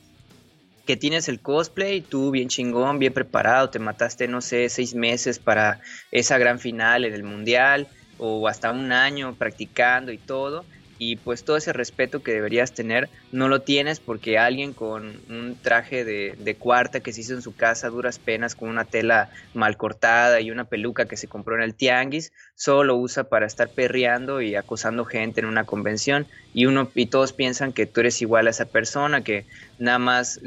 que tienes el cosplay, tú bien chingón, bien preparado, te mataste, no sé, seis meses para esa gran final en el mundial o hasta un año practicando y todo. Y pues todo ese respeto que deberías tener no lo tienes porque alguien con un traje de, de cuarta que se hizo en su casa duras penas con una tela mal cortada y una peluca que se compró en el tianguis, solo lo usa para estar perreando y acosando gente en una convención. Y uno y todos piensan que tú eres igual a esa persona, que nada más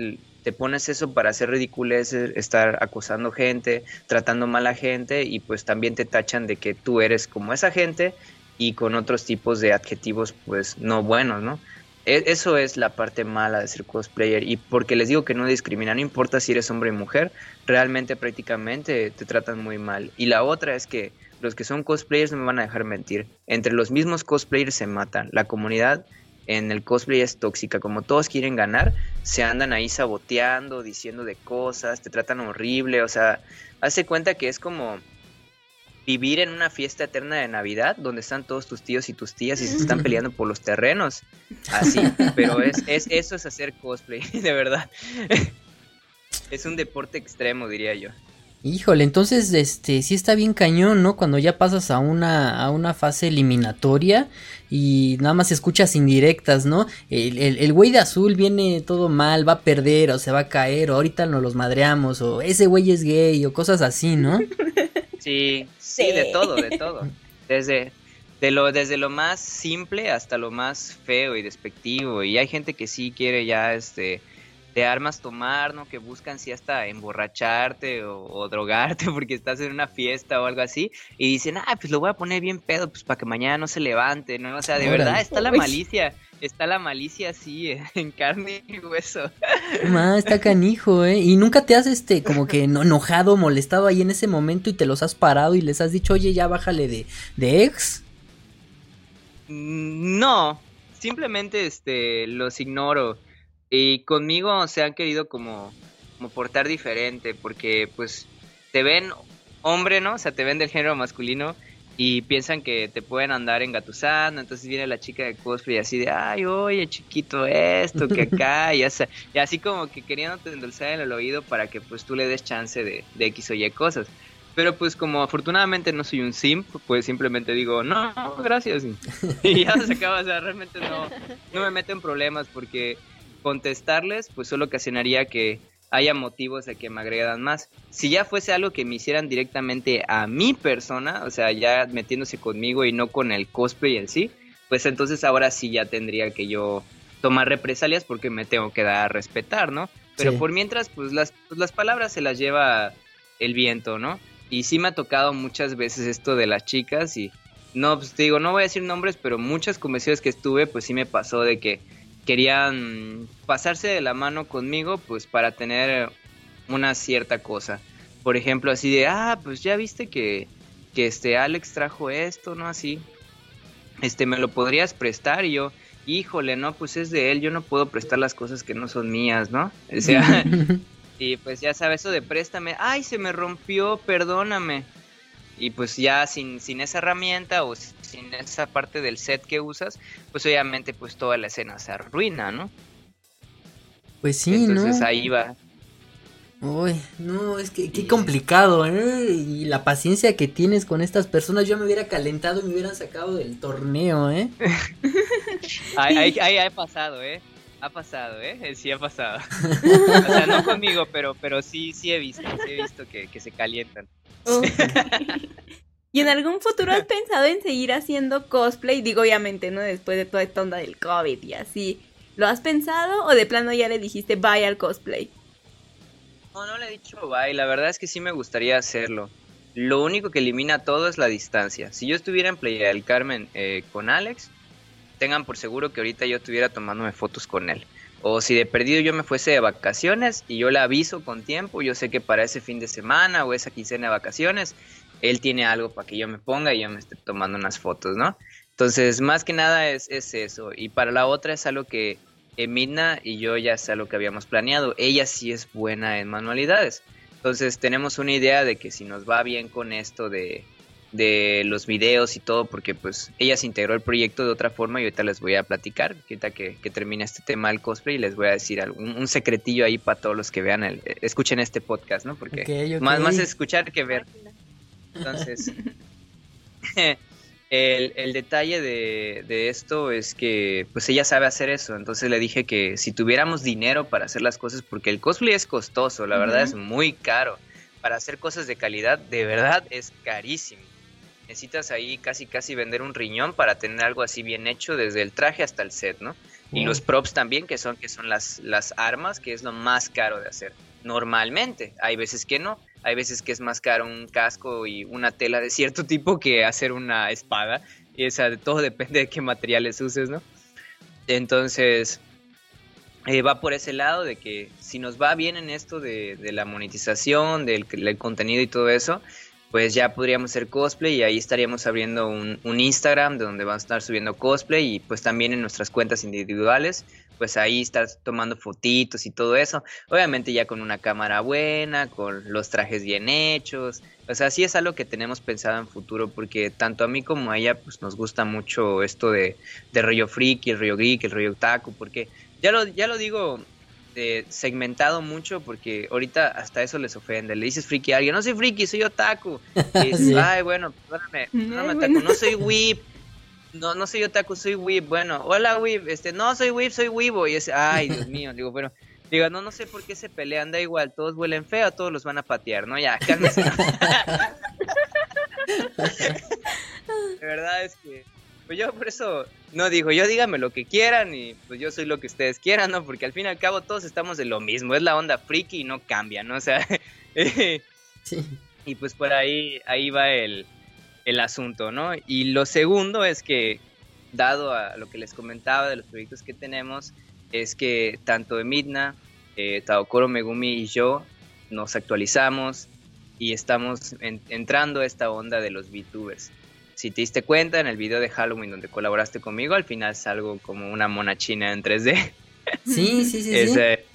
te pones eso para hacer ridiculeces, estar acosando gente, tratando mal a gente y pues también te tachan de que tú eres como esa gente y con otros tipos de adjetivos pues no buenos, ¿no? E, eso es la parte mala de ser cosplayer y porque les digo que no discrimina, no importa si eres hombre o mujer, realmente prácticamente te tratan muy mal. Y la otra es que los que son cosplayers no me van a dejar mentir, entre los mismos cosplayers se matan, la comunidad en el cosplay es tóxica, como todos quieren ganar, se andan ahí saboteando, diciendo de cosas, te tratan horrible, o sea, hace cuenta que es como vivir en una fiesta eterna de Navidad donde están todos tus tíos y tus tías y se están peleando por los terrenos. Así, pero es, es eso es hacer cosplay, de verdad. es un deporte extremo, diría yo. Híjole, entonces este sí está bien cañón, ¿no? Cuando ya pasas a una a una fase eliminatoria y nada más escuchas indirectas, ¿no? El, el, el güey de azul viene todo mal, va a perder o se va a caer o ahorita nos los madreamos o ese güey es gay o cosas así, ¿no? Sí, sí, sí, de todo, de todo. Desde de lo desde lo más simple hasta lo más feo y despectivo y hay gente que sí quiere ya este de armas tomar, ¿no? Que buscan si hasta emborracharte o, drogarte porque estás en una fiesta o algo así y dicen, ah, pues lo voy a poner bien pedo, pues para que mañana no se levante, ¿no? O sea, de verdad está la malicia, está la malicia así en carne y hueso. Ma, está canijo, ¿eh? Y nunca te has, este, como que enojado, molestado ahí en ese momento y te los has parado y les has dicho, oye, ya bájale de, de ex. Mm, no, simplemente, este, los ignoro y conmigo se han querido como, como portar diferente, porque pues te ven hombre, ¿no? O sea, te ven del género masculino y piensan que te pueden andar engatusando, entonces viene la chica de cosplay así de, ay, oye, chiquito, esto, que acá, y, y así como que queriéndote endulzar en el oído para que pues tú le des chance de, de X o Y cosas. Pero pues como afortunadamente no soy un simp, pues simplemente digo, no, gracias. Y ya se acaba, o sea, realmente no, no me meto en problemas porque contestarles, pues solo ocasionaría que haya motivos de que me agregan más. Si ya fuese algo que me hicieran directamente a mi persona, o sea, ya metiéndose conmigo y no con el cosplay en sí, pues entonces ahora sí ya tendría que yo tomar represalias porque me tengo que dar a respetar, ¿no? Pero por mientras, pues las, pues las palabras se las lleva el viento, ¿no? Y sí me ha tocado muchas veces esto de las chicas y no, pues te digo, no voy a decir nombres, pero muchas conversaciones que estuve, pues sí me pasó de que querían pasarse de la mano conmigo pues para tener una cierta cosa. Por ejemplo, así de, ah, pues ya viste que, que este Alex trajo esto, ¿no? Así, este, me lo podrías prestar y yo, híjole, no, pues es de él, yo no puedo prestar las cosas que no son mías, ¿no? O sea, y pues ya sabes, eso de préstame, ay, se me rompió, perdóname. Y pues ya sin, sin esa herramienta o sin esa parte del set que usas, pues obviamente pues toda la escena se arruina, ¿no? Pues sí, Entonces ahí va. Uy, no, es que qué complicado, ¿eh? Y la paciencia que tienes con estas personas, yo me hubiera calentado y me hubieran sacado del torneo, ¿eh? ahí, ahí, ha pasado, ¿eh? Ha pasado, ¿eh? Sí ha pasado. o sea, no conmigo, pero, pero sí, sí he visto, sí he visto que, que se calientan. ¿Y en algún futuro has pensado en seguir haciendo cosplay? Digo, obviamente, ¿no? Después de toda esta onda del COVID y así. ¿Lo has pensado o de plano ya le dijiste bye al cosplay? No, no le he dicho bye. La verdad es que sí me gustaría hacerlo. Lo único que elimina todo es la distancia. Si yo estuviera en Playa del Carmen eh, con Alex, tengan por seguro que ahorita yo estuviera tomándome fotos con él. O si de perdido yo me fuese de vacaciones y yo le aviso con tiempo, yo sé que para ese fin de semana o esa quincena de vacaciones él tiene algo para que yo me ponga y yo me esté tomando unas fotos, ¿no? Entonces, más que nada es, es eso. Y para la otra es algo que Emina y yo ya es algo que habíamos planeado. Ella sí es buena en manualidades. Entonces tenemos una idea de que si nos va bien con esto de, de los videos y todo, porque pues ella se integró al proyecto de otra forma y ahorita les voy a platicar, ahorita que, que termine este tema del cosplay, les voy a decir algún, un secretillo ahí para todos los que vean, el, escuchen este podcast, ¿no? Porque. Más, más escuchar que ver. Entonces, el, el detalle de, de esto es que pues ella sabe hacer eso, entonces le dije que si tuviéramos dinero para hacer las cosas, porque el cosplay es costoso, la verdad es muy caro, para hacer cosas de calidad, de verdad es carísimo. Necesitas ahí casi casi vender un riñón para tener algo así bien hecho desde el traje hasta el set, ¿no? Y los props también, que son, que son las, las armas, que es lo más caro de hacer. Normalmente, hay veces que no, hay veces que es más caro un casco y una tela de cierto tipo que hacer una espada. Y esa, todo depende de qué materiales uses, ¿no? Entonces, eh, va por ese lado de que si nos va bien en esto de, de la monetización, del, del contenido y todo eso, pues ya podríamos hacer cosplay y ahí estaríamos abriendo un, un Instagram de donde vamos a estar subiendo cosplay y pues también en nuestras cuentas individuales, pues ahí estar tomando fotitos y todo eso. Obviamente ya con una cámara buena, con los trajes bien hechos. O sea, sí es algo que tenemos pensado en futuro porque tanto a mí como a ella pues nos gusta mucho esto de, de rollo friki, el rollo geek, el rollo otaku, porque ya lo, ya lo digo eh, segmentado mucho porque ahorita hasta eso les ofende. Le dices friki a alguien, no soy friki, soy otaku. Y dices, Sí. ay, bueno, perdóname, perdóname, bueno. no soy whip. No, no soy otaku, soy whip. Bueno, hola whip, este, no soy whip, soy wibo. Y ese, ay, Dios mío, digo, bueno, digo, no, no sé por qué se pelean, da igual, todos huelen feo, todos los van a patear, ¿no? Ya, cálmese. De verdad es que, pues yo por eso no digo, yo díganme lo que quieran y pues yo soy lo que ustedes quieran, ¿no? Porque al fin y al cabo todos estamos de lo mismo, es la onda friki y no cambia, ¿no? O sea, Sí. y pues por ahí, ahí va el, el asunto, ¿no? Y lo segundo es que, dado a lo que les comentaba de los proyectos que tenemos, es que tanto Emidna, eh, Taokoro Megumi y yo nos actualizamos y estamos en- entrando a esta onda de los VTubers. Si te diste cuenta en el video de Halloween donde colaboraste conmigo, al final salgo como una mona china en 3D. Sí, sí, sí, es sí. eh,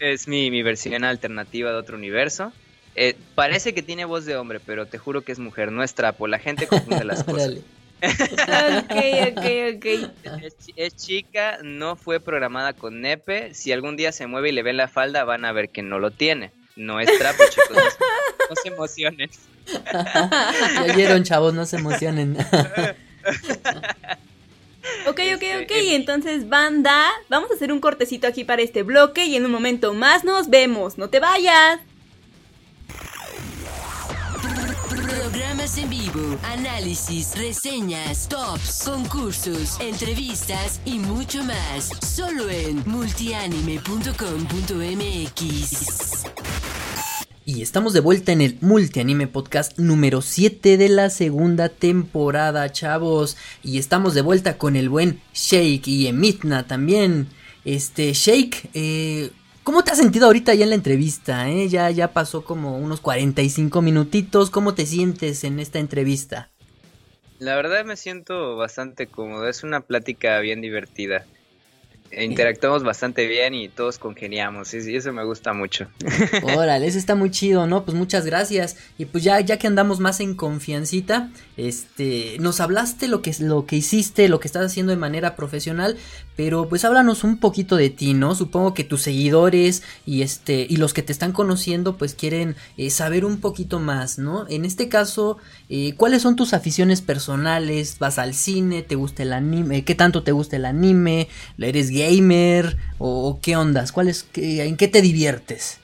es mi, mi versión alternativa de otro universo. Eh, parece que tiene voz de hombre, pero te juro que es mujer, no es trapo. La gente confunde las cosas. Ok, ok, ok. Es, es chica, no fue programada con nepe. Si algún día se mueve y le ven la falda, van a ver que no lo tiene. No es trapo, chicos. No, se- emocionen. Ya oyeron, chavos, no se emocionen. Ok, ok, Este, ok. em- Entonces, banda, vamos a hacer un cortecito aquí para este bloque y en un momento más nos vemos. No te vayas. Programas en vivo, análisis, reseñas, tops, concursos, entrevistas y mucho más. Solo en multianime.com.mx. Y estamos de vuelta en el Multianime Podcast número 7 de la segunda temporada, chavos. Y estamos de vuelta con el buen Shake y Emitna también. Este, Shake, eh, ¿cómo te has sentido ahorita ya en la entrevista? Eh? Ya, ya pasó como unos 45 minutitos. ¿Cómo te sientes en esta entrevista? La verdad me siento bastante cómodo. Es una plática bien divertida. Interactuamos bastante bien y todos congeniamos. Y eso me gusta mucho. Órale, eso está muy chido, ¿no? Pues muchas gracias. Y pues ya, ya que andamos más en confiancita, este, nos hablaste lo que, lo que hiciste, lo que estás haciendo de manera profesional, pero pues háblanos un poquito de ti, ¿no? Supongo que tus seguidores y este, y los que te están conociendo, pues quieren eh, saber un poquito más, ¿no? En este caso, eh, ¿cuáles son tus aficiones personales? ¿Vas al cine? ¿Te gusta el anime? ¿Qué tanto te gusta el anime? ¿Eres gamer? ¿O, qué ondas? ¿Cuál es, qué- ¿En qué te diviertes?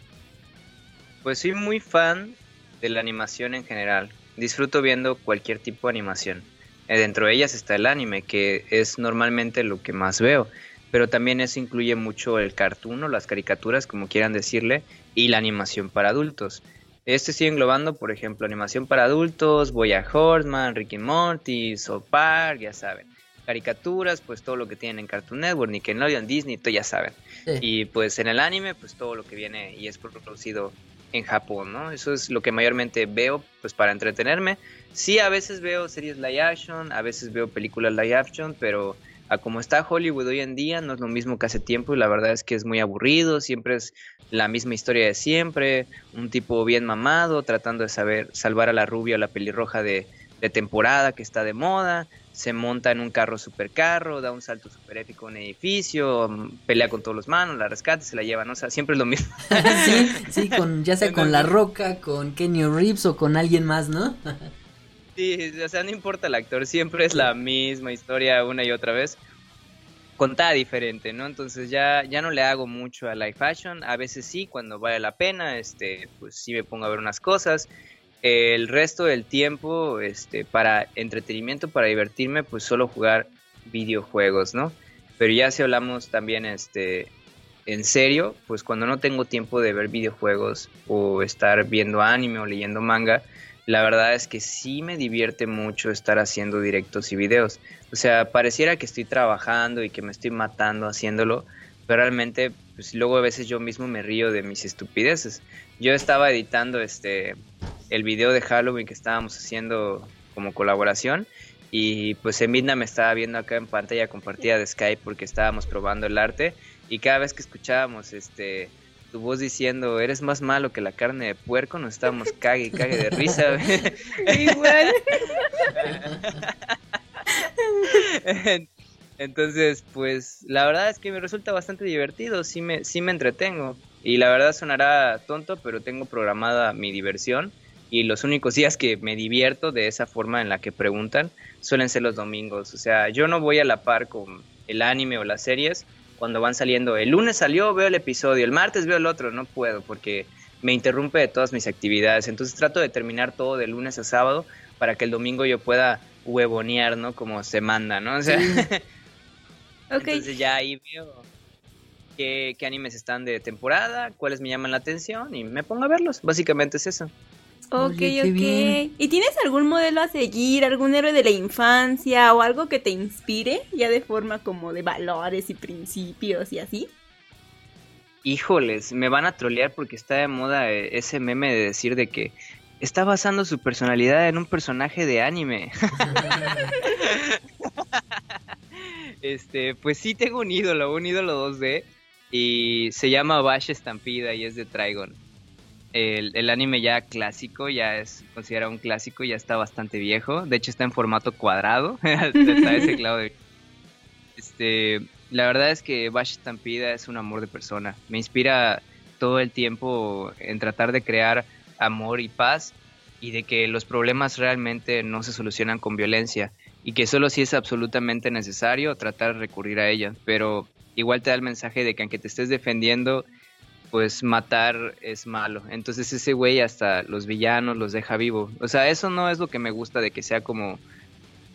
Pues soy muy fan de la animación en general. Disfruto viendo cualquier tipo de animación. Eh, dentro de ellas está el anime, que es normalmente lo que más veo. Pero también eso incluye mucho el cartoon o las caricaturas, como quieran decirle, y la animación para adultos. Este sigue englobando, por ejemplo, animación para adultos, Boya Horseman, Ricky Morty, South Park, ya saben. Caricaturas, pues todo lo que tienen en Cartoon Network, Nickelodeon, Disney, todo ya saben. Sí. Y pues en el anime, pues todo lo que viene y es producido en Japón, ¿no? Eso es lo que mayormente veo, pues para entretenerme. Sí, a veces veo series live action, a veces veo películas live action, pero a como está Hollywood hoy en día no es lo mismo que hace tiempo y la verdad es que es muy aburrido, siempre es la misma historia de siempre, un tipo bien mamado tratando de saber salvar a la rubia o la pelirroja de, de temporada que está de moda, se monta en un carro super carro, da un salto super épico en un edificio, mm, pelea con todos los manos, la rescata, se la lleva, ¿no? O sea, siempre es lo mismo. sí, sí, con, ya sea con La Roca, con Kenny Reeves o con alguien más, ¿no? sí, o sea, no importa el actor, siempre es la misma historia una y otra vez, contada diferente, ¿no? Entonces ya, ya no le hago mucho a live fashion, a veces sí, cuando vale la pena, este, pues sí me pongo a ver unas cosas, el resto del tiempo, este, para entretenimiento, para divertirme, pues solo jugar videojuegos, ¿no? Pero ya si hablamos también, este, en serio, pues cuando no tengo tiempo de ver videojuegos o estar viendo anime o leyendo manga, la verdad es que sí me divierte mucho estar haciendo directos y videos. O sea, pareciera que estoy trabajando y que me estoy matando haciéndolo, pero realmente, pues luego a veces yo mismo me río de mis estupideces. Yo estaba editando este el video de Halloween que estábamos haciendo como colaboración. Y pues Emidna me estaba viendo acá en pantalla compartida de Skype porque estábamos probando el arte. Y cada vez que escuchábamos este tu voz diciendo eres más malo que la carne de puerco nos estábamos cague y cague de risa igual. Entonces pues la verdad es que me resulta bastante divertido sí me sí me entretengo. Y la verdad sonará tonto pero tengo programada mi diversión y los únicos días que me divierto de esa forma en la que preguntan suelen ser los domingos. O sea, yo no voy a la par con el anime o las series cuando van saliendo. El lunes salió, veo el episodio, el martes veo el otro, no puedo porque me interrumpe de todas mis actividades. Entonces trato de terminar todo de lunes a sábado para que el domingo yo pueda huevonear, ¿no? Como se manda, ¿no? O sea, entonces ya ahí veo qué, qué animes están de temporada, cuáles me llaman la atención y me pongo a verlos. Básicamente es eso. Ok, ok. ¿Y tienes algún modelo a seguir, algún héroe de la infancia o algo que te inspire ya de forma como de valores y principios y así? Híjoles, me van a trolear porque está de moda eh, ese meme de decir de que está basando su personalidad en un personaje de anime. este, pues sí tengo un ídolo, un ídolo 2D y se llama Bash Estampida y es de Trigon el, anime ya clásico, ya es considerado un clásico, ya está bastante viejo. De hecho, está en formato cuadrado. está ese clavo de... Este, la verdad es que Bash Stampida es un amor de persona. Me inspira todo el tiempo en tratar de crear amor y paz y de que los problemas realmente no se solucionan con violencia y que solo si es absolutamente necesario tratar de recurrir a ella. Pero igual te da el mensaje de que aunque te estés defendiendo, pues matar es malo. Entonces ese güey hasta los villanos los deja vivo. O sea, eso no es lo que me gusta de que sea como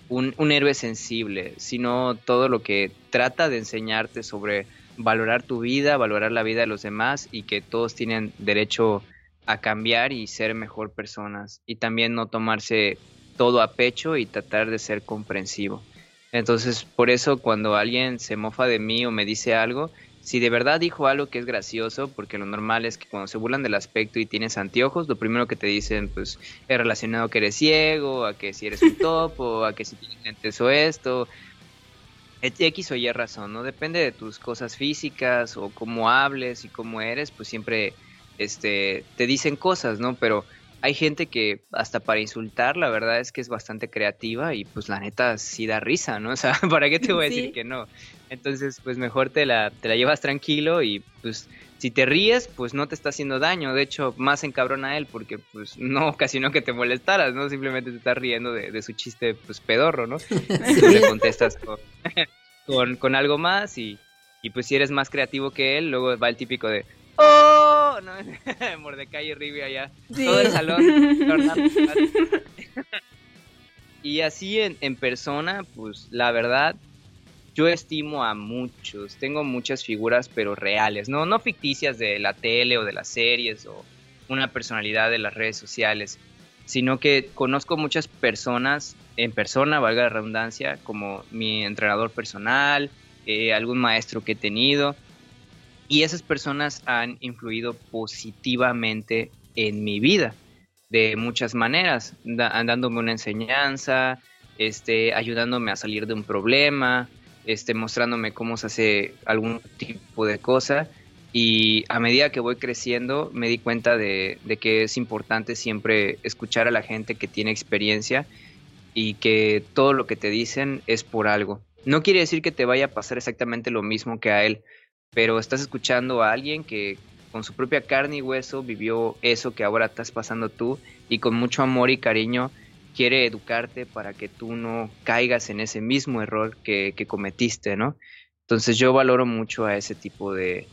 un, un héroe sensible, sino todo lo que trata de enseñarte sobre valorar tu vida, valorar la vida de los demás y que todos tienen derecho a cambiar y ser mejor personas. Y también no tomarse todo a pecho y tratar de ser comprensivo. Entonces, por eso cuando alguien se mofa de mí o me dice algo, si de verdad dijo algo que es gracioso, porque lo normal es que cuando se burlan del aspecto y tienes anteojos, lo primero que te dicen pues es relacionado a que eres ciego, a que si eres un topo, a que si tienes lentes o esto. X o Y razón, ¿no? Depende de tus cosas físicas o cómo hables y cómo eres, pues siempre este, te dicen cosas, ¿no? Pero hay gente que hasta para insultar, la verdad es que es bastante creativa y pues la neta sí da risa, ¿no? O sea, ¿para qué te voy a decir que no? Entonces, pues mejor te la, te la llevas tranquilo y pues si te ríes, pues no te está haciendo daño. De hecho, más encabrona a él porque pues no ocasionó que te molestaras, ¿no? Simplemente te estás riendo de, su chiste pues pedorro, ¿no? Y tú le contestas con, con, algo más y, y pues si eres más creativo que él, luego va el típico de ¡Oh! ¿no? Mordecai y Rivi allá. Todo el salón. y así en, en persona, pues la verdad, yo estimo a muchos, tengo muchas figuras pero reales, no, no ficticias de la tele o de las series o una personalidad de las redes sociales, sino que conozco muchas personas en persona, valga la redundancia, como mi entrenador personal, eh, algún maestro que he tenido, y esas personas han influido positivamente en mi vida de muchas maneras, dándome una enseñanza, este, ayudándome a salir de un problema, este, mostrándome cómo se hace algún tipo de cosa. Y a medida que voy creciendo me di cuenta de, de, que es importante siempre escuchar a la gente que tiene experiencia y que todo lo que te dicen es por algo. No quiere decir que te vaya a pasar exactamente lo mismo que a él, pero estás escuchando a alguien que con su propia carne y hueso vivió eso que ahora estás pasando tú y con mucho amor y cariño quiere educarte para que tú no caigas en ese mismo error que, cometiste, ¿no? Entonces yo valoro mucho a ese tipo de,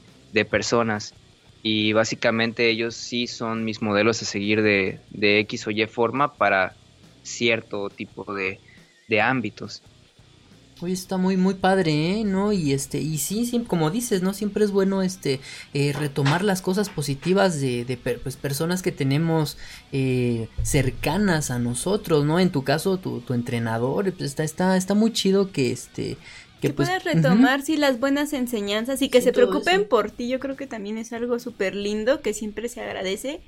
personas y básicamente ellos sí son mis modelos a seguir de, X o Y forma para cierto tipo de ámbitos. Oye, está muy, muy padre, ¿eh? ¿No? Y este, y sí, sí, como dices, ¿no? Siempre es bueno, este, eh, retomar las cosas positivas de, de pues, personas que tenemos eh, cercanas a nosotros, ¿no? En tu caso, tu, tu entrenador, pues está, está, está muy chido que, este, que, pues, puedas retomar, sí, las buenas enseñanzas y que se preocupen por ti, yo creo que también es algo súper lindo que siempre se agradece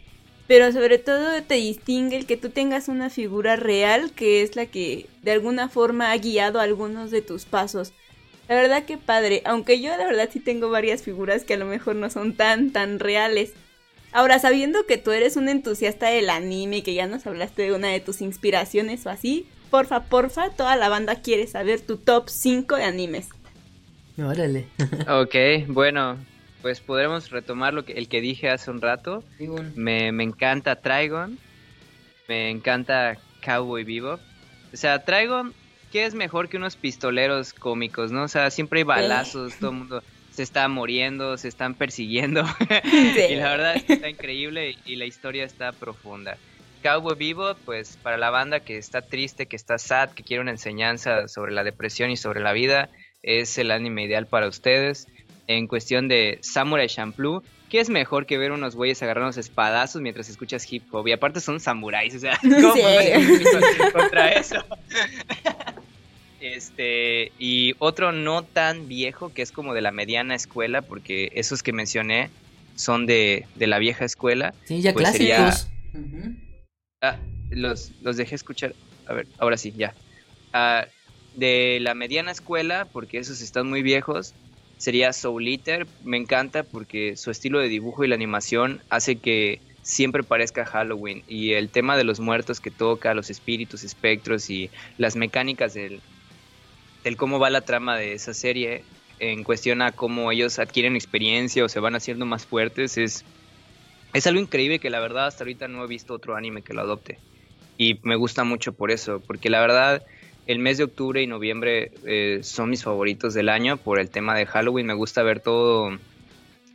pero sobre todo te distingue el que tú tengas una figura real que es la que de alguna forma ha guiado algunos de tus pasos. La verdad que padre, aunque yo la verdad sí tengo varias figuras que a lo mejor no son tan tan reales. Ahora, sabiendo que tú eres un entusiasta del anime y que ya nos hablaste de una de tus inspiraciones o así, porfa, porfa, toda la banda quiere saber tu top 5 de animes. Órale. ok, bueno, pues podremos retomar lo que el que dije hace un rato. Me, me, encanta Trigon, me encanta Cowboy Bebop. O sea, Trigon, ¿qué es mejor que unos pistoleros cómicos, no? O sea, siempre hay balazos, todo el mundo se está muriendo, se están persiguiendo. y la verdad es que está increíble y la historia está profunda. Cowboy Bebop, pues para la banda que está triste, que está sad, que quiere una enseñanza sobre la depresión y sobre la vida, es el anime ideal para ustedes en cuestión de Samurai Champloo, ¿qué es mejor que ver unos güeyes agarrarnos espadazos mientras escuchas hip hop? Y aparte son samuráis, o sea, ¿cómo sí. contra eso? este, y otro no tan viejo, que es como de la mediana escuela, porque esos que mencioné son de, de la vieja escuela. Sí, ya pues clásicos. Ah, los, los dejé escuchar. A ver, ahora sí, ya. Ah, de la mediana escuela, porque esos están muy viejos, sería Soul Eater. Me encanta porque su estilo de dibujo y la animación hace que siempre parezca Halloween. Y el tema de los muertos que toca, los espíritus, espectros y las mecánicas del, cómo va la trama de esa serie en cuestión a cómo ellos adquieren experiencia o se van haciendo más fuertes es, es algo increíble que la verdad hasta ahorita no he visto otro anime que lo adopte. Y me gusta mucho por eso, porque la verdad el mes de octubre y noviembre eh, son mis favoritos del año por el tema de Halloween. Me gusta ver todo,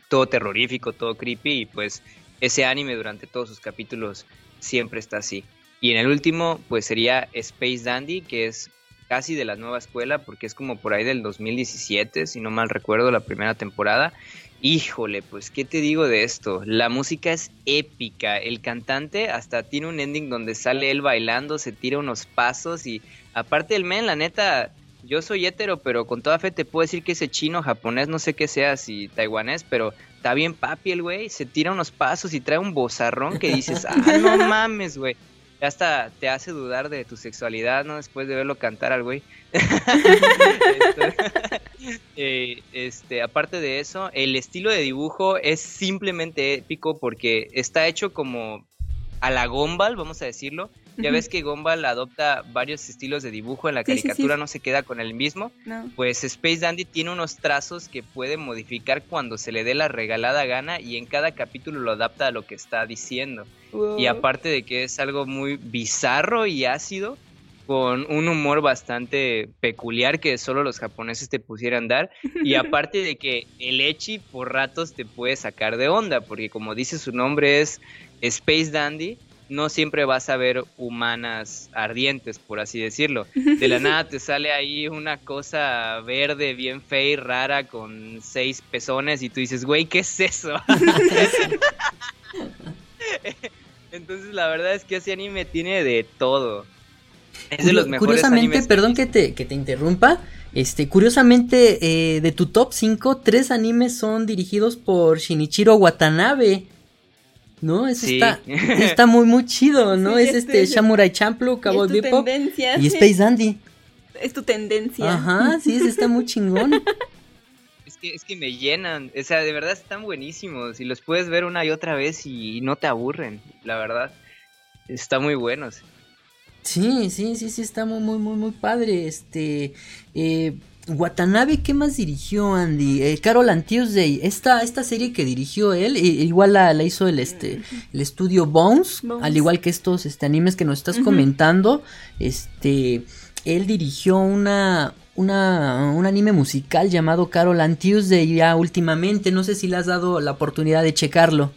todo terrorífico, todo creepy y pues ese anime durante todos sus capítulos siempre está así. Y en el último pues sería Space Dandy, que es casi de la nueva escuela porque es como por ahí del 2017, si no mal recuerdo, la primera temporada. Híjole, pues, ¿qué te digo de esto? La música es épica. El cantante hasta tiene un ending donde sale él bailando, se tira unos pasos y aparte el men, la neta, yo soy hétero, pero con toda fe te puedo decir que ese chino, japonés, no sé qué sea, si taiwanés, pero está bien papi el güey, se tira unos pasos y trae un bozarrón que dices, ah, no mames, güey hasta te hace dudar de tu sexualidad, ¿no? Después de verlo cantar al güey. Eh, este, aparte de eso, el estilo de dibujo es simplemente épico porque está hecho como a la Gombal, vamos a decirlo. Ya ves que Gombal adopta varios estilos de dibujo, en la caricatura no se queda con el mismo. Pues Space Dandy tiene unos trazos que puede modificar cuando se le dé la regalada gana y en cada capítulo lo adapta a lo que está diciendo. Y aparte de que es algo muy bizarro y ácido, con un humor bastante peculiar que solo los japoneses te pusieran dar. Y aparte de que el Echi por ratos te puede sacar de onda, porque como dice su nombre es Space Dandy, no siempre vas a ver humanas ardientes, por así decirlo. De la nada te sale ahí una cosa verde bien fea y rara con seis pezones y tú dices, güey, ¿qué es eso? Entonces la verdad es que ese anime tiene de todo. Es de los mejores Curiosamente, perdón que te, que te interrumpa. Este, curiosamente, eh, de tu top 5, tres animes son dirigidos por Shinichiro Watanabe. ¿No? Eso Sí. está, está muy, muy chido, ¿no? Sí, es este estoy- Samurai Champloo, es Cowboy tu Bebop tendencia. y Space Dandy. Es tu tendencia. Ajá, sí, ese está muy chingón. Es que, es que me llenan, o sea, de verdad están buenísimos y los puedes ver una y otra vez y no te aburren, la verdad. Están muy buenos. Sí, sí, sí, sí, está muy, muy, muy, muy padre. Este, eh, Watanabe, ¿qué más dirigió Andy? Eh, Carol and Tuesday, esta, esta serie que dirigió él, igual la, la hizo el, este, el estudio Bones, Bones. al igual que estos este, animes que nos estás comentando. Este, él dirigió una, una, un anime musical llamado Carol and Tuesday ya últimamente. No sé si le has dado la oportunidad de checarlo.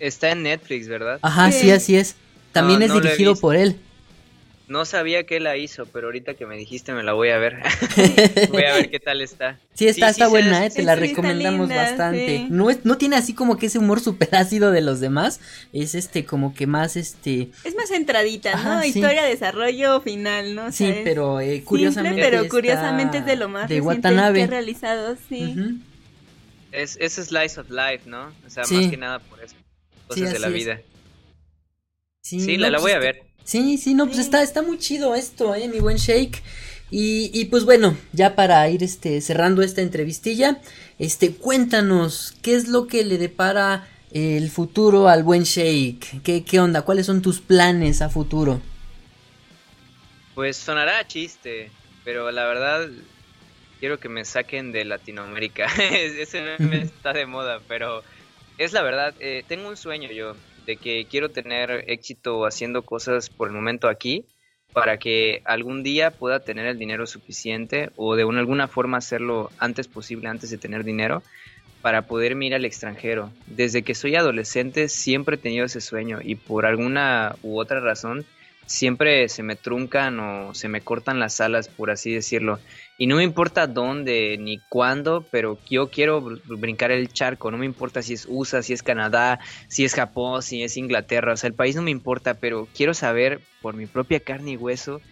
Está en Netflix, ¿verdad? Ajá, Sí. sí, así es. También No, es no dirigido por él. No sabía que la hizo, pero ahorita que me dijiste me la voy a ver. voy a ver qué tal está. Sí, está, Sí, está sí, buena, eh, te sí, la recomendamos linda, bastante. sí. No, es, no tiene así como que ese humor super ácido de los demás. Es este, como que más este. Es más centradita, ¿no? Ajá. Historia, desarrollo, final, ¿no? O Sí, sea, pero eh, simple, curiosamente. pero curiosamente es de lo más de reciente Watanabe. que he realizado, sí. Es, es Slice of Life, ¿no? O sea, Sí. más que nada por eso. Cosas de la así es. vida. Sí, Sí, no, la, la pues voy a está- ver. Sí, sí, no, pues está, está muy chido esto, eh, mi buen Shake. Y, y pues bueno, ya para ir este, cerrando esta entrevistilla, este, cuéntanos, ¿qué es lo que le depara el futuro al buen Shake? ¿Qué, qué onda? ¿Cuáles son tus planes a futuro? Pues sonará a chiste, pero la verdad quiero que me saquen de Latinoamérica. Ese meme está de moda, pero es la verdad. eh, tengo un sueño yo de que quiero tener éxito haciendo cosas por el momento aquí para que algún día pueda tener el dinero suficiente o de una, alguna forma hacerlo antes posible, antes de tener dinero, para poder ir al extranjero. Desde que soy adolescente siempre he tenido ese sueño y por alguna u otra razón siempre se me truncan o se me cortan las alas, por así decirlo. Y no me importa dónde ni cuándo, pero yo quiero br- brincar el charco. No me importa si es USA, si es Canadá, si es Japón, si es Inglaterra. O sea, el país no me importa, pero quiero saber por mi propia carne y hueso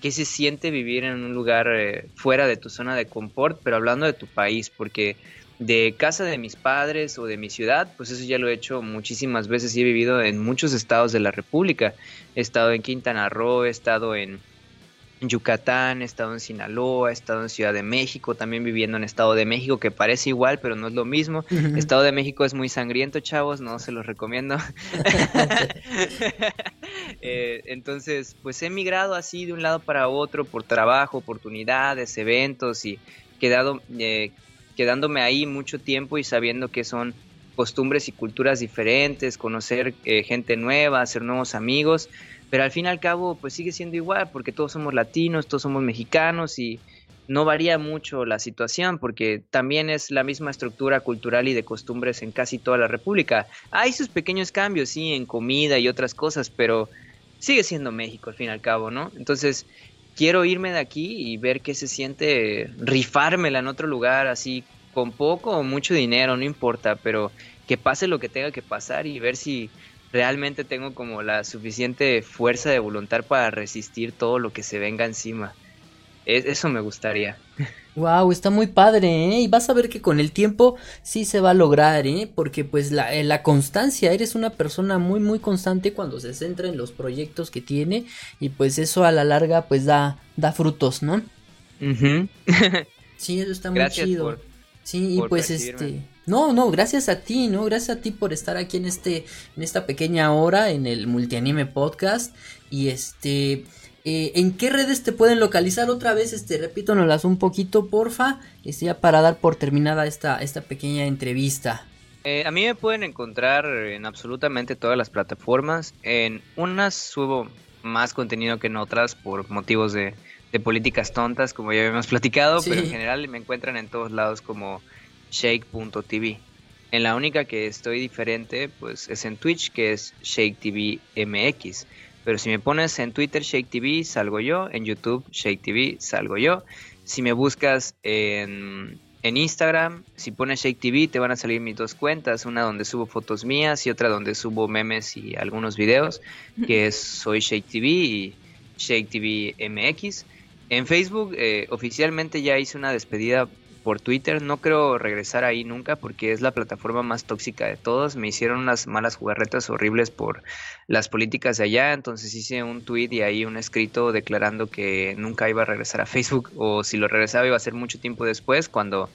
qué se siente vivir en un lugar eh, fuera de tu zona de confort, pero hablando de tu país, porque de casa de mis padres o de mi ciudad, pues eso ya lo he hecho muchísimas veces y he vivido en muchos estados de la República. He estado en Quintana Roo, he estado en Yucatán, he estado en Sinaloa, he estado en Ciudad de México, también viviendo en Estado de México, que parece igual, pero no es lo mismo. Estado de México es muy sangriento, chavos, no se los recomiendo. Eh, entonces, pues he emigrado así de un lado para otro por trabajo, oportunidades, eventos y quedado, eh, quedándome ahí mucho tiempo y sabiendo que son costumbres y culturas diferentes, conocer eh, gente nueva, hacer nuevos amigos, pero al fin y al cabo pues sigue siendo igual porque todos somos latinos, todos somos mexicanos y no varía mucho la situación porque también es la misma estructura cultural y de costumbres en casi toda la República. Hay sus pequeños cambios, sí, en comida y otras cosas, pero sigue siendo México al fin y al cabo, ¿no? Entonces quiero irme de aquí y ver qué se siente rifármela en otro lugar así con poco o mucho dinero, no importa, pero que pase lo que tenga que pasar y ver si realmente tengo como la suficiente fuerza de voluntad para resistir todo lo que se venga encima. Es- eso me gustaría. Wow, está muy padre, ¿eh? Y vas a ver que con el tiempo sí se va a lograr, ¿eh? Porque pues la, eh, la constancia, eres una persona muy, muy constante cuando se centra en los proyectos que tiene y pues eso a la larga pues da, da frutos, ¿no? Ujú. Sí, eso está muy chido. por- Sí, y pues percibirme. este, no, no, gracias a ti, ¿no? Gracias a ti por estar aquí en este, en esta pequeña hora en el Multianime Podcast. Y este, eh, ¿en qué redes te pueden localizar otra vez? Este, repítonoslas un poquito, porfa. Este, ya para dar por terminada esta, esta pequeña entrevista. Eh, a mí me pueden encontrar en absolutamente todas las plataformas. En unas subo más contenido que en otras por motivos de, de políticas tontas, como ya habíamos platicado, Sí. pero en general me encuentran en todos lados como shake.tv. En la única que estoy diferente, pues es en Twitch, que es Shake TV MX. Pero si me pones en Twitter Shake TV, salgo yo. En YouTube Shake TV, salgo yo. Si me buscas en, en Instagram, si pones Shake TV, te van a salir mis dos cuentas. Una donde subo fotos mías y otra donde subo memes y algunos videos, que es Soy Shake TV y Shake TV MX. En Facebook, eh, oficialmente ya hice una despedida por Twitter. No creo regresar ahí nunca porque es la plataforma más tóxica de todos. Me hicieron unas malas jugarretas horribles por las políticas de allá. Entonces hice un tweet y ahí un escrito declarando que nunca iba a regresar a Facebook o si lo regresaba iba a ser mucho tiempo después cuando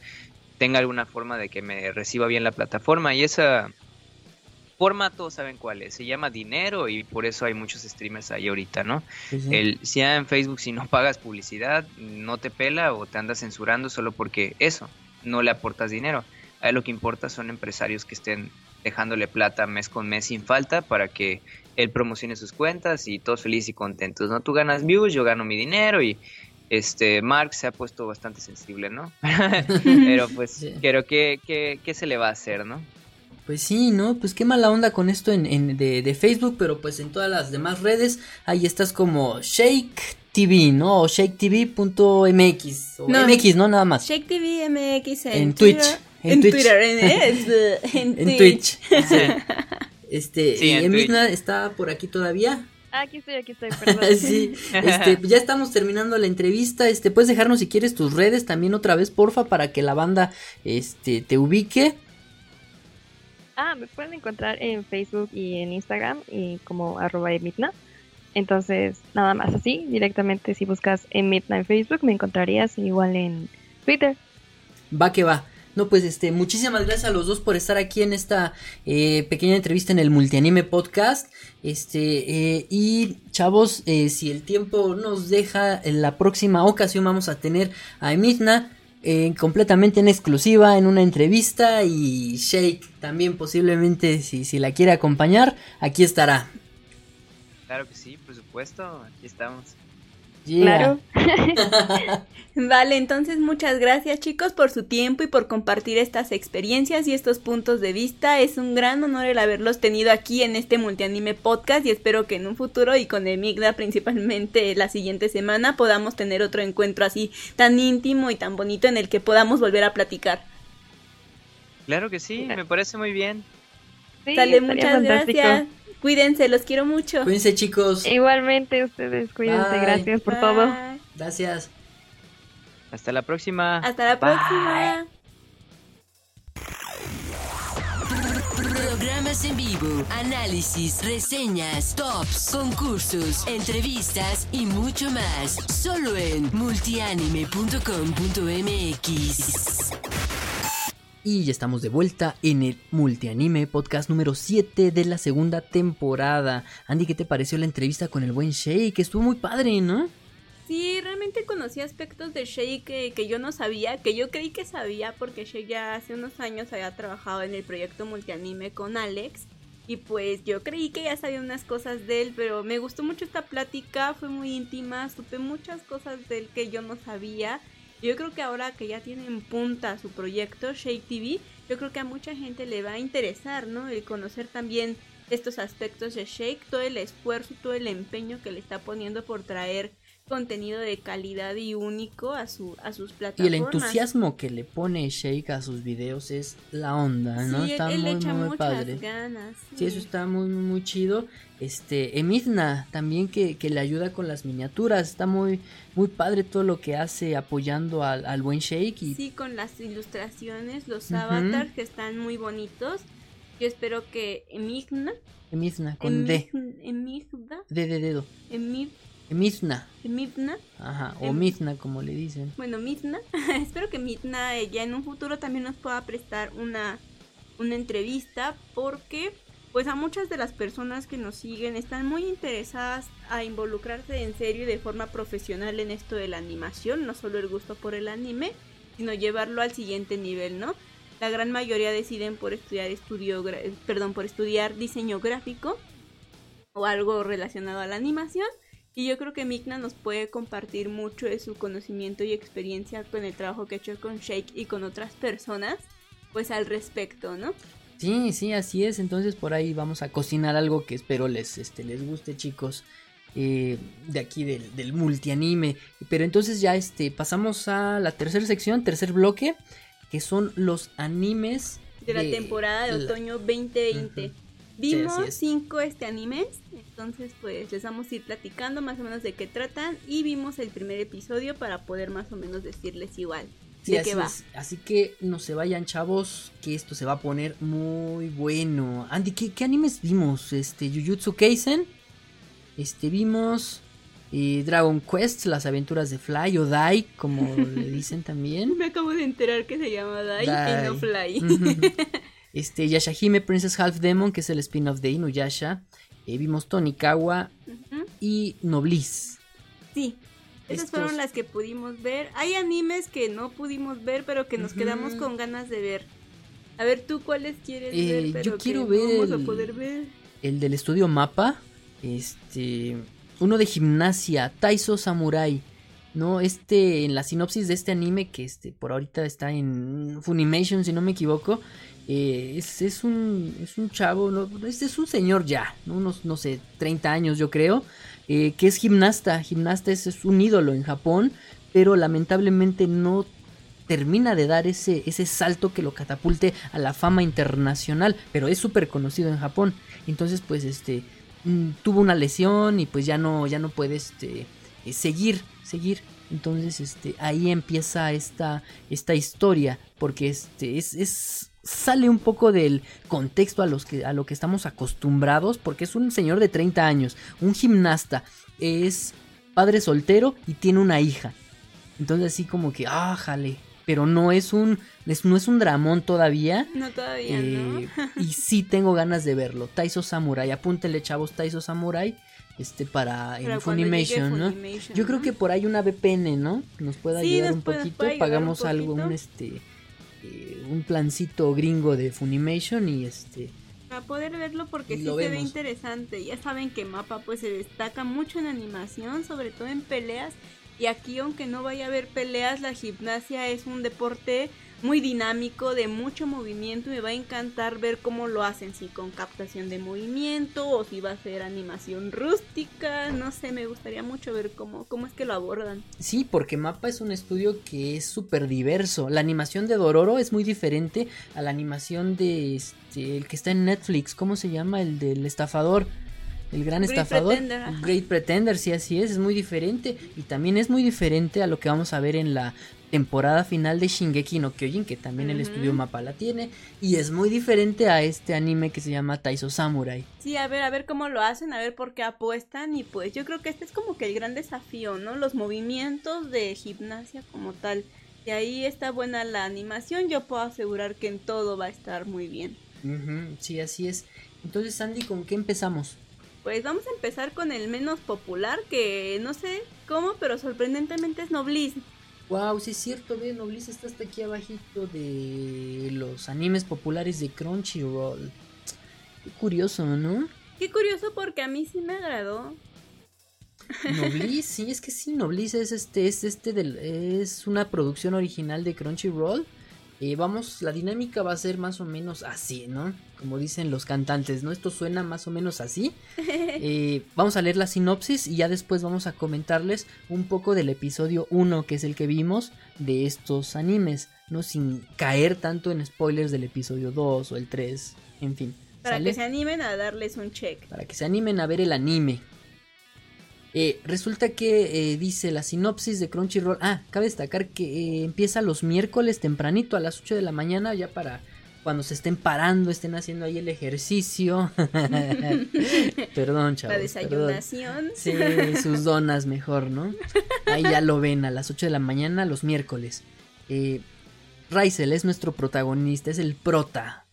tenga alguna forma de que me reciba bien la plataforma. Y esa forma todos saben cuál es, se llama dinero y por eso hay muchos streamers ahí ahorita, ¿no? El, si en Facebook si no pagas publicidad, no te pela o te andas censurando solo porque eso, no le aportas dinero. A él lo que importa son empresarios que estén dejándole plata mes con mes sin falta para que él promocione sus cuentas y todos felices y contentos, ¿no? Tú ganas views, yo gano mi dinero y este Mark se ha puesto bastante sensible, ¿no? Pero pues creo que, que, se le va a hacer, ¿no? Pues sí, ¿no? Pues qué mala onda con esto en, de, Facebook, pero pues en todas las demás redes, ahí estás como Shake TV, ¿no? O ShakeTV.mx, o MX, ¿no? Nada más. Shake TV MX en, Twitch. En, Twitter, en, en, Twitch. Este, sí, y está por aquí todavía. Ah, aquí estoy, aquí estoy, perdón. sí, este, ya estamos terminando la entrevista. Este, puedes dejarnos si quieres tus redes también otra vez, porfa, para que la banda este te ubique. Ah, me pueden encontrar en Facebook y en Instagram y como arroba emitna. Entonces, nada más así, directamente si buscas Emitna en Facebook me encontrarías igual en Twitter. Va que va. No, pues este, muchísimas gracias a los dos por estar aquí en esta eh, pequeña entrevista en el Multianime Podcast. Este, eh, y chavos, eh, si el tiempo nos deja, en la próxima ocasión vamos a tener a Emitna completamente en exclusiva en una entrevista y Shake también posiblemente si, si la quiere acompañar, aquí estará. Claro que sí, por supuesto, aquí estamos. Claro. vale, entonces muchas gracias chicos por su tiempo y por compartir estas experiencias y estos puntos de vista. Es un gran honor el haberlos tenido aquí en este multianime podcast y espero que en un futuro y con Emigda principalmente la siguiente semana podamos tener otro encuentro así tan íntimo y tan bonito en el que podamos volver a platicar. Claro que sí, me parece muy bien. Dale, muchas gracias. Cuídense, los quiero mucho. Cuídense, chicos. Igualmente ustedes, cuídense. Gracias por todo. Gracias. Hasta la próxima. Hasta la próxima. Programas en vivo, análisis, reseñas, tops, concursos, entrevistas y mucho más. Solo en multianime.com.mx. Y ya estamos de vuelta en el Multianime Podcast número 7 de la segunda temporada. Andy, ¿qué te pareció la entrevista con el buen Shake? Estuvo muy padre, ¿no? Sí, realmente conocí aspectos de Shake que, que, yo no sabía, que yo creí que sabía porque Shake ya hace unos años había trabajado en el proyecto Multianime con Alex. Y pues yo creí que ya sabía unas cosas de él, pero me gustó mucho esta plática, fue muy íntima, supe muchas cosas de él que yo no sabía yo creo que ahora que ya tiene en punta su proyecto Shake TV, yo creo que a mucha gente le va a interesar, ¿no? El conocer también estos aspectos de Shake, todo el esfuerzo, todo el empeño que le está poniendo por traer contenido de calidad y único a su a sus plataformas. Y el entusiasmo que le pone Shake a sus videos es la onda, ¿no? está muy muy padre. Ganas, sí. eso está muy muy chido. Este Emidna también que, que, le ayuda con las miniaturas, está muy muy padre todo lo que hace apoyando al, al buen Shake y... Sí, con las ilustraciones, los avatars que están muy bonitos. Yo espero que Emigna Emidna con D. Emigda. D de dedo. Emigda Mizna. Mizna. Ajá, o em, Mizna como le dicen. Bueno, Mizna. Espero que Mizna eh, ya en un futuro también nos pueda prestar una, una entrevista porque pues a muchas de las personas que nos siguen están muy interesadas a involucrarse en serio y de forma profesional en esto de la animación, no solo el gusto por el anime, sino llevarlo al siguiente nivel, ¿no? La gran mayoría deciden por estudiar estudio, perdón, por estudiar diseño gráfico o algo relacionado a la animación y yo creo que Migna nos puede compartir mucho de su conocimiento y experiencia con el trabajo que ha hecho con Shake y con otras personas, pues al respecto, ¿no? Sí, sí, así es. Entonces por ahí vamos a cocinar algo que espero les, este, les guste, chicos. Eh, de aquí del, del multianime. Pero entonces ya este, pasamos a la tercera sección, tercer bloque, que son los animes de, la temporada de otoño 2020. Vimos cinco este animes, entonces pues les vamos a ir platicando más o menos de qué tratan y vimos el primer episodio para poder más o menos decirles igual Sí, de así qué va. es. Así que no se vayan, chavos, que esto se va a poner muy bueno. Andy, ¿qué, qué animes vimos? Este, Jujutsu Kaisen. Este, vimos eh, Dragon Quest, las aventuras de Fly o Dai, como le dicen también. Me acabo de enterar que se llama Dai. y no Fly. Este, Yashahime Princess Half Demon, que es el spin-off de Inuyasha. Eh, vimos Tonikawa y Noblis. Sí. Esas Estos- fueron las que pudimos ver. Hay animes que no pudimos ver, pero que nos quedamos con ganas de ver. A ver, ¿tú cuáles quieres Eh, ver? Pero yo quiero no ver vamos a el- poder ver. el del estudio Mapa, este, uno de gimnasia, Taiso Samurai, ¿no? Este, en la sinopsis de este anime, que este, por ahorita está en Funimation, si no me equivoco, eh, es, es un, es un chavo, ¿no? Este es un señor ya, ¿no? Unos, no sé, 30 años yo creo, eh, que es gimnasta, gimnasta es, es un ídolo en Japón, pero lamentablemente no termina de dar ese, ese salto que lo catapulte a la fama internacional, pero es súper conocido en Japón. Entonces, pues, este, mm, tuvo una lesión y pues ya no, ya no puede, este, eh, seguir, seguir. Entonces, este, ahí empieza esta, esta historia, porque este, es, es, sale un poco del contexto a, los que, a lo que estamos acostumbrados, porque es un señor de 30 años, un gimnasta, es padre soltero y tiene una hija. Entonces así como que, ah, jale. Pero no es un, es- no es un dramón todavía. No, todavía no. eh, y sí tengo ganas de verlo. Taiso Samurai, apúntenle chavos, Taiso Samurai. Este para Funimation, ¿no? Funimation, Yo creo que por ahí una VPN, ¿no? Nos puede ayudar un puede- poquito. puede ayudar un Pagamos algo, un este eh, un plancito gringo de Funimation y este Para poder verlo porque sí se ve interesante. Ya saben que Mapa pues se destaca mucho en animación, sobre todo en peleas. Y aquí aunque no vaya a haber peleas, la gimnasia es un deporte muy dinámico, de mucho movimiento. Me va a encantar ver cómo lo hacen, si con captación de movimiento o si va a ser animación rústica. No sé, me gustaría mucho ver cómo, cómo es que lo abordan. Sí, porque Mapa es un estudio que es súper diverso. La animación de Dororo es muy diferente a la animación de este, el que está en Netflix. ¿Cómo se llama? El del estafador. El gran Great estafador. Pretender. Great Pretender, sí, así es. Es muy diferente. Y también es muy diferente a lo que vamos a ver en la temporada final de Shingeki no Kyojin, que también el estudio Mapa la tiene. Y es muy diferente a este anime que se llama Taiso Samurai. Sí, a ver, a ver cómo lo hacen, a ver por qué apuestan y pues yo creo que este es como que el gran desafío, ¿no? Los movimientos de gimnasia como tal. Y ahí está buena la animación, yo puedo asegurar que en todo va a estar muy bien. Sí, así es. Entonces, Sandy, ¿con qué empezamos? Pues vamos a empezar con el menos popular, que no sé cómo, pero sorprendentemente es Noblis. Wow, sí es cierto, ve, Noblis está hasta aquí abajito de los animes populares de Crunchyroll. Qué curioso, ¿no? Qué curioso porque a mí sí me agradó. Noblis, sí, es que sí, Noblis es este, es este del, es una producción original de Crunchyroll. Eh, vamos, la dinámica va a ser más o menos así, ¿no? Como dicen los cantantes, ¿no? Esto suena más o menos así. Eh, vamos a leer la sinopsis y ya después vamos a comentarles un poco del episodio 1, que es el que vimos de estos animes, ¿no? Sin caer tanto en spoilers del episodio 2 o el 3, en fin. Para ¿sale? que se animen a darles un check. para que se animen a ver el anime. Eh, resulta que eh, dice la sinopsis de Crunchyroll. Ah, cabe destacar que eh, empieza los miércoles tempranito a las 8 de la mañana, ya para cuando se estén parando, estén haciendo ahí el ejercicio. perdón, chavos. la perdón. desayunación. Sí, sus donas mejor, ¿no? Ahí ya lo ven a las 8 de la mañana los miércoles. Eh, Raisel es nuestro protagonista, es el prota.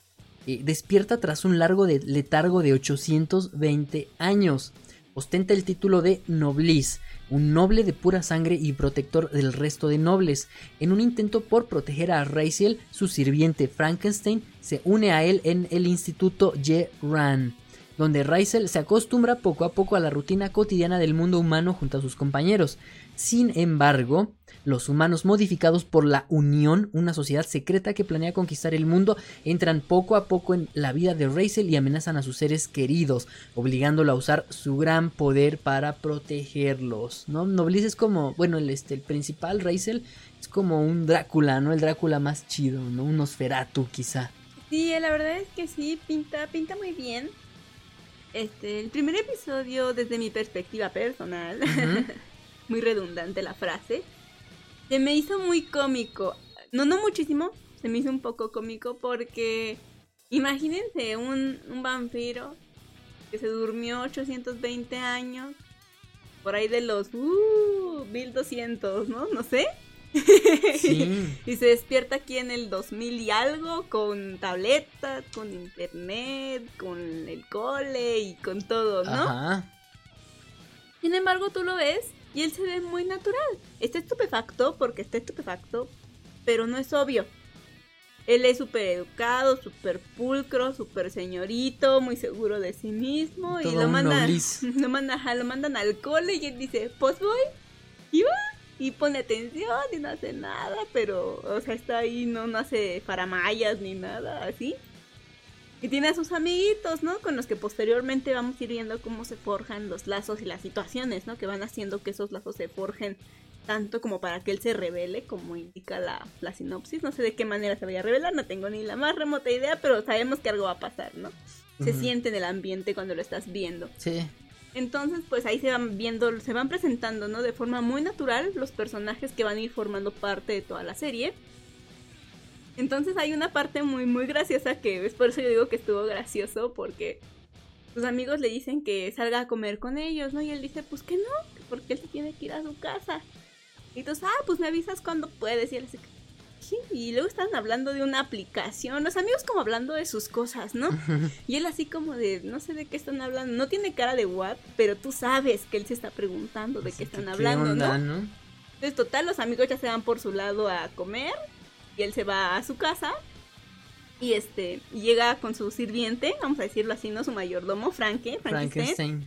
Eh, despierta tras un largo de letargo de 820 años. Ostenta el título de Noblis, un noble de pura sangre y protector del resto de nobles. En un intento por proteger a Raisel, su sirviente Frankenstein se une a él en el Instituto Ye-Ran donde Raisel se acostumbra poco a poco a la rutina cotidiana del mundo humano junto a sus compañeros. Sin embargo, los humanos modificados por la Unión, una sociedad secreta que planea conquistar el mundo, entran poco a poco en la vida de Raisel y amenazan a sus seres queridos, obligándolo a usar su gran poder para protegerlos. ¿no? Noblis es como, bueno, el, este, el principal Raisel es como un Drácula, ¿no? El Drácula más chido, ¿no? Un Nosferatu quizá. Sí, la verdad es que sí, pinta, pinta muy bien. Este, el primer episodio, desde mi perspectiva personal, muy redundante la frase, se me hizo muy cómico. No, no muchísimo. Se me hizo un poco cómico porque imagínense un, un vampiro que se durmió 820 años. Por ahí de los uh, 1200, ¿no? No sé. Sí. y se despierta aquí en el 2000 y algo con tabletas, con internet, con el cole y con todo, ¿no? Ajá. Sin embargo, tú lo ves y él se ve muy natural. Está estupefacto porque está estupefacto, pero no es obvio. Él es súper educado, súper pulcro, súper señorito, muy seguro de sí mismo. y lo mandan, lo, manda- ajá, lo mandan al cole y él dice, pues voy. Y va. Y pone atención y no hace nada, pero, o sea, está ahí, no, no hace faramayas ni nada así. Y tiene a sus amiguitos, ¿no? Con los que posteriormente vamos a ir viendo cómo se forjan los lazos y las situaciones, ¿no? Que van haciendo que esos lazos se forjen tanto como para que él se revele, como indica la, la sinopsis. No sé de qué manera se vaya a revelar, no tengo ni la más remota idea, pero sabemos que algo va a pasar, ¿no? Se siente en el ambiente cuando lo estás viendo. Sí. Entonces, pues ahí se van viendo, se van presentando, ¿no? De forma muy natural los personajes que van a ir formando parte de toda la serie. Entonces hay una parte muy, muy graciosa que es por eso yo digo que estuvo gracioso, porque sus amigos le dicen que salga a comer con ellos, ¿no? Y él dice, pues que no, que porque él se tiene que ir a su casa. Y entonces, ah, pues me avisas cuando puedes. Y él dice, "Sí". Y luego están hablando de una aplicación, los amigos como hablando de sus cosas, ¿no? Y él así como de, no sé de qué están hablando, no tiene cara de what, pero tú sabes que él se está preguntando de qué están ¿Qué hablando, onda, ¿no? no? Entonces, total, los amigos ya se van por su lado a comer y él se va a su casa y este y llega con su sirviente, vamos a decirlo así, ¿no? Su mayordomo, Frankie, Frankenstein,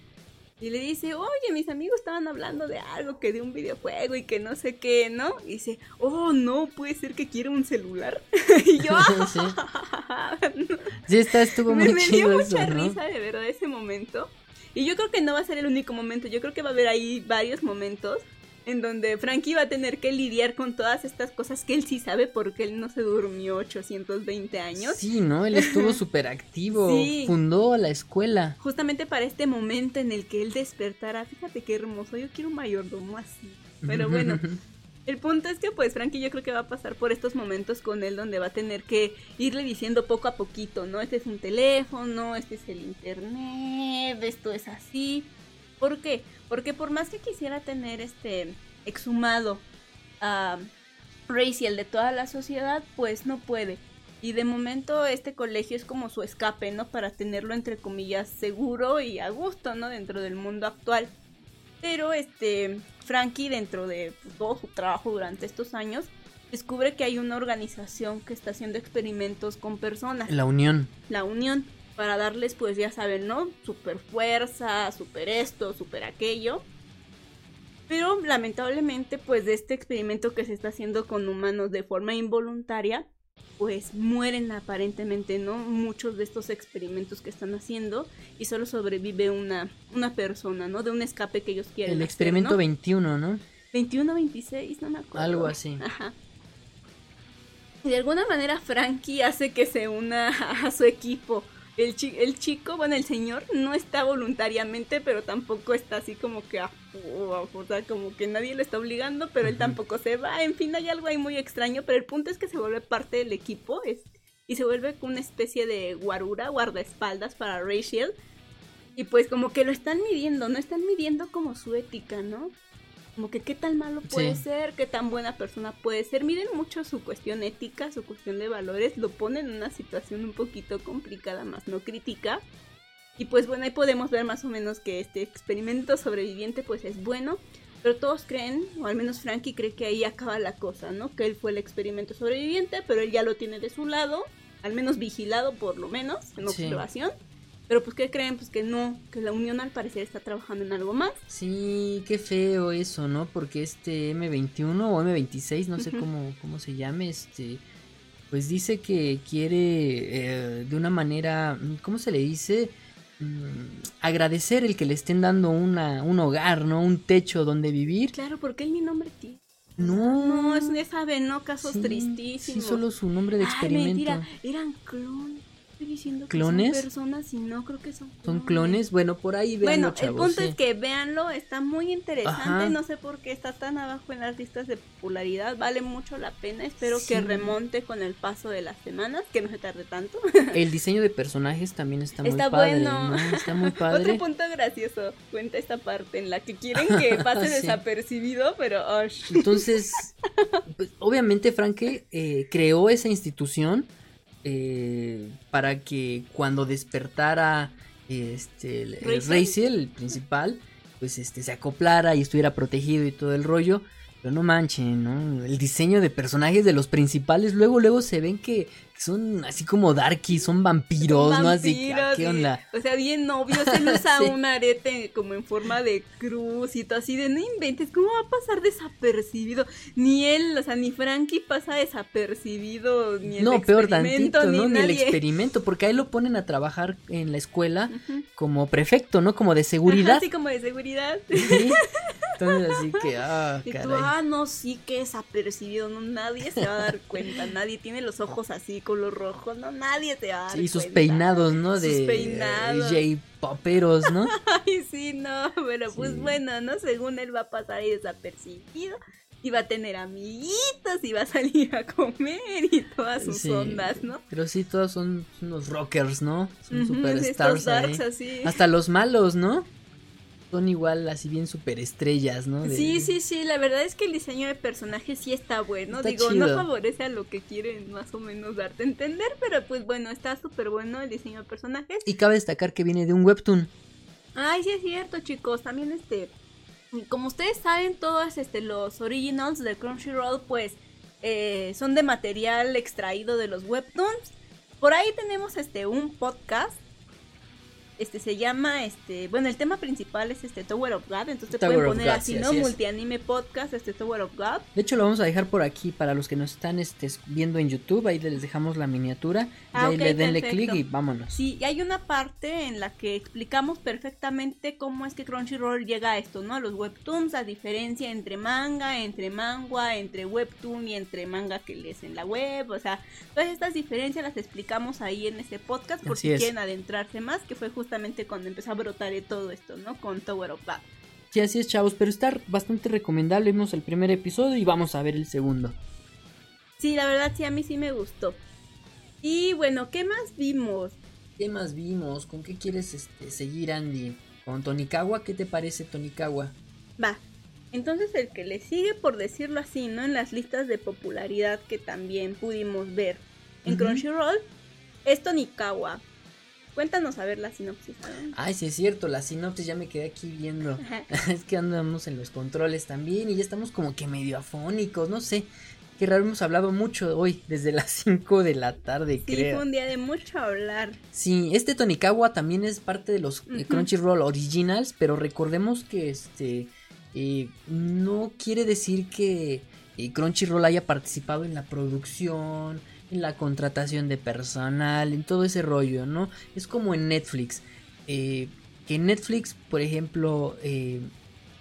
y le dice, oye, mis amigos estaban hablando de algo, que de un videojuego y que no sé qué, ¿no? Y dice, oh, no, puede ser que quiera un celular. y yo, Sí. Sí, está, estuvo me, muy me chido dio eso, mucha ¿no? risa de verdad ese momento. Y yo creo que no va a ser el único momento, yo creo que va a haber ahí varios momentos en donde Frankie va a tener que lidiar con todas estas cosas que él sí sabe porque él no se durmió 820 años. Sí, ¿no? Él estuvo súper activo. Sí. Fundó la escuela. Justamente para este momento en el que él despertara, fíjate qué hermoso, yo quiero un mayordomo así. Pero bueno, el punto es que pues Frankie yo creo que va a pasar por estos momentos con él donde va a tener que irle diciendo poco a poquito, ¿no? Este es un teléfono, este es el internet, esto es así. ¿Por qué? Porque por más que quisiera tener este exhumado a Raciel de toda la sociedad, pues no puede. Y de momento este colegio es como su escape, ¿no? Para tenerlo entre comillas seguro y a gusto, ¿no? Dentro del mundo actual. Pero este Frankie dentro de pues, todo su trabajo durante estos años descubre que hay una organización que está haciendo experimentos con personas, La unión. la Unión, para darles pues ya saben, ¿no? Super fuerza, super esto, super aquello. Pero lamentablemente pues de este experimento que se está haciendo con humanos de forma involuntaria, pues mueren aparentemente, ¿no? Muchos de estos experimentos que están haciendo y solo sobrevive una, una persona, ¿no? De un escape que ellos quieren. El hacer, experimento ¿no? 21, ¿no? 21 26, no me acuerdo. Algo así. Ajá. Y de alguna manera Frankie hace que se una a su equipo. El, chi- el chico, bueno, el señor no está voluntariamente, pero tampoco está así como que, a- o sea, como que nadie lo está obligando, pero él tampoco se va. En fin, hay algo ahí muy extraño, pero el punto es que se vuelve parte del equipo es, y se vuelve una especie de guarura, guardaespaldas para Rachel. Y pues como que lo están midiendo, no están midiendo como su ética, ¿no? Como que qué tan malo puede Sí. ser, qué tan buena persona puede ser. Miden mucho su cuestión ética, su cuestión de valores, lo ponen en una situación un poquito complicada, más no crítica. Y pues bueno, ahí podemos ver más o menos que este experimento sobreviviente pues es bueno, pero todos creen, o al menos Frankie cree que ahí acaba la cosa, ¿no? Que él fue el experimento sobreviviente, pero él ya lo tiene de su lado, al menos vigilado por lo menos, en Sí. Pero pues ¿qué creen? Pues que no, que la Unión al parecer está trabajando en algo más. Sí, qué feo eso, ¿no? Porque este M21 o M26, no sé cómo, cómo se llame, este, pues dice que quiere eh, de una manera, ¿cómo se le dice? Mm, agradecer el que le estén dando una, un hogar, ¿no? Un techo donde vivir. Claro, porque él ni nombre tiene. No, No, es ya saben, ¿no? Casos sí, tristísimos. Sí, solo su nombre de Ay, experimento. mentira, eran clones. Estoy diciendo que ¿Clones? son personas y no creo que son ¿Son clones? Bueno, por ahí veanlo, Bueno, el chavos. punto sí. es que véanlo, está muy interesante, Ajá. no sé por qué está tan abajo en las listas de popularidad, vale mucho la pena, espero Sí. que remonte con el paso de las semanas, que no se tarde tanto. El diseño de personajes también está, Está muy padre, bueno. ¿no? Está muy Otro padre. punto gracioso, cuenta esta parte en la que quieren que pase Sí. desapercibido, pero... oh, Entonces, pues, obviamente Franke eh, creó esa institución eh, para que cuando despertara este, el, el Raziel. El principal, pues este se acoplara y estuviera protegido y todo el rollo. Pero no manchen, ¿no? El diseño de personajes de los principales, luego, luego se ven que son así como darky, son vampiros, ¿no? Así que, ah, ¿qué onda? O sea, bien obvio, se usa Sí. un arete como en forma de cruz y todo así de no inventes, ¿cómo va a pasar desapercibido? Ni él, o sea, ni Frankie pasa desapercibido, ni el No, peor tantito, ¿no? Ni el experimento, porque ahí lo ponen a trabajar en la escuela como prefecto, ¿no? Como de seguridad. así como de seguridad. Sí. Entonces, así que, ah, Y tú, caray. ah, no, sí que desapercibido, no, nadie se va a dar cuenta, nadie tiene los ojos así, color rojo, no, nadie se va a dar Sí, sus peinados, ¿no? Sus De peinados. J Poperos, ¿no? Ay, sí, no, pero pues bueno, ¿no? Según él va a pasar ahí desapercibido, y va a tener amiguitos, y va a salir a comer, y todas sus Sí. ondas, ¿no? Pero sí, todos son unos rockers, ¿no? Son superstars ahí. así. Hasta los malos, ¿no? Son igual, así bien superestrellas, ¿no? De- Sí, sí, sí, la verdad es que el diseño de personajes sí está bueno. Está Digo, chido. no favorece a lo que quieren más o menos darte a entender, pero pues bueno, está súper bueno el diseño de personajes. Y cabe destacar que viene de un webtoon. Ay, sí es cierto, chicos. También este, como ustedes saben, todos este los originals de Crunchyroll, pues eh, son de material extraído de los webtoons. Por ahí tenemos este un podcast. Este se llama, este, bueno, el tema principal es este Tower of God, entonces Tower pueden poner God, así, sí, ¿no? así. Multianime podcast, este Tower of God. De hecho, lo vamos a dejar por aquí para los que nos están este, viendo en YouTube. Ahí les dejamos la miniatura. Ah, ahí ok, le denle clic y vámonos. Sí, y hay una parte en la que explicamos perfectamente cómo es que Crunchyroll llega a esto, ¿no? A los webtoons, la diferencia entre manga, entre mangua, entre webtoon y entre manga que lees en la web, o sea, todas estas diferencias las explicamos ahí en ese podcast por Así si es. quieren adentrarse más, que fue justamente cuando empezó a brotar todo esto, ¿no? Con Tower of God. Sí, así es, chavos. Pero está bastante recomendable. Vimos el primer episodio y vamos a ver el segundo. Sí, la verdad sí, a mí sí me gustó. Y bueno, ¿qué más vimos? ¿Qué más vimos? ¿Con qué quieres este, seguir, Andy? ¿Con Tonikawa? ¿Qué te parece, Tonikawa? Va. Entonces el que le sigue, por decirlo así, ¿no? En las listas de popularidad que también pudimos ver en. Crunchyroll, es Tonikawa. Cuéntanos a ver la sinopsis. ¿no? Ay, sí es cierto, la sinopsis ya me quedé aquí viendo. Es que andamos en los controles también y ya estamos como que medio afónicos, no sé. Qué raro, hemos hablado mucho hoy, desde las 5 de la tarde, Sí, creo. fue un día de mucho hablar. Sí, este Tonikawa también es parte de los eh. Crunchyroll Originals, pero recordemos que este eh, no quiere decir que eh, Crunchyroll haya participado en la producción, en la contratación de personal, en todo ese rollo, ¿no? Es como en Netflix, eh, que Netflix, por ejemplo, eh,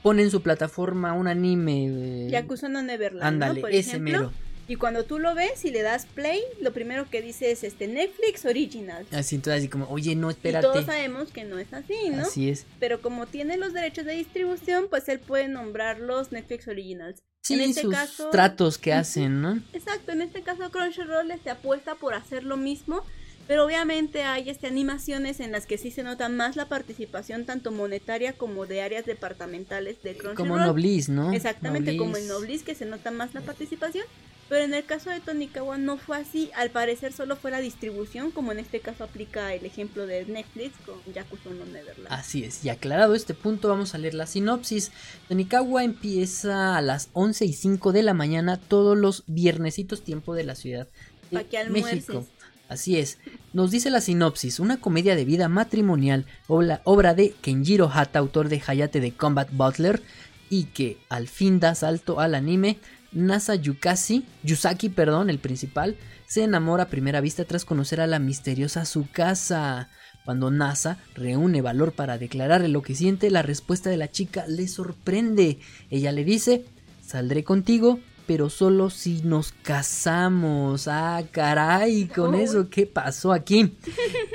pone en su plataforma un anime. eh, Yakuza no Neverland, ándale, ese ejemplo. mero. Y cuando tú lo ves y le das play, lo primero que dice es este Netflix Original. Así, entonces, así como, oye, no, Y espérate. todos sabemos que no es así, ¿no? Así es. Pero como tiene los derechos de distribución, pues él puede nombrarlos Netflix Originals. Sí, en este sus caso, tratos que hacen, ¿no? Exacto, en este caso Crunchyroll se apuesta por hacer lo mismo, pero obviamente hay este animaciones en las que sí se nota más la participación tanto monetaria como de áreas departamentales de Crunchyroll. Como Noblis, ¿no? Exactamente, como en Noblis. Que se nota más la participación, pero en el caso de Tonikawa no fue así, al parecer solo fue la distribución, como en este caso aplica el ejemplo de Netflix con Yakuza no Neverland. Así es, y aclarado este punto, vamos a leer la sinopsis. Tonikawa empieza a las 11 y 5 de la mañana todos los viernesitos tiempo de la ciudad de. México. Así es, nos dice la sinopsis, una comedia de vida matrimonial, obra, de Kenjiro Hata, autor de Hayate de Combat Butler, y que al fin da salto al anime. Nasa Yukasi, Yusaki, perdón, el principal, se enamora a primera vista tras conocer a la misteriosa Tsukasa. Cuando Nasa reúne valor para declararle lo que siente, la respuesta de la chica le sorprende. Ella le dice, saldré contigo pero solo si nos casamos. Ah, caray, con eso, ¿qué pasó aquí?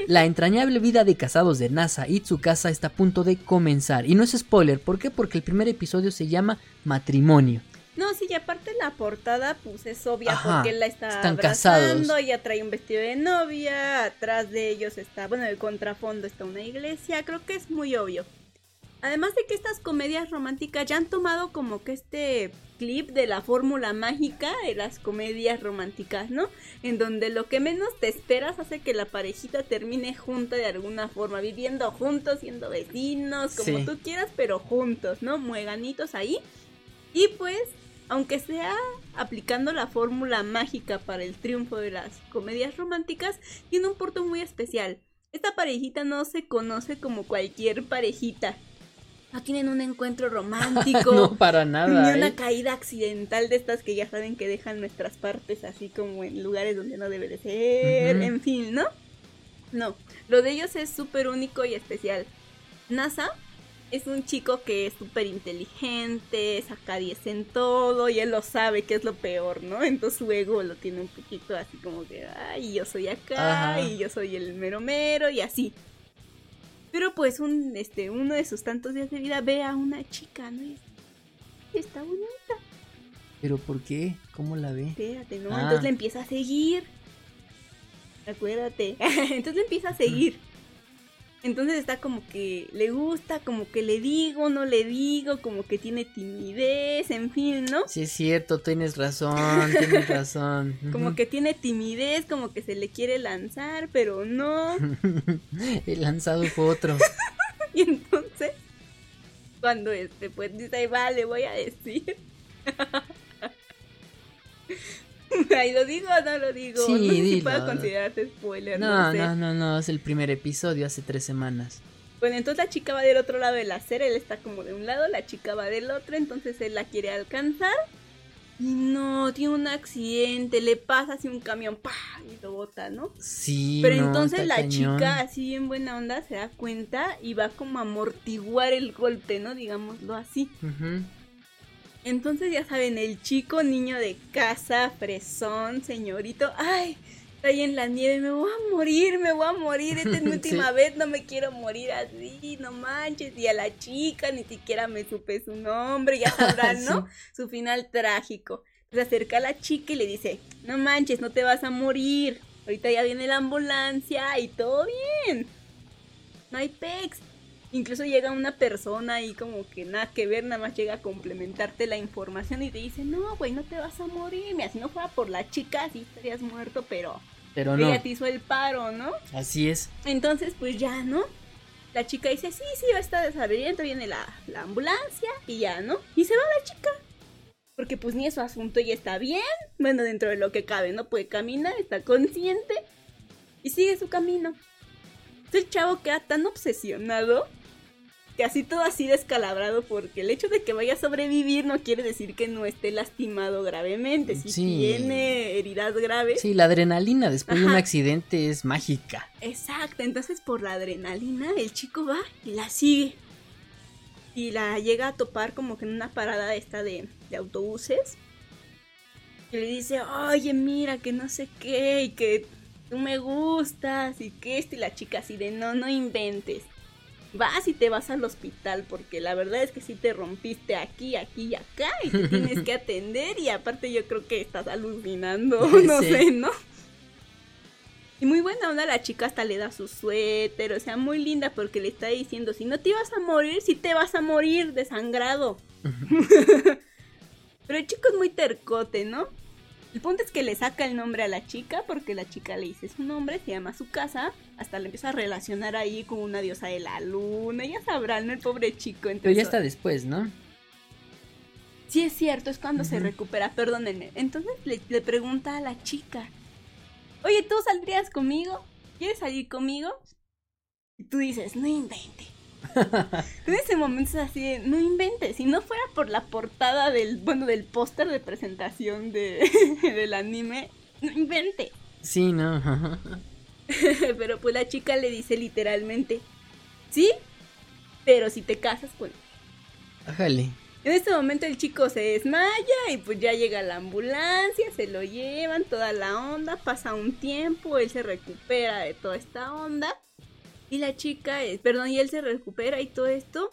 La entrañable vida de casados de NASA y Tsukasa está a punto de comenzar. Y no es spoiler, ¿por qué? Porque el primer episodio se llama Matrimonio. No, sí, y aparte la portada, pues es obvia Ajá, porque él la está están abrazando, casados. ella trae un vestido de novia, atrás de ellos está, bueno, el contrafondo está una iglesia, creo que es muy obvio. Además de que estas comedias románticas ya han tomado como que este clip de la fórmula mágica de las comedias románticas, ¿no? En donde lo que menos te esperas hace que la parejita termine junta de alguna forma, viviendo juntos, siendo vecinos, como Sí. tú quieras, pero juntos, ¿no? Mueganitos ahí. Y pues, aunque sea aplicando la fórmula mágica para el triunfo de las comedias románticas, tiene un punto muy especial. Esta parejita no se conoce como cualquier parejita. No tienen un encuentro romántico. no, para Ni nada. una ¿eh? caída accidental de estas que ya saben que dejan nuestras partes así como en lugares donde no debe de ser, en fin, ¿no? No, lo de ellos es súper único y especial. NASA es un chico que es súper inteligente, saca 10 en todo y él lo sabe que es lo peor, ¿no? Entonces su ego lo tiene un poquito así como que, ay, yo soy acá Ajá. y yo soy el mero mero y así. Pero pues un, este, uno de sus tantos días de vida ve a una chica, ¿no? Y está bonita, ¿Pero por qué? ¿Cómo la ve? espérate, ¿no? Ah. Entonces le empieza a seguir. Acuérdate. Entonces le empieza a seguir. Entonces está como que le gusta, como que le digo, no le digo, como que tiene timidez, en fin, ¿no? Sí, es cierto, tienes razón, tienes razón. Como que tiene timidez, como que se le quiere lanzar, pero no. El lanzado fue otro. Y entonces, cuando este, pues dice, "Ay, va, le voy a decir. Ay, ¿lo digo o no lo digo? Sí, no sé si dilo. puedo considerarse spoiler, no, No, sé. no, no, no, es el primer episodio hace tres semanas. Bueno, entonces la chica va del otro lado de la acera, él está como de un lado, la chica va del otro, entonces él la quiere alcanzar. Y no, tiene un accidente, le pasa así un camión, ¡pah! y lo bota, ¿no? Sí, Pero no, entonces la cañón. chica, así en buena onda, se da cuenta y va como a amortiguar el golpe, ¿no? Digámoslo así. Entonces ya saben, el chico niño de casa, fresón, señorito, ay, está ahí en la nieve, me voy a morir, me voy a morir, esta es mi Sí. última vez, no me quiero morir así, no manches, y a la chica ni siquiera me supe su nombre, ya sabrán, ¿no? Su final trágico. Se acerca a la chica y le dice, no manches, no te vas a morir, ahorita ya viene la ambulancia y todo bien, no hay pex. Incluso llega una persona ahí como que nada que ver, nada más llega a complementarte la información y te dice, no, güey, no te vas a morir. Mira, si no fuera por la chica, sí estarías muerto, pero Pero no, ella te hizo el paro, ¿no? así es. Entonces, pues ya, ¿no? La chica dice, sí, sí, va a estar desabierto, viene la, la ambulancia y ya, ¿no? Y se va la chica. Porque pues ni es su asunto y está bien. Bueno, dentro de lo que cabe, ¿no? Puede caminar, está consciente y sigue su camino. Entonces el chavo queda tan obsesionado que así todo así descalabrado porque el hecho de que vaya a sobrevivir no quiere decir que no esté lastimado gravemente. Si Sí. tiene heridas graves, Sí, la adrenalina después de un accidente es mágica. Exacto, entonces por la adrenalina el chico va y la sigue. Y la llega a topar como que en una parada esta de, de autobuses. Y le dice, oye, mira, que no sé qué, y que tú me gustas, y que esto, y la chica así de, no, no inventes. Vas y te vas al hospital, porque la verdad es que sí te rompiste aquí, aquí y acá, y te tienes que atender, y aparte yo creo que estás alucinando, no Sí. sé, ¿no? Y muy buena onda la chica hasta le da su suéter, o sea, muy linda porque le está diciendo, si no te vas a morir, si te vas a morir desangrado. Pero el chico es muy tercote, ¿no? El punto es que le saca el nombre a la chica porque la chica le dice su nombre, se llama su casa, hasta le empieza a relacionar ahí con una diosa de la luna, ya sabrán, ¿no? El pobre chico. Pero Entonces, ya está después, ¿no? Sí, es cierto, es cuando se recupera, perdónenme. Entonces le, le pregunta a la chica, oye, ¿tú saldrías conmigo? ¿Quieres salir conmigo? Y tú dices, no invente. en ese momento es así de, no inventes. Si no fuera por la portada del, bueno, del póster de presentación de, del anime, no invente. Sí, no. Pero pues la chica le dice literalmente, sí, pero si te casas con Ájale. En este momento el chico se desmaya y pues ya llega la ambulancia, se lo llevan, toda la onda, pasa un tiempo, él se recupera de toda esta onda y la chica, eh, perdón, y él se recupera y todo esto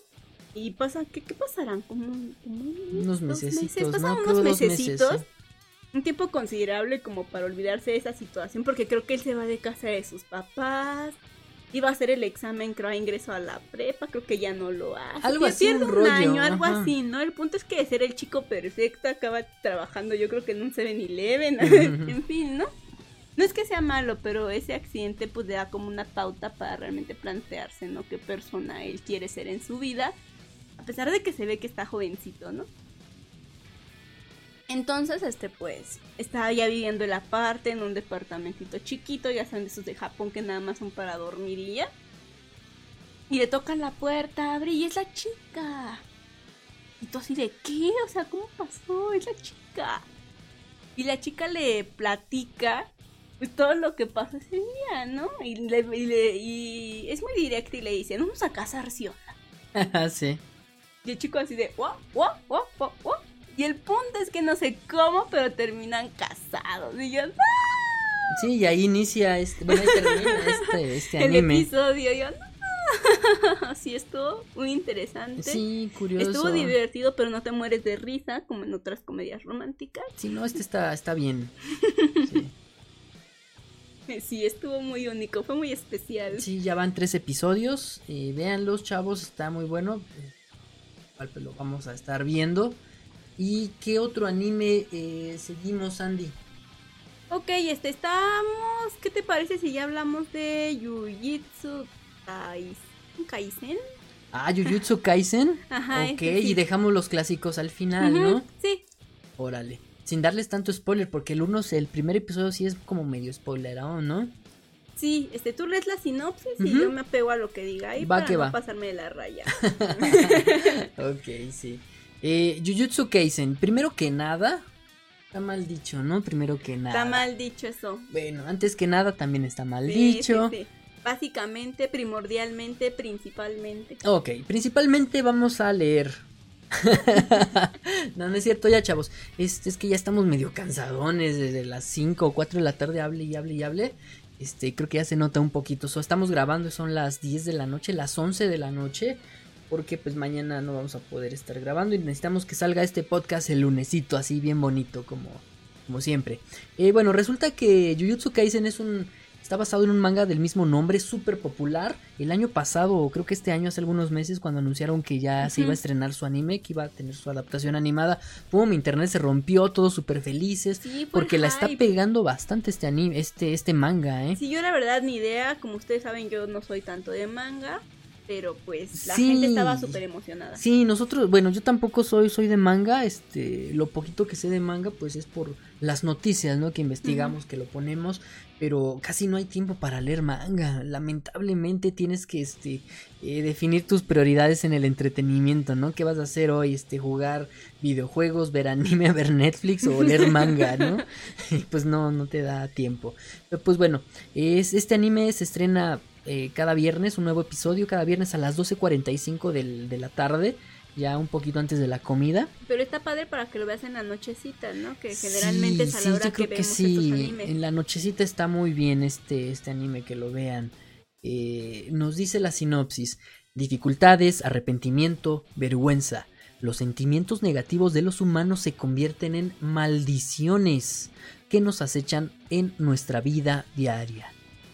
y pasa, ¿qué, qué pasarán? Como, como Unos meses, pasan unos meses, mesecitos. sí. Un tiempo considerable como para olvidarse de esa situación porque creo que él se va de casa de sus papás. Iba a hacer el examen, creo, a ingreso a la prepa, creo que ya no lo hace. Algo así, pierde un rollo, año, algo ajá. así, ¿no? El punto es que de ser el chico perfecto acaba trabajando, yo creo que en un 7-Eleven, Ujú. en fin, ¿no? No es que sea malo, pero ese accidente pues le da como una pauta para realmente plantearse, ¿no? Qué persona él quiere ser en su vida, a pesar de que se ve que está jovencito, ¿no? Entonces, este, pues, está ya viviendo el aparte en un departamentito chiquito, ya saben esos de Japón que nada más son para dormir y ya. Y le tocan la puerta, abre y es la chica. Y tú así de, ¿qué? O sea, ¿cómo pasó? Es la chica. Y la chica le platica todo lo que pasó ese día, ¿no? Y, le, y, le- y es muy directa y le dice, vamos a casar, ¿sí o no?". sí. Y el chico así de, guau, guau, guau, guau, guau. Y el punto es que no sé cómo, pero terminan casados. Y yo, ¡ah! Sí, y ahí inicia este, bueno, ahí termina este, este el anime. episodio. Yo, no. Sí, estuvo muy interesante. Sí, curioso. Estuvo divertido, pero no te mueres de risa, como en otras comedias románticas. Sí, no, este está, está bien. Sí. Sí, estuvo muy único, fue muy especial. Sí, ya van tres episodios. Eh, véanlos, chavos, está muy bueno. Eh, pues, lo vamos a estar viendo. ¿Y qué otro anime eh, seguimos, Andy? Ok, este, estamos... ¿Qué te parece si ya hablamos de Jujutsu Kais- Kaisen? Ah, Jujutsu Kaisen. Ajá, ok, ese sí. y dejamos los clásicos al final, ¿no? Sí, Órale. Sin darles tanto spoiler, porque el uno, el primer episodio sí es como medio spoilerado, ¿no? Sí, este, tú lees la sinopsis y yo me apego a lo que diga ahí Va para que no va. pasarme de la raya. ok, sí. Eh, Jujutsu Kaisen, primero que nada, está mal dicho, ¿no? Primero que nada. Está mal dicho eso. Bueno, antes que nada también está mal Sí, dicho. sí, sí. Básicamente, primordialmente, principalmente. Ok, principalmente vamos a leer. no, no es cierto, ya chavos. Es, es que ya estamos medio cansadones desde las 5 o 4 de la tarde, hable y hable y hable. Este, creo que ya se nota un poquito. So, estamos grabando, son las 10 de la noche, las 11 de la noche. Porque pues mañana no vamos a poder estar grabando y necesitamos que salga este podcast el lunesito, así bien bonito como, como siempre. Eh, bueno, resulta que Jujutsu Kaisen es un... Está basado en un manga del mismo nombre, súper popular. El año pasado, o creo que este año, hace algunos meses, cuando anunciaron que ya se iba a estrenar su anime, que iba a tener su adaptación animada, pum, internet se rompió, todos súper felices. Sí, Porque la está pegando bastante este anime, este, este manga, ¿eh? Sí, yo la verdad ni idea, como ustedes saben yo no soy tanto de manga, pero pues la Sí. gente estaba súper emocionada. Sí, nosotros, bueno, yo tampoco soy, soy de manga, este, lo poquito que sé de manga, pues es por las noticias, ¿no? Que investigamos, que lo ponemos, pero casi no hay tiempo para leer manga. Lamentablemente tienes que, este, eh, definir tus prioridades en el entretenimiento, ¿no? ¿Qué vas a hacer hoy? Este, jugar videojuegos, ver anime, ver Netflix o leer manga, ¿no? Pues no, no te da tiempo. Pero pues bueno, es, este anime se estrena eh, cada viernes, un nuevo episodio, cada viernes a las 12.45 del- de la tarde, ya un poquito antes de la comida. Pero está padre para que lo veas en la nochecita, ¿no? Que generalmente Sí, es a sí, la hora yo que creo que vemos sí, estos animes. en la nochecita está muy bien este, este anime, que lo vean. Eh, nos dice la sinopsis, dificultades, arrepentimiento, vergüenza. Los sentimientos negativos de los humanos se convierten en maldiciones que nos acechan en nuestra vida diaria.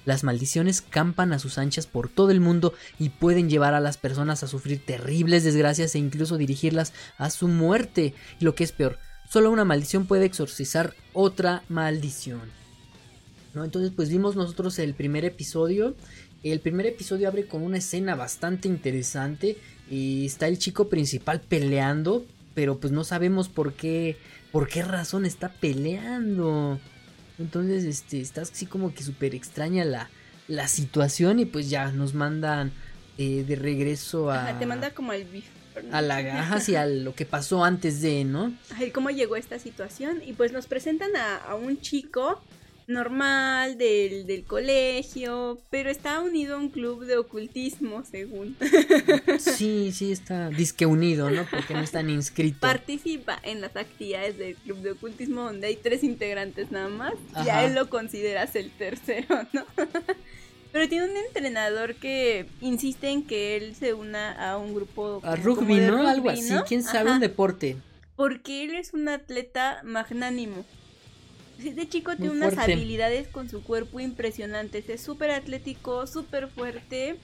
Las maldiciones campan a sus anchas por todo el mundo y pueden llevar a las personas a sufrir terribles desgracias e incluso dirigirlas a su muerte. Y lo que es peor, solo una maldición puede exorcizar otra maldición. ¿No? Entonces pues vimos nosotros el primer episodio. El primer episodio abre con una escena bastante interesante y está el chico principal peleando, pero pues no sabemos por qué, por qué razón está peleando. Entonces, este, está así como que súper extraña la, la situación y pues ya nos mandan eh, de regreso a, Ajá, te manda como al bif. a la gaja hacia lo que pasó antes de, ¿no? Ay, cómo llegó esta situación y pues nos presentan a, a un chico normal del, del colegio, pero está unido a un club de ocultismo, según. Sí, sí, está disque unido, ¿no? Porque no están inscritos. Participa en las actividades del club de ocultismo donde hay tres integrantes nada más y Ajá. a él lo consideras el tercero, ¿no? Pero tiene un entrenador que insiste en que él se una a un grupo A rugby, ¿no? Algo rugby, así. ¿no? ¿Quién sabe? Ajá, Un deporte. Porque él es un atleta magnánimo. Este chico tiene unas habilidades con su cuerpo impresionantes. Es súper atlético, súper fuerte.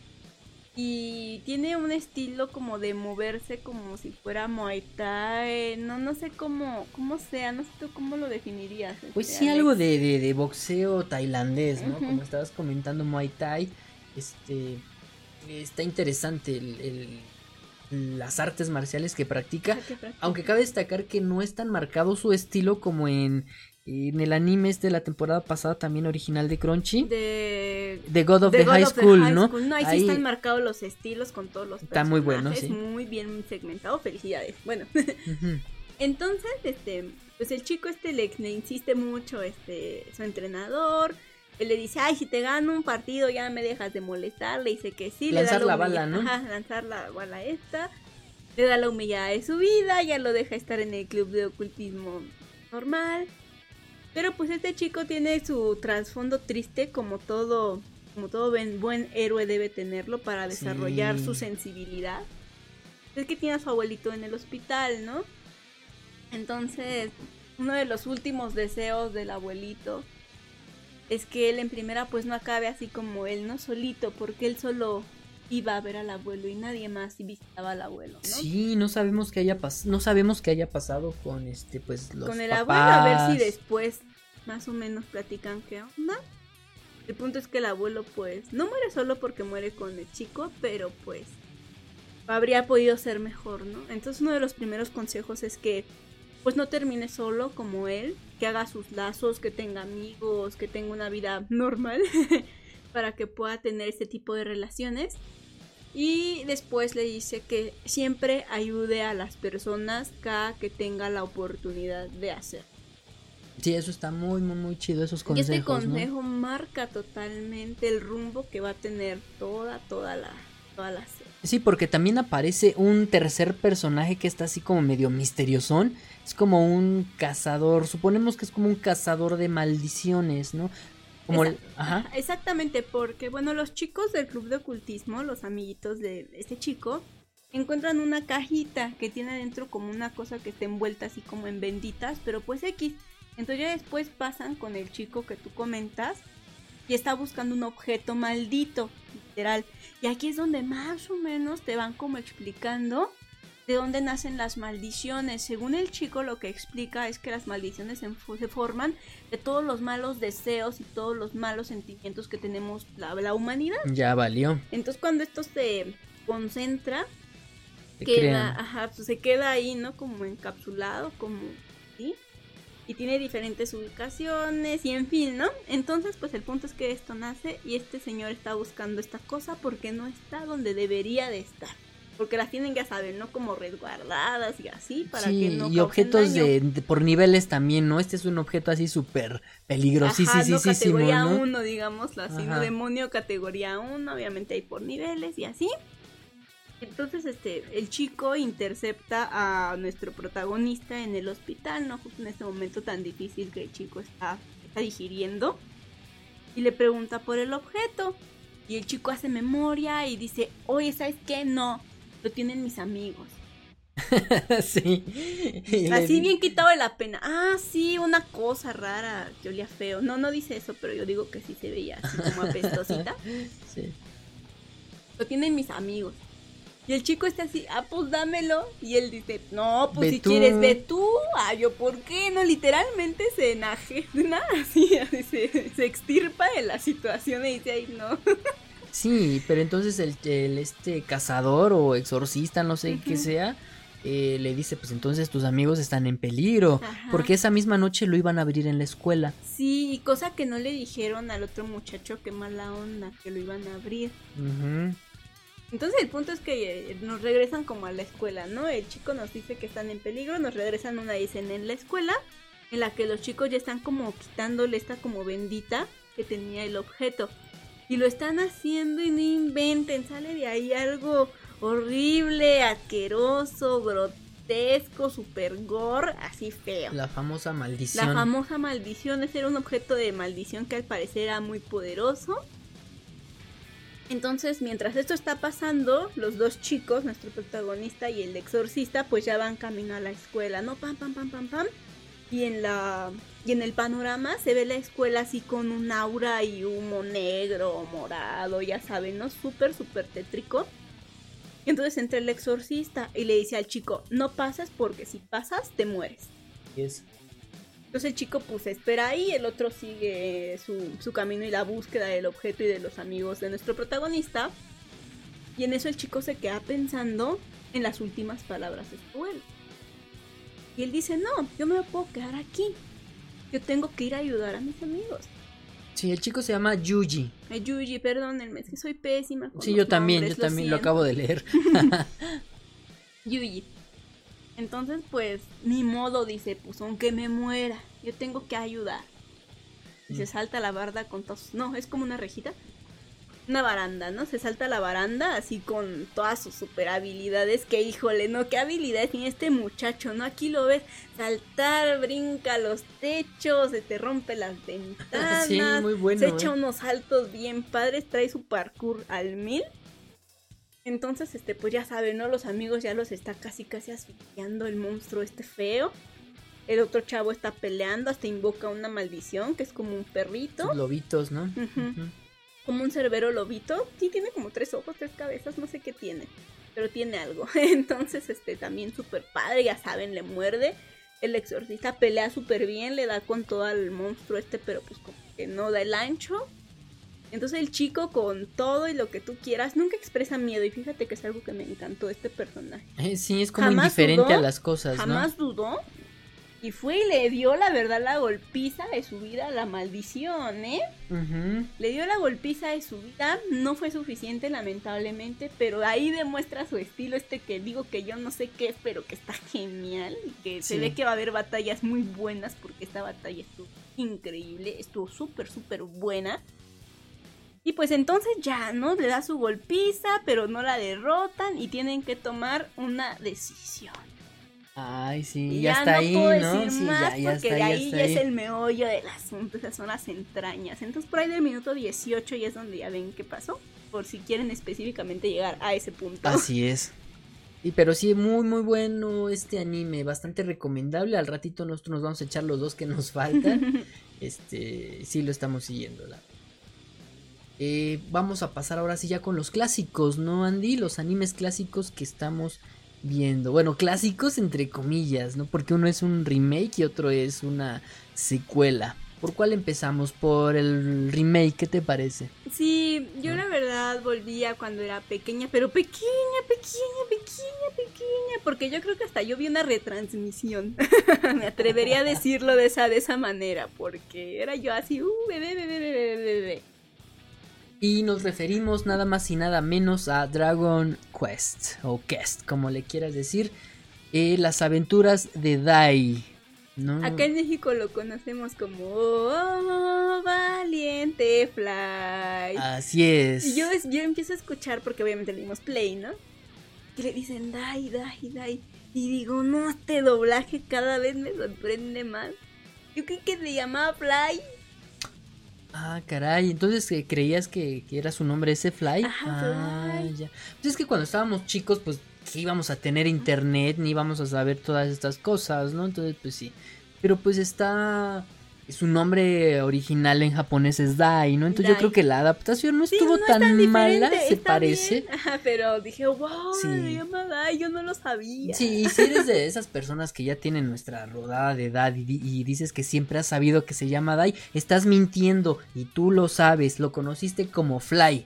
Y tiene un estilo como de moverse como si fuera Muay Thai. No, no sé cómo, cómo sea, no sé tú cómo lo definirías. Pues este, sí, Alex. algo de, de, de boxeo tailandés, ¿no? Como estabas comentando Muay Thai. Este. Está interesante el- el- las artes marciales que practica. Ah, qué práctico. Aunque cabe destacar que no es tan marcado su estilo como en, en el anime este de la temporada pasada, también original de Crunchy. De... The God of The the, God High of the School, High ¿no? School. No, ahí, sí están marcados los estilos con todos los Está muy bueno, sí. Muy bien segmentado, felicidades. Bueno. Entonces, este, pues el chico este le, le insiste mucho, este, su entrenador. Él le dice, ay, si te gano un partido ya me dejas de molestar. Le dice que sí. Lanzar le da la bala, ¿no? Ajá, lanzar la bala esta. Le da la humillada de su vida, ya lo deja estar en el club de ocultismo normal. Pero pues este chico tiene su trasfondo triste como todo, como todo buen, buen héroe debe tenerlo para desarrollar Sí. su sensibilidad. Es que tiene a su abuelito en el hospital, ¿no? Entonces, uno de los últimos deseos del abuelito es que él en primera pues no acabe así como él, ¿no? Solito, porque él solo iba a ver al abuelo y nadie más visitaba al abuelo, ¿no? Sí, no sabemos qué haya pas- no sabemos qué haya pasado con este, pues los Con el papás. abuelo a ver si después más o menos platican qué onda. El punto es que el abuelo pues no muere solo porque muere con el chico, pero pues habría podido ser mejor, ¿no? Entonces uno de los primeros consejos es que pues no termine solo como él, que haga sus lazos, que tenga amigos, que tenga una vida normal para que pueda tener este tipo de relaciones. Y después le dice que siempre ayude a las personas cada que tenga la oportunidad de hacer. Sí, eso está muy, muy, muy chido, esos y consejos, este ¿no? consejo marca totalmente el rumbo que va a tener toda, toda la, toda la serie. Sí, porque también aparece un tercer personaje que está así como medio misteriosón. Es como un cazador, suponemos que es como un cazador de maldiciones, ¿no? Como el-. Ajá, Exactamente, porque bueno, los chicos del club de ocultismo, los amiguitos de este chico, encuentran una cajita que tiene adentro como una cosa que está envuelta así como en benditas, pero pues X. Entonces ya después pasan con el chico que tú comentas y está buscando un objeto maldito, literal. Y aquí es donde más o menos te van como explicando de dónde nacen las maldiciones. Según el chico lo que explica es que las maldiciones se, se forman de todos los malos deseos y todos los malos sentimientos que tenemos la, la humanidad. Ya valió. Entonces cuando esto se concentra, te queda, ajá, pues se queda ahí, ¿no? Como encapsulado, como ¿sí? Y tiene diferentes ubicaciones y en fin, ¿no? Entonces, pues el punto es que esto nace y este señor está buscando esta cosa porque no está donde debería de estar. Porque las tienen, ya saben, ¿no? Como resguardadas y así, para sí, que no y objetos de, de- por niveles también, ¿no? Este es un objeto así súper Ajá, peligrosísimo, no categoría ¿no? 1, digamos, así, ¿no? Ajá. demonio categoría 1, obviamente hay por niveles y así. Entonces, este, el chico intercepta a nuestro protagonista en el hospital, ¿no? Justo en este momento tan difícil que el chico está, está digiriendo. Y le pregunta por el objeto. Y el chico hace memoria y dice, oye, ¿sabes qué? No, lo tienen mis amigos. sí. Así bien quitado de la pena. Ah, sí, una cosa rara que olía feo. No, no dice eso, pero yo digo que sí se veía así como apestosita. Sí. Lo tienen mis amigos. Y el chico está así, ah, pues dámelo. Y él dice, no, pues Ve si tú. quieres, ve tú. Ah, yo, ¿por qué? No, literalmente se enajena, así se, se extirpa de la situación y dice, ay, no. Sí, pero entonces el, el, este cazador o exorcista, no sé qué sea, eh, le dice, pues entonces tus amigos están en peligro, Ajá. porque esa misma noche lo iban a abrir en la escuela. Sí, y cosa que no le dijeron al otro muchacho, qué mala onda, que lo iban a abrir. Entonces el punto es que eh, nos regresan como a la escuela, ¿no? El chico nos dice que están en peligro, nos regresan una escena en la escuela en la que los chicos ya están como quitándole esta como bendita que tenía el objeto. Y lo están haciendo y no inventen, sale de ahí algo horrible, asqueroso, grotesco, super gore, así feo. La famosa maldición. La famosa maldición, ese era un objeto de maldición que al parecer era muy poderoso. Entonces, mientras esto está pasando, los dos chicos, nuestro protagonista y el exorcista, pues ya van camino a la escuela, ¿no? Pam, pam, pam, pam, pam. Y en la y en el panorama se ve la escuela así con un aura y humo negro, morado, ya saben, ¿no? Súper, súper tétrico. Y entonces entra el exorcista y le dice al chico, no pases porque si pasas te mueres. Es. Entonces el chico pues espera ahí, el otro sigue su, su camino y la búsqueda del objeto y de los amigos de nuestro protagonista. Y en eso el chico se queda pensando en las últimas palabras de su abuelo. Y él dice, no, yo me puedo quedar aquí. Yo tengo que ir a ayudar a mis amigos. Sí, el chico se llama Yuji. Eh, Yuji, perdónenme, es que soy pésima. con Sí, los yo también, nombres, yo también lo acabo de leer. Yuji. Entonces, pues, ni modo, dice, pues aunque me muera, yo tengo que ayudar. Y se Mm. salta la barda con todos. No, es como una rejita. Una baranda, ¿no? Se salta la baranda así con todas sus super habilidades. Que híjole, ¿no? ¿Qué habilidades tiene este muchacho, no? Aquí lo ves saltar, brinca los techos, se te rompe las ventanas. Sí, muy bueno, Se echa ¿eh? unos saltos bien padres, trae su parkour al mil. Entonces, este, pues ya saben, ¿no? Los amigos ya los está casi casi asfixiando el monstruo este feo. El otro chavo está peleando, hasta invoca una maldición, que es como un perrito. Lobitos, ¿no? Como un cerbero lobito. Sí, tiene como tres ojos, tres cabezas, no sé qué tiene. Pero tiene algo. Entonces, este, también súper padre, ya saben, le muerde. El exorcista pelea súper bien, le da con todo al monstruo este, pero pues como que no da el ancho. Entonces el chico con todo y lo que tú quieras nunca expresa miedo y fíjate que es algo que me encantó este personaje. Eh, sí, es como Jamás indiferente dudó, a las cosas, Jamás dudó y fue y le dio la verdad la golpiza de su vida a la maldición, ¿eh? Le dio la golpiza de su vida, no fue suficiente lamentablemente, pero ahí demuestra su estilo este que digo que yo no sé qué es, pero que está genial y que se ve que va a haber batallas muy buenas porque esta batalla estuvo increíble, estuvo súper súper buena. Y pues entonces ya, ¿no? Le da su golpiza, pero no la derrotan y tienen que tomar una decisión. Ay, sí, Y ya, ya, está no ahí, puedo ¿no? decir Sí, más ya, ya porque está, de ahí ya es el meollo del asunto, esas son las entrañas. Entonces por ahí del minuto 18 ya es donde ya ven qué pasó, por si quieren específicamente llegar a ese punto. Así es. Y pero sí, muy muy bueno este anime, bastante recomendable. Al ratito nosotros nos vamos a echar los dos que nos faltan. este, sí lo estamos siguiendo. La... Eh, vamos a pasar ahora sí ya con los clásicos, ¿no, Andy? Los animes clásicos que estamos viendo. Bueno, clásicos entre comillas, ¿no? Porque uno es un remake y otro es una secuela. ¿Por cuál empezamos? Por el remake, ¿qué te parece? Sí, yo la verdad volvía cuando era pequeña, pero pequeña, pequeña, pequeña, pequeña, porque yo creo que hasta yo vi una retransmisión. Me atrevería a decirlo de esa, de esa manera, porque era yo así, uh, bebé, bebé, bebé, bebé. Y nos referimos nada más y nada menos a Dragon Quest o Quest, como le quieras decir, eh, las aventuras de Dai. ¿no? Acá en México lo conocemos como oh, Valiente Fly. Así es. Y yo, yo empiezo a escuchar, porque obviamente le dimos play, ¿no? Que le dicen Dai, Dai, Dai. Y digo, no, este doblaje cada vez me sorprende más. Yo creí que se llamaba Fly. Ah, caray, entonces eh, creías que, que era su nombre ese Fly. Ajá, ah, Fly. ya. Pues es que cuando estábamos chicos, pues que íbamos a tener internet, ni íbamos a saber todas estas cosas, ¿no? Entonces, pues sí. Pero pues está. Su nombre original en japonés es Dai, ¿no? Entonces yo creo que la adaptación no Sí, estuvo no tan, tan mala, se parece. bien. Pero dije, wow, Sí. se llama Dai, yo no lo sabía. Sí, y si eres de esas personas que ya tienen nuestra rodada de edad y, y dices que siempre has sabido que se llama Dai, estás mintiendo y tú lo sabes, lo conociste como Fly.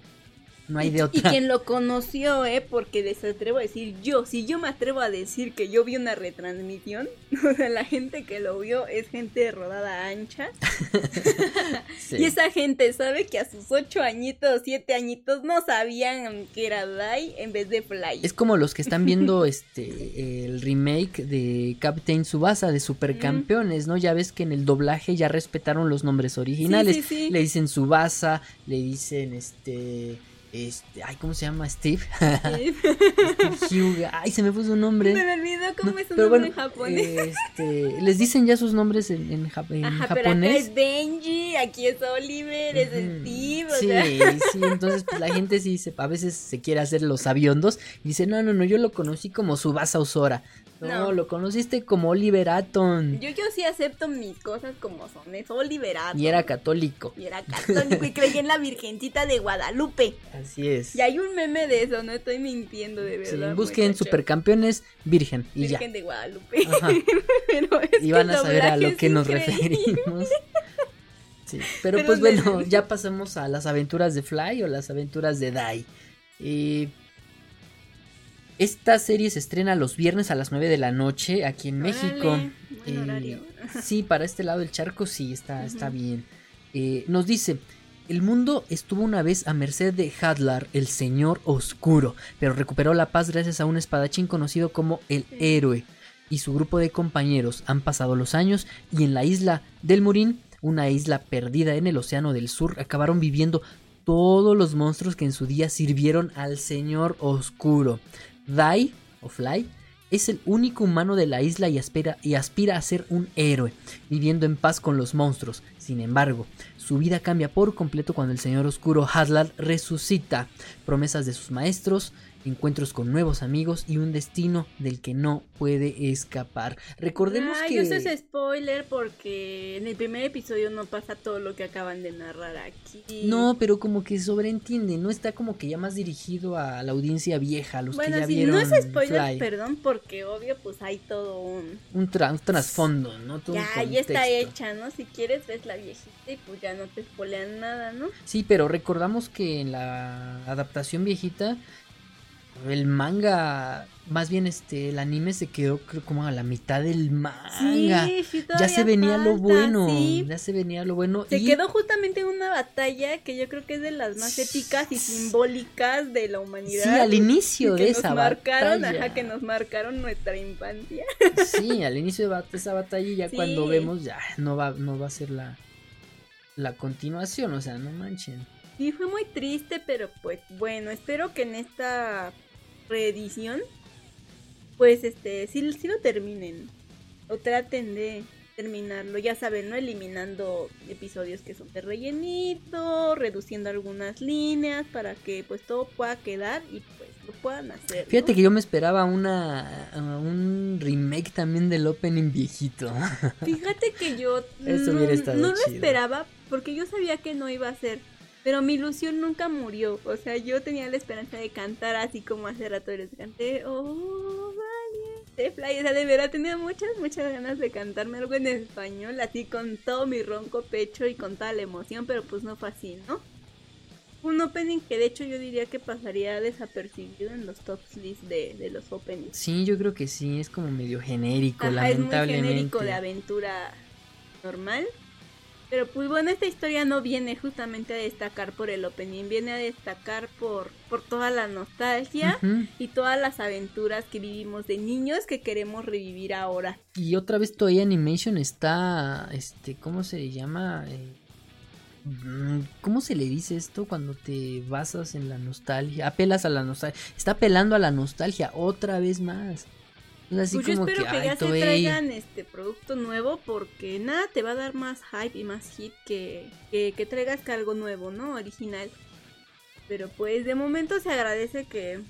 No hay de Y otra. quien lo conoció, ¿eh? Porque les atrevo a decir yo, si yo me atrevo a decir que yo vi una retransmisión, o sea, la gente que lo vio es gente de rodada ancha. Sí. Y esa gente sabe que a sus ocho añitos, siete añitos, no sabían que era Dai en vez de Fly. Es como los que están viendo este el remake de Captain Subasa de Supercampeones, ¿no? Ya ves que en el doblaje ya respetaron los nombres originales. Sí, sí, sí. Le dicen Subasa, le dicen este este, ay, ¿cómo se llama? Steve. Steve Hyuga. Ay, se me puso un nombre. Se me olvidó cómo No, es su pero nombre bueno, en japonés. Este, les dicen ya sus nombres en, en, jap- en Ajá, pero acá japonés. es Benji, aquí es Oliver, es. Steve, o Sí, sea. sí, entonces pues la gente sí se, a veces se quiere hacer los aviondos y dice, no, no, no, yo lo conocí como Subasa Osora. No, No. lo conociste como Oliver Atom Yo, yo sí acepto mis cosas como son, es Oliver Atom. y era católico. Y era católico y creía en la Virgencita de Guadalupe. Así es. Y hay un meme de eso, no estoy mintiendo de Sí, verdad. busquen muchachos. Supercampeones Virgen y ya. Virgen de Guadalupe. Ajá. Pero es Y van a saber a lo que nos increíble. referimos. Sí, pero, Pero pues bueno. ya pasamos a las aventuras de Fly o las aventuras de Dai. Eh, esta serie se estrena los viernes a las 9 de la noche aquí en México. Órale, Eh, sí, para este lado del charco sí, está, está bien. Eh, nos dice, el mundo estuvo una vez a merced de Hadlar, el Señor Oscuro, pero recuperó la paz gracias a un espadachín conocido como el Héroe. Y su grupo de compañeros han pasado los años y en la isla del Murín, una isla perdida en el Océano del Sur, acabaron viviendo todos los monstruos que en su día sirvieron al Señor Oscuro. Dai, o Fly, es el único humano de la isla y aspira, y aspira a ser un héroe, viviendo en paz con los monstruos. Sin embargo, su vida cambia por completo cuando el señor oscuro Hadlar resucita. Promesas de sus maestros, encuentros con nuevos amigos y un destino del que no puede escapar. Recordemos Ay, que... eso es spoiler porque en el primer episodio no pasa todo lo que acaban de narrar aquí. No, pero como que sobreentiende, no está como que ya más dirigido a la audiencia vieja, a los bueno, que ya sí, vieron no es spoiler, Fly. perdón, porque obvio pues hay todo un... un, tra- un trasfondo, ¿no? Todo un Ya, está hecha, ¿no? Si quieres ves la viejita y pues ya no te spoilean nada, ¿no? Sí, pero recordamos que en la adaptación viejita el manga, más bien este, el anime se quedó creo como a la mitad del manga. Sí, sí, ya se venía lo bueno, sí. ya se venía lo bueno. Se y quedó justamente en una batalla que yo creo que es de las más épicas y simbólicas de la humanidad. Sí, al inicio que de nos esa marcaron, batalla. ajá, que nos marcaron nuestra infancia. Sí, al inicio de esa batalla y ya cuando vemos ya no va, no va a ser la, la continuación, o sea, no manchen. Sí, fue muy triste, pero pues bueno, espero que en esta reedición, pues este, sí, sí lo terminen. O traten de terminarlo, ya saben, ¿no? Eliminando episodios que son de rellenito, reduciendo algunas líneas para que pues todo pueda quedar y pues lo puedan hacer. ¿no? Fíjate que yo me esperaba una un remake también del opening viejito. Fíjate que yo Eso no, no lo esperaba porque yo sabía que no iba a ser. Pero mi ilusión nunca murió. O sea, yo tenía la esperanza de cantar así como hace rato les canté. Oh, valiente fly. O sea, de verdad tenía muchas, muchas ganas de cantarme algo en español, así con todo mi ronco pecho y con toda la emoción, pero pues no fue así, ¿no? Un opening que de hecho yo diría que pasaría desapercibido en los top list de, de los openings. Sí, yo creo que sí, es como medio genérico, Ajá, es muy lamentablemente. genérico de aventura normal. Pero pues bueno, esta historia no viene justamente a destacar por el opening, viene a destacar por, por toda la nostalgia y todas las aventuras que vivimos de niños que queremos revivir ahora. Y otra vez Toei Animation está, este, ¿cómo se llama? Eh, ¿Cómo se le dice esto cuando te basas en la nostalgia? Apelas a la nostalgia. Está apelando a la nostalgia otra vez más. Así Pues yo espero que, ya se traigan este producto nuevo porque nada te va a dar más hype y más hit que, que, que traigas que algo nuevo, ¿no? Original. Pero pues de momento se agradece que,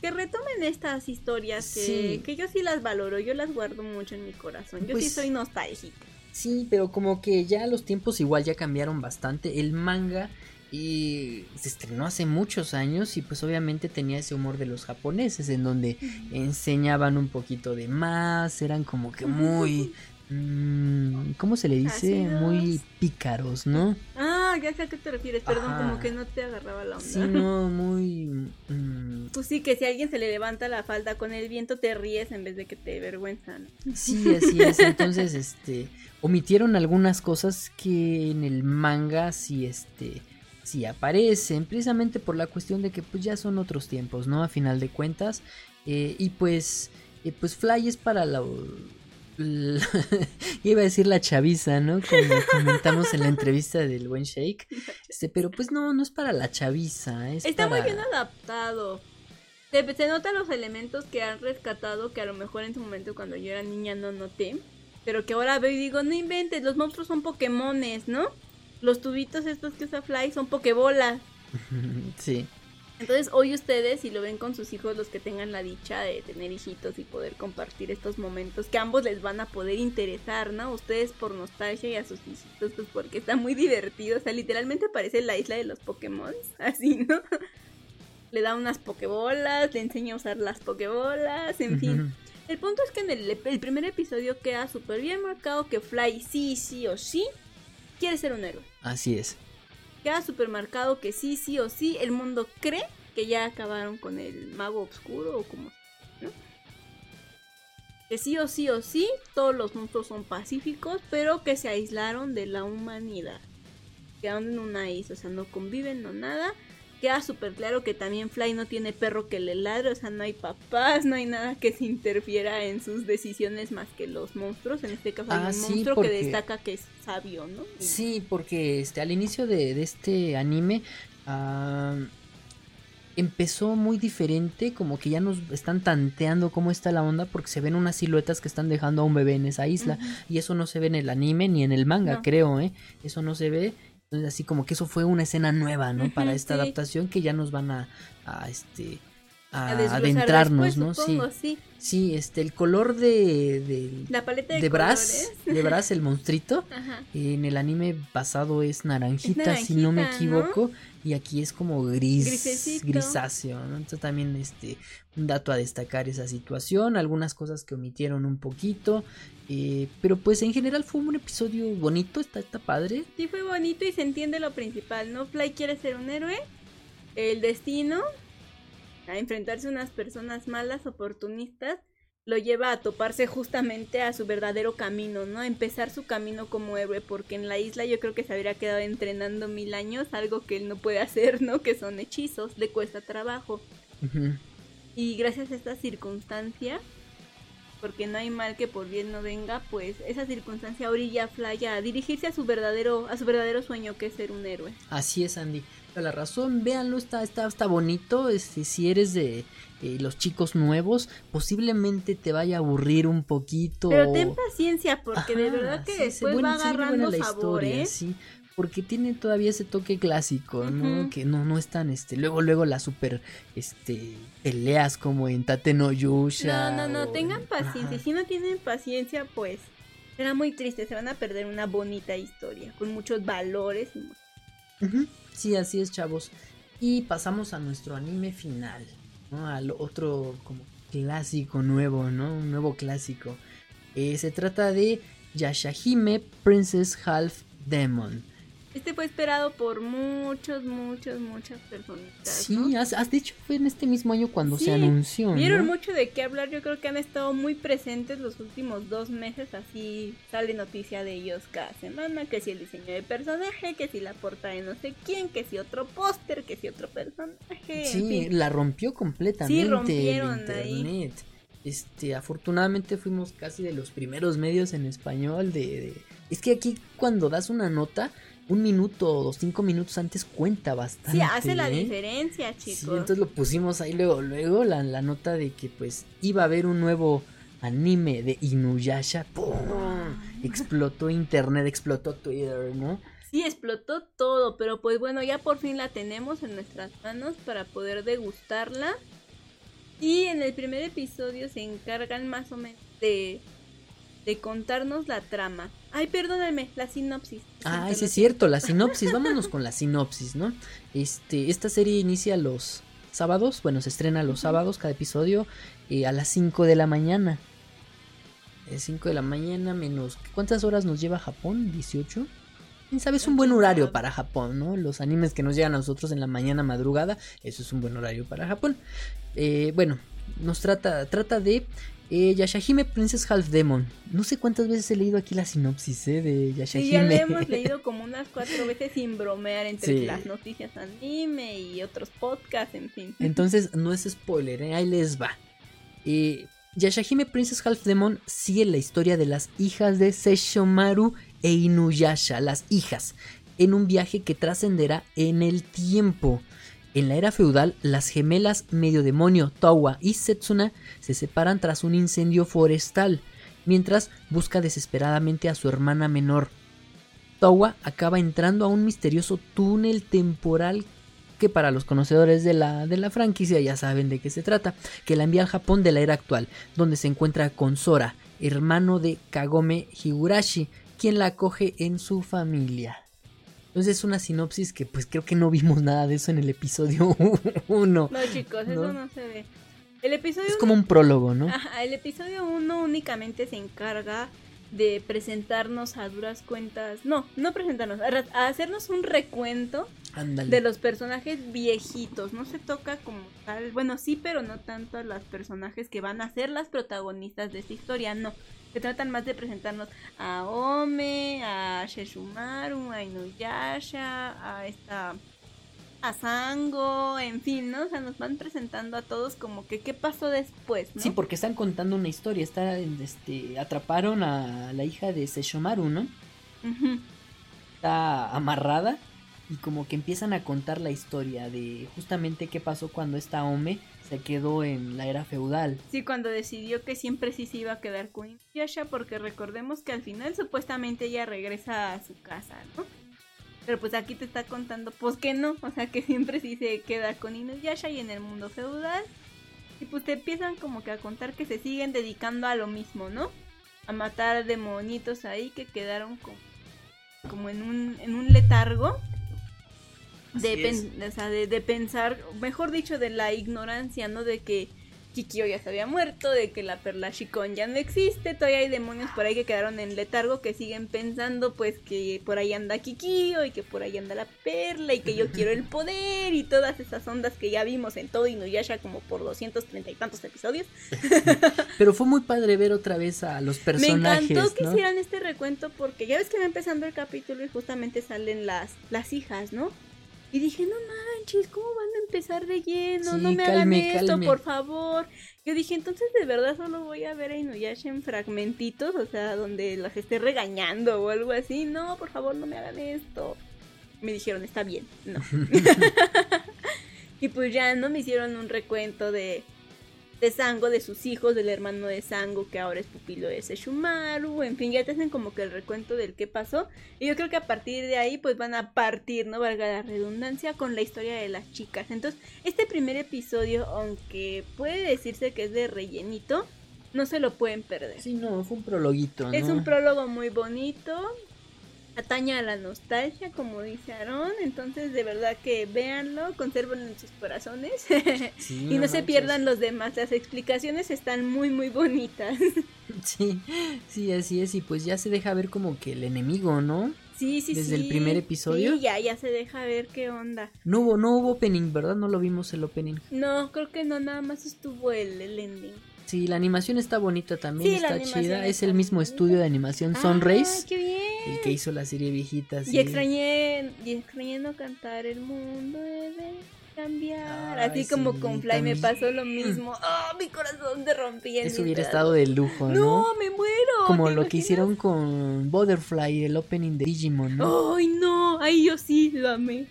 que retomen estas historias que, Sí. que yo sí las valoro, yo las guardo mucho en mi corazón. Yo sí Pues- soy nostálgica. Sí, pero como que ya los tiempos igual ya cambiaron bastante. El manga y se estrenó hace muchos años y pues obviamente tenía ese humor de los japoneses en donde enseñaban un poquito de más, eran como que muy... mm, ¿Cómo se le dice? Muy pícaros, ¿no? Ah, ya sé a qué te refieres, perdón, Ajá. como que no te agarraba la onda. Sí, no, muy... mm, Pues sí, que si a alguien se le levanta la falda con el viento, te ríes en vez de que te vergüenzan. Sí, así es. Entonces, este, omitieron algunas cosas que en el manga sí, este, sí aparecen, precisamente por la cuestión de que pues ya son otros tiempos, ¿no? A final de cuentas. Eh, y pues, eh, pues Fly es para la... la- iba a decir la chaviza, ¿no? Como comentamos en la entrevista del buen Shake. Este, pero pues no, no es para la chaviza. Es Está muy bien adaptado. Se, se notan los elementos que han rescatado que a lo mejor en su momento cuando yo era niña no noté. Pero que ahora veo y digo, no inventes, los monstruos son Pokémones, ¿no? Los tubitos estos que usa Fly son Pokébolas. Sí. Entonces hoy ustedes, si lo ven con sus hijos, los que tengan la dicha de tener hijitos y poder compartir estos momentos, que ambos les van a poder interesar, ¿no? Ustedes por nostalgia y a sus hijitos, pues porque está muy divertido. O sea, literalmente parece la isla de los Pokémon, así, ¿no? Le da unas Pokébolas, le enseña a usar las Pokébolas, en fin. El punto es que en el, el primer episodio queda súper bien marcado que Fly sí, sí o sí quiere ser un héroe. Así es. Queda súper marcado que sí, sí o sí el mundo cree que ya acabaron con el mago oscuro o como ¿no? Que sí o sí o sí todos los monstruos son pacíficos, pero que se aislaron de la humanidad. Quedaron en una isla, o sea, no conviven, no nada. Queda súper claro que también Fly no tiene perro que le ladre, o sea, no hay papás, no hay nada que se interfiera en sus decisiones más que los monstruos. En este caso hay Ah, un sí, monstruo porque- que destaca que es sabio, ¿no? Y- Sí, porque este, al inicio de, de este anime ah, empezó muy diferente, como que ya nos están tanteando cómo está la onda, porque se ven unas siluetas que están dejando a un bebé en esa isla, y eso no se ve en el anime ni en el manga, No. creo, ¿eh? Eso no se ve. Entonces, así como que eso fue una escena nueva, ¿no? Para esta sí. adaptación que ya nos van a, a, este a a desglosar adentrarnos, después, ¿no? supongo, sí. sí. Este el color de de, La paleta de, de Brass, de Brass el monstruito Ajá. en el anime pasado es naranjita, si no me equivoco. Y aquí es como gris, Grisecito. grisáceo, ¿no? Entonces también este, un dato a destacar esa situación. Algunas cosas que omitieron un poquito. eh, pero pues en general fue un episodio bonito, está, está padre. Sí, fue bonito y se entiende lo principal, ¿no? Fly quiere ser un héroe. El destino, a enfrentarse a unas personas malas, oportunistas, lo lleva a toparse justamente a su verdadero camino, ¿no? A empezar su camino como héroe, porque en la isla yo creo que se habría quedado entrenando mil años, algo que él no puede hacer, ¿no? Que son hechizos, le cuesta trabajo. Y gracias a esta circunstancia, porque no hay mal que por bien no venga, pues esa circunstancia orilla a Fly a dirigirse a su verdadero, a su verdadero sueño que es ser un héroe. Así es, Andy. Toda la razón, véanlo, está, está, está bonito. Este, si eres de eh, los chicos nuevos, posiblemente te vaya a aburrir un poquito. Pero ten paciencia, porque de verdad que sí, después bueno, va agarrando la sabor, historia, ¿eh? sí, porque tiene todavía ese toque clásico, ¿no? Que no, no es tan, este, luego, luego las super, este, peleas como en Tate no Yusha. No, no, no, o tengan en- paciencia. Ajá. Si no tienen paciencia, pues será muy triste. Se van a perder una bonita historia con muchos valores. Ujú, Sí, así es, chavos. Y pasamos a nuestro anime final. Al otro como clásico nuevo, ¿no? Un nuevo clásico. Eh, se trata de Yashahime Princess Half Demon. Este fue esperado por muchos, muchos, muchas personitas. Sí, ¿no? has, has dicho fue en este mismo año cuando Sí, se anunció, Vieron ¿no? mucho de qué hablar, yo creo que han estado muy presentes los últimos dos meses, así sale noticia de ellos cada semana, que si el diseño de personaje, que si la portada de no sé quién, que si otro póster, que si otro personaje, en Sí, fin. la rompió completamente Sí, rompieron el ahí. internet. Este, afortunadamente fuimos casi de los primeros medios en español de, de- Es que aquí cuando das una nota, un minuto o cinco minutos antes cuenta bastante. Sí, hace la ¿eh? diferencia, Sí, chicos. entonces lo pusimos ahí luego, luego la, la nota de que pues iba a haber un nuevo anime de Inuyasha. ¡Pum! Explotó internet, explotó Twitter, ¿no? Sí, explotó todo, pero pues bueno, ya por fin la tenemos en nuestras manos para poder degustarla. Y en el primer episodio se encargan más o menos de, de contarnos la trama. Ay, perdónenme, la sinopsis. Ah, ese es cierto, la sinopsis. Vámonos con la sinopsis, ¿no? Este, esta serie inicia los sábados, bueno, se estrena los sábados, cada episodio, eh, a las 5 de la mañana. 5 de la mañana menos... ¿Cuántas horas nos lleva Japón? ¿18? quién sabe, es un buen horario para Japón, ¿no? Los animes que nos llegan a nosotros en la mañana madrugada, eso es un buen horario para Japón. Eh, bueno, nos trata, trata de eh, Yashahime Princess Half Demon. No sé cuántas veces he leído aquí la sinopsis eh, de Yashahime. Sí, ya la hemos leído como unas cuatro veces sin bromear entre Sí. las noticias anime y otros podcasts, en fin. Entonces, no es spoiler, ¿eh? ahí les va. Eh, Yashahime Princess Half Demon sigue la historia de las hijas de Sesshomaru e Inuyasha, las hijas, en un viaje que trascenderá en el tiempo. En la era feudal, las gemelas medio demonio Towa y Setsuna se separan tras un incendio forestal, mientras busca desesperadamente a su hermana menor. Towa acaba entrando a un misterioso túnel temporal que para los conocedores de la, de la franquicia ya saben de qué se trata, que la envía al Japón de la era actual, donde se encuentra con Sora, hermano de Kagome Higurashi, quien la acoge en su familia. Entonces es una sinopsis que pues creo que no vimos nada de eso en el episodio 1. No, chicos, ¿No? eso no se ve. El episodio Es como un prólogo, ¿no? Ajá, el episodio 1 únicamente se encarga de presentarnos a duras cuentas. No, no presentarnos, a, hacernos un recuento de los personajes viejitos. No se toca como tal. Bueno, sí, pero no tanto a los personajes que van a ser las protagonistas de esta historia. No. Se tratan más de presentarnos a Ome, a Sheshumaru, a Inuyasha, a esta. a Sango, en fin, ¿no? O sea, nos van presentando a todos como que qué pasó después, ¿no? Sí, porque están contando una historia. Está, este, atraparon a la hija de Sesshomaru, ¿no? Está amarrada y como que empiezan a contar la historia de justamente qué pasó cuando esta Ome se quedó en la era feudal. Sí, cuando decidió que siempre sí se iba a quedar con Inuyasha, porque recordemos que al final supuestamente ella regresa a su casa, ¿no? Pero pues aquí te está contando, pues que no, o sea que siempre sí se queda con Inuyasha y en el mundo feudal. Y pues te empiezan como que a contar que se siguen dedicando a lo mismo, ¿no? A matar demonitos ahí que quedaron como, como en, un, en un letargo. De, pen- o sea, de, de pensar, mejor dicho, de la ignorancia, ¿no? De que Kikyo ya se había muerto, de que la perla Shikon ya no existe, todavía hay demonios por ahí que quedaron en letargo que siguen pensando pues que por ahí anda Kikyo y que por ahí anda la perla y que yo quiero el poder y todas esas ondas que ya vimos en todo Inuyasha como por 230 y tantos episodios. Pero fue muy padre ver otra vez a los Me personajes, encantó que ¿no? hicieran este recuento porque ya ves que va empezando el capítulo y justamente salen las, las hijas, ¿no? Y dije, no manches, ¿cómo van a empezar de lleno? Sí, no me calme, hagan esto, calme. por favor. Yo dije, entonces de verdad solo voy a ver a Inuyasha en fragmentitos, o sea, donde las esté regañando o algo así. No, por favor, no me hagan esto. Me dijeron, está bien, no. y pues ya no me hicieron un recuento de, de Sango, de sus hijos, del hermano de Sango, que ahora es pupilo de Sesshomaru, en fin, ya te hacen como que el recuento del qué pasó. Y yo creo que a partir de ahí, pues van a partir, no valga la redundancia, con la historia de las chicas. Entonces, este primer episodio, aunque puede decirse que es de rellenito, no se lo pueden perder. Sí, no, fue un prologuito, ¿no? Es un prólogo muy bonito. Atañe a la nostalgia, como dice Aaron. Entonces, de verdad que véanlo, consérvenlo en sus corazones. Sí, y no, se pierdan los demás. Las explicaciones están muy, muy bonitas. Sí, sí, así es. Y pues ya se deja ver como que el enemigo, ¿no? Sí, sí, Desde sí. el primer episodio. Sí, ya, ya se deja ver qué onda. No hubo, no hubo opening, ¿verdad? No lo vimos el opening. No, creo que no, nada más estuvo el, el ending. Sí, la animación está bonita también, Sí, está chida. Es el mismo bonita. estudio de animación ¡Ah, Sunrays, qué bien! el que hizo la serie viejita. sí. Y extrañé, y extrañé no cantar el mundo debe cambiar. Ay, Así como sí, con Fly me también. pasó lo mismo. ¡Oh, mi corazón se rompía en Eso hubiera estado de lujo, ¿no? No, me muero. Como ¿te lo que imaginas? hicieron con Butterfly, el opening de Digimon, ¿no? ¡Ay, no! Ahí yo sí lo amé.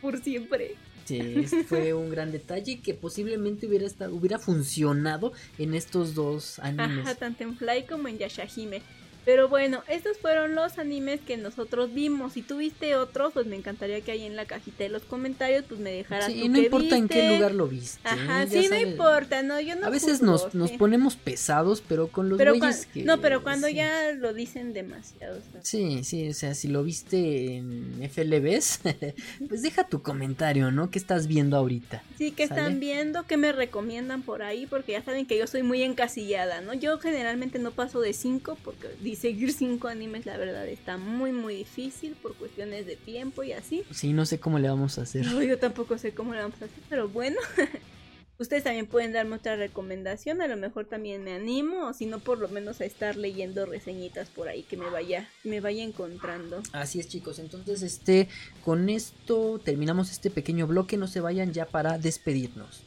Por siempre. Sí, este fue un gran detalle que posiblemente hubiera estado, hubiera funcionado en estos dos animes. Ajá, tanto en Fly como en Yashahime. Pero bueno, estos fueron los animes que nosotros vimos. Si tú viste otros, pues me encantaría que ahí en la cajita de los comentarios pues me dejaras Sí, tú no importa en qué lugar lo viste. Ajá, ¿eh? Sí, no importa, no, yo no A veces juzgo, nos, nos ponemos pesados, pero con los pero que... No, pero cuando sí. ya lo dicen demasiado. o sea. Sí, sí, o sea, si lo viste en FLBs, pues deja tu comentario, ¿no? ¿Qué estás viendo ahorita? Sí, que ¿Sale? están viendo? ¿Qué me recomiendan por ahí? Porque ya saben que yo soy muy encasillada, ¿no? Yo generalmente no paso de 5 porque y seguir cinco animes la verdad está muy muy difícil por cuestiones de tiempo y así. Sí, no sé cómo le vamos a hacer. No, yo tampoco sé cómo le vamos a hacer, pero bueno. Ustedes también pueden darme otra recomendación, a lo mejor también me animo, o si no, por lo menos a estar leyendo reseñitas por ahí que me vaya, me vaya encontrando. Así es, chicos. Entonces, este, con esto terminamos este pequeño bloque. No se vayan ya para despedirnos.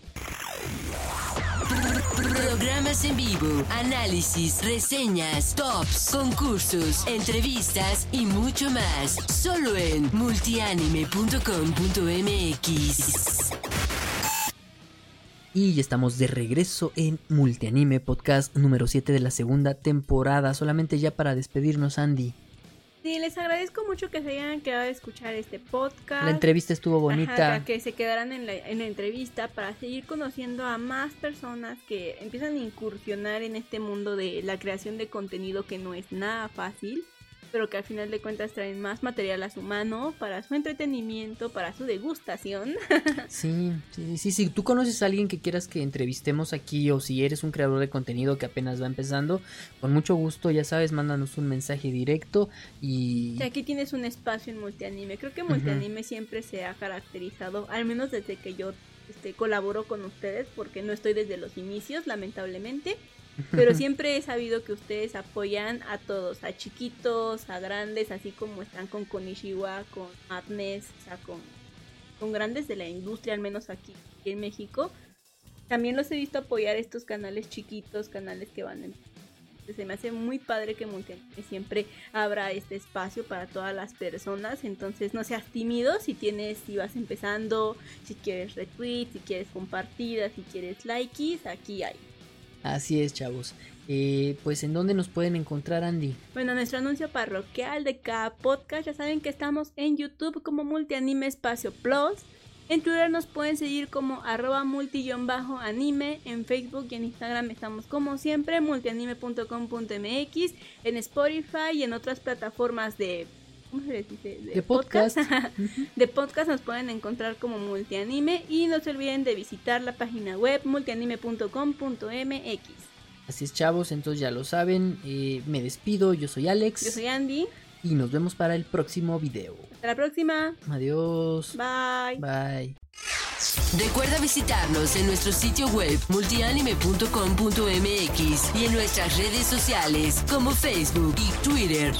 Programas en vivo, análisis, reseñas, tops, concursos, entrevistas y mucho más. Solo en multianime.com.mx. Y ya estamos de regreso en Multianime Podcast número 7 de la segunda temporada. Solamente ya para despedirnos, Andy. Sí, les agradezco mucho que se hayan quedado a escuchar este podcast. La entrevista estuvo bonita. Ajá, que se quedaran en la, en la entrevista para seguir conociendo a más personas que empiezan a incursionar en este mundo de la creación de contenido que no es nada fácil pero que al final de cuentas traen más material a su mano para su entretenimiento, para su degustación. sí, sí, sí, si tú conoces a alguien que quieras que entrevistemos aquí o si eres un creador de contenido que apenas va empezando, con mucho gusto, ya sabes, mándanos un mensaje directo y... aquí tienes un espacio en Multianime. Creo que Multianime siempre se ha caracterizado, al menos desde que yo este, colaboro con ustedes, porque no estoy desde los inicios, lamentablemente pero siempre he sabido que ustedes apoyan a todos, a chiquitos, a grandes, así como están con Konishiwa, con Madness, o sea, con, con grandes de la industria, al menos aquí, en México. También los he visto apoyar estos canales chiquitos, canales que van en... Se me hace muy padre que que siempre abra este espacio para todas las personas. Entonces no seas tímido si tienes, si vas empezando, si quieres retweet, si quieres compartidas, si quieres likes, aquí hay. Así es, chavos. Eh, pues en dónde nos pueden encontrar, Andy. Bueno, nuestro anuncio parroquial de cada podcast, ya saben que estamos en YouTube como Multianime Espacio Plus. En Twitter nos pueden seguir como arroba multi-anime. En Facebook y en Instagram estamos como siempre multianime.com.mx. En Spotify y en otras plataformas de ¿cómo se les dice? De, podcast. de podcast nos pueden encontrar como multianime y no se olviden de visitar la página web multianime.com.mx. Así es, chavos, entonces ya lo saben. Eh, me despido, yo soy Alex. Yo soy Andy. Y nos vemos para el próximo video. Hasta la próxima. Adiós. Bye. Bye. Recuerda visitarnos en nuestro sitio web multianime.com.mx y en nuestras redes sociales como Facebook y Twitter.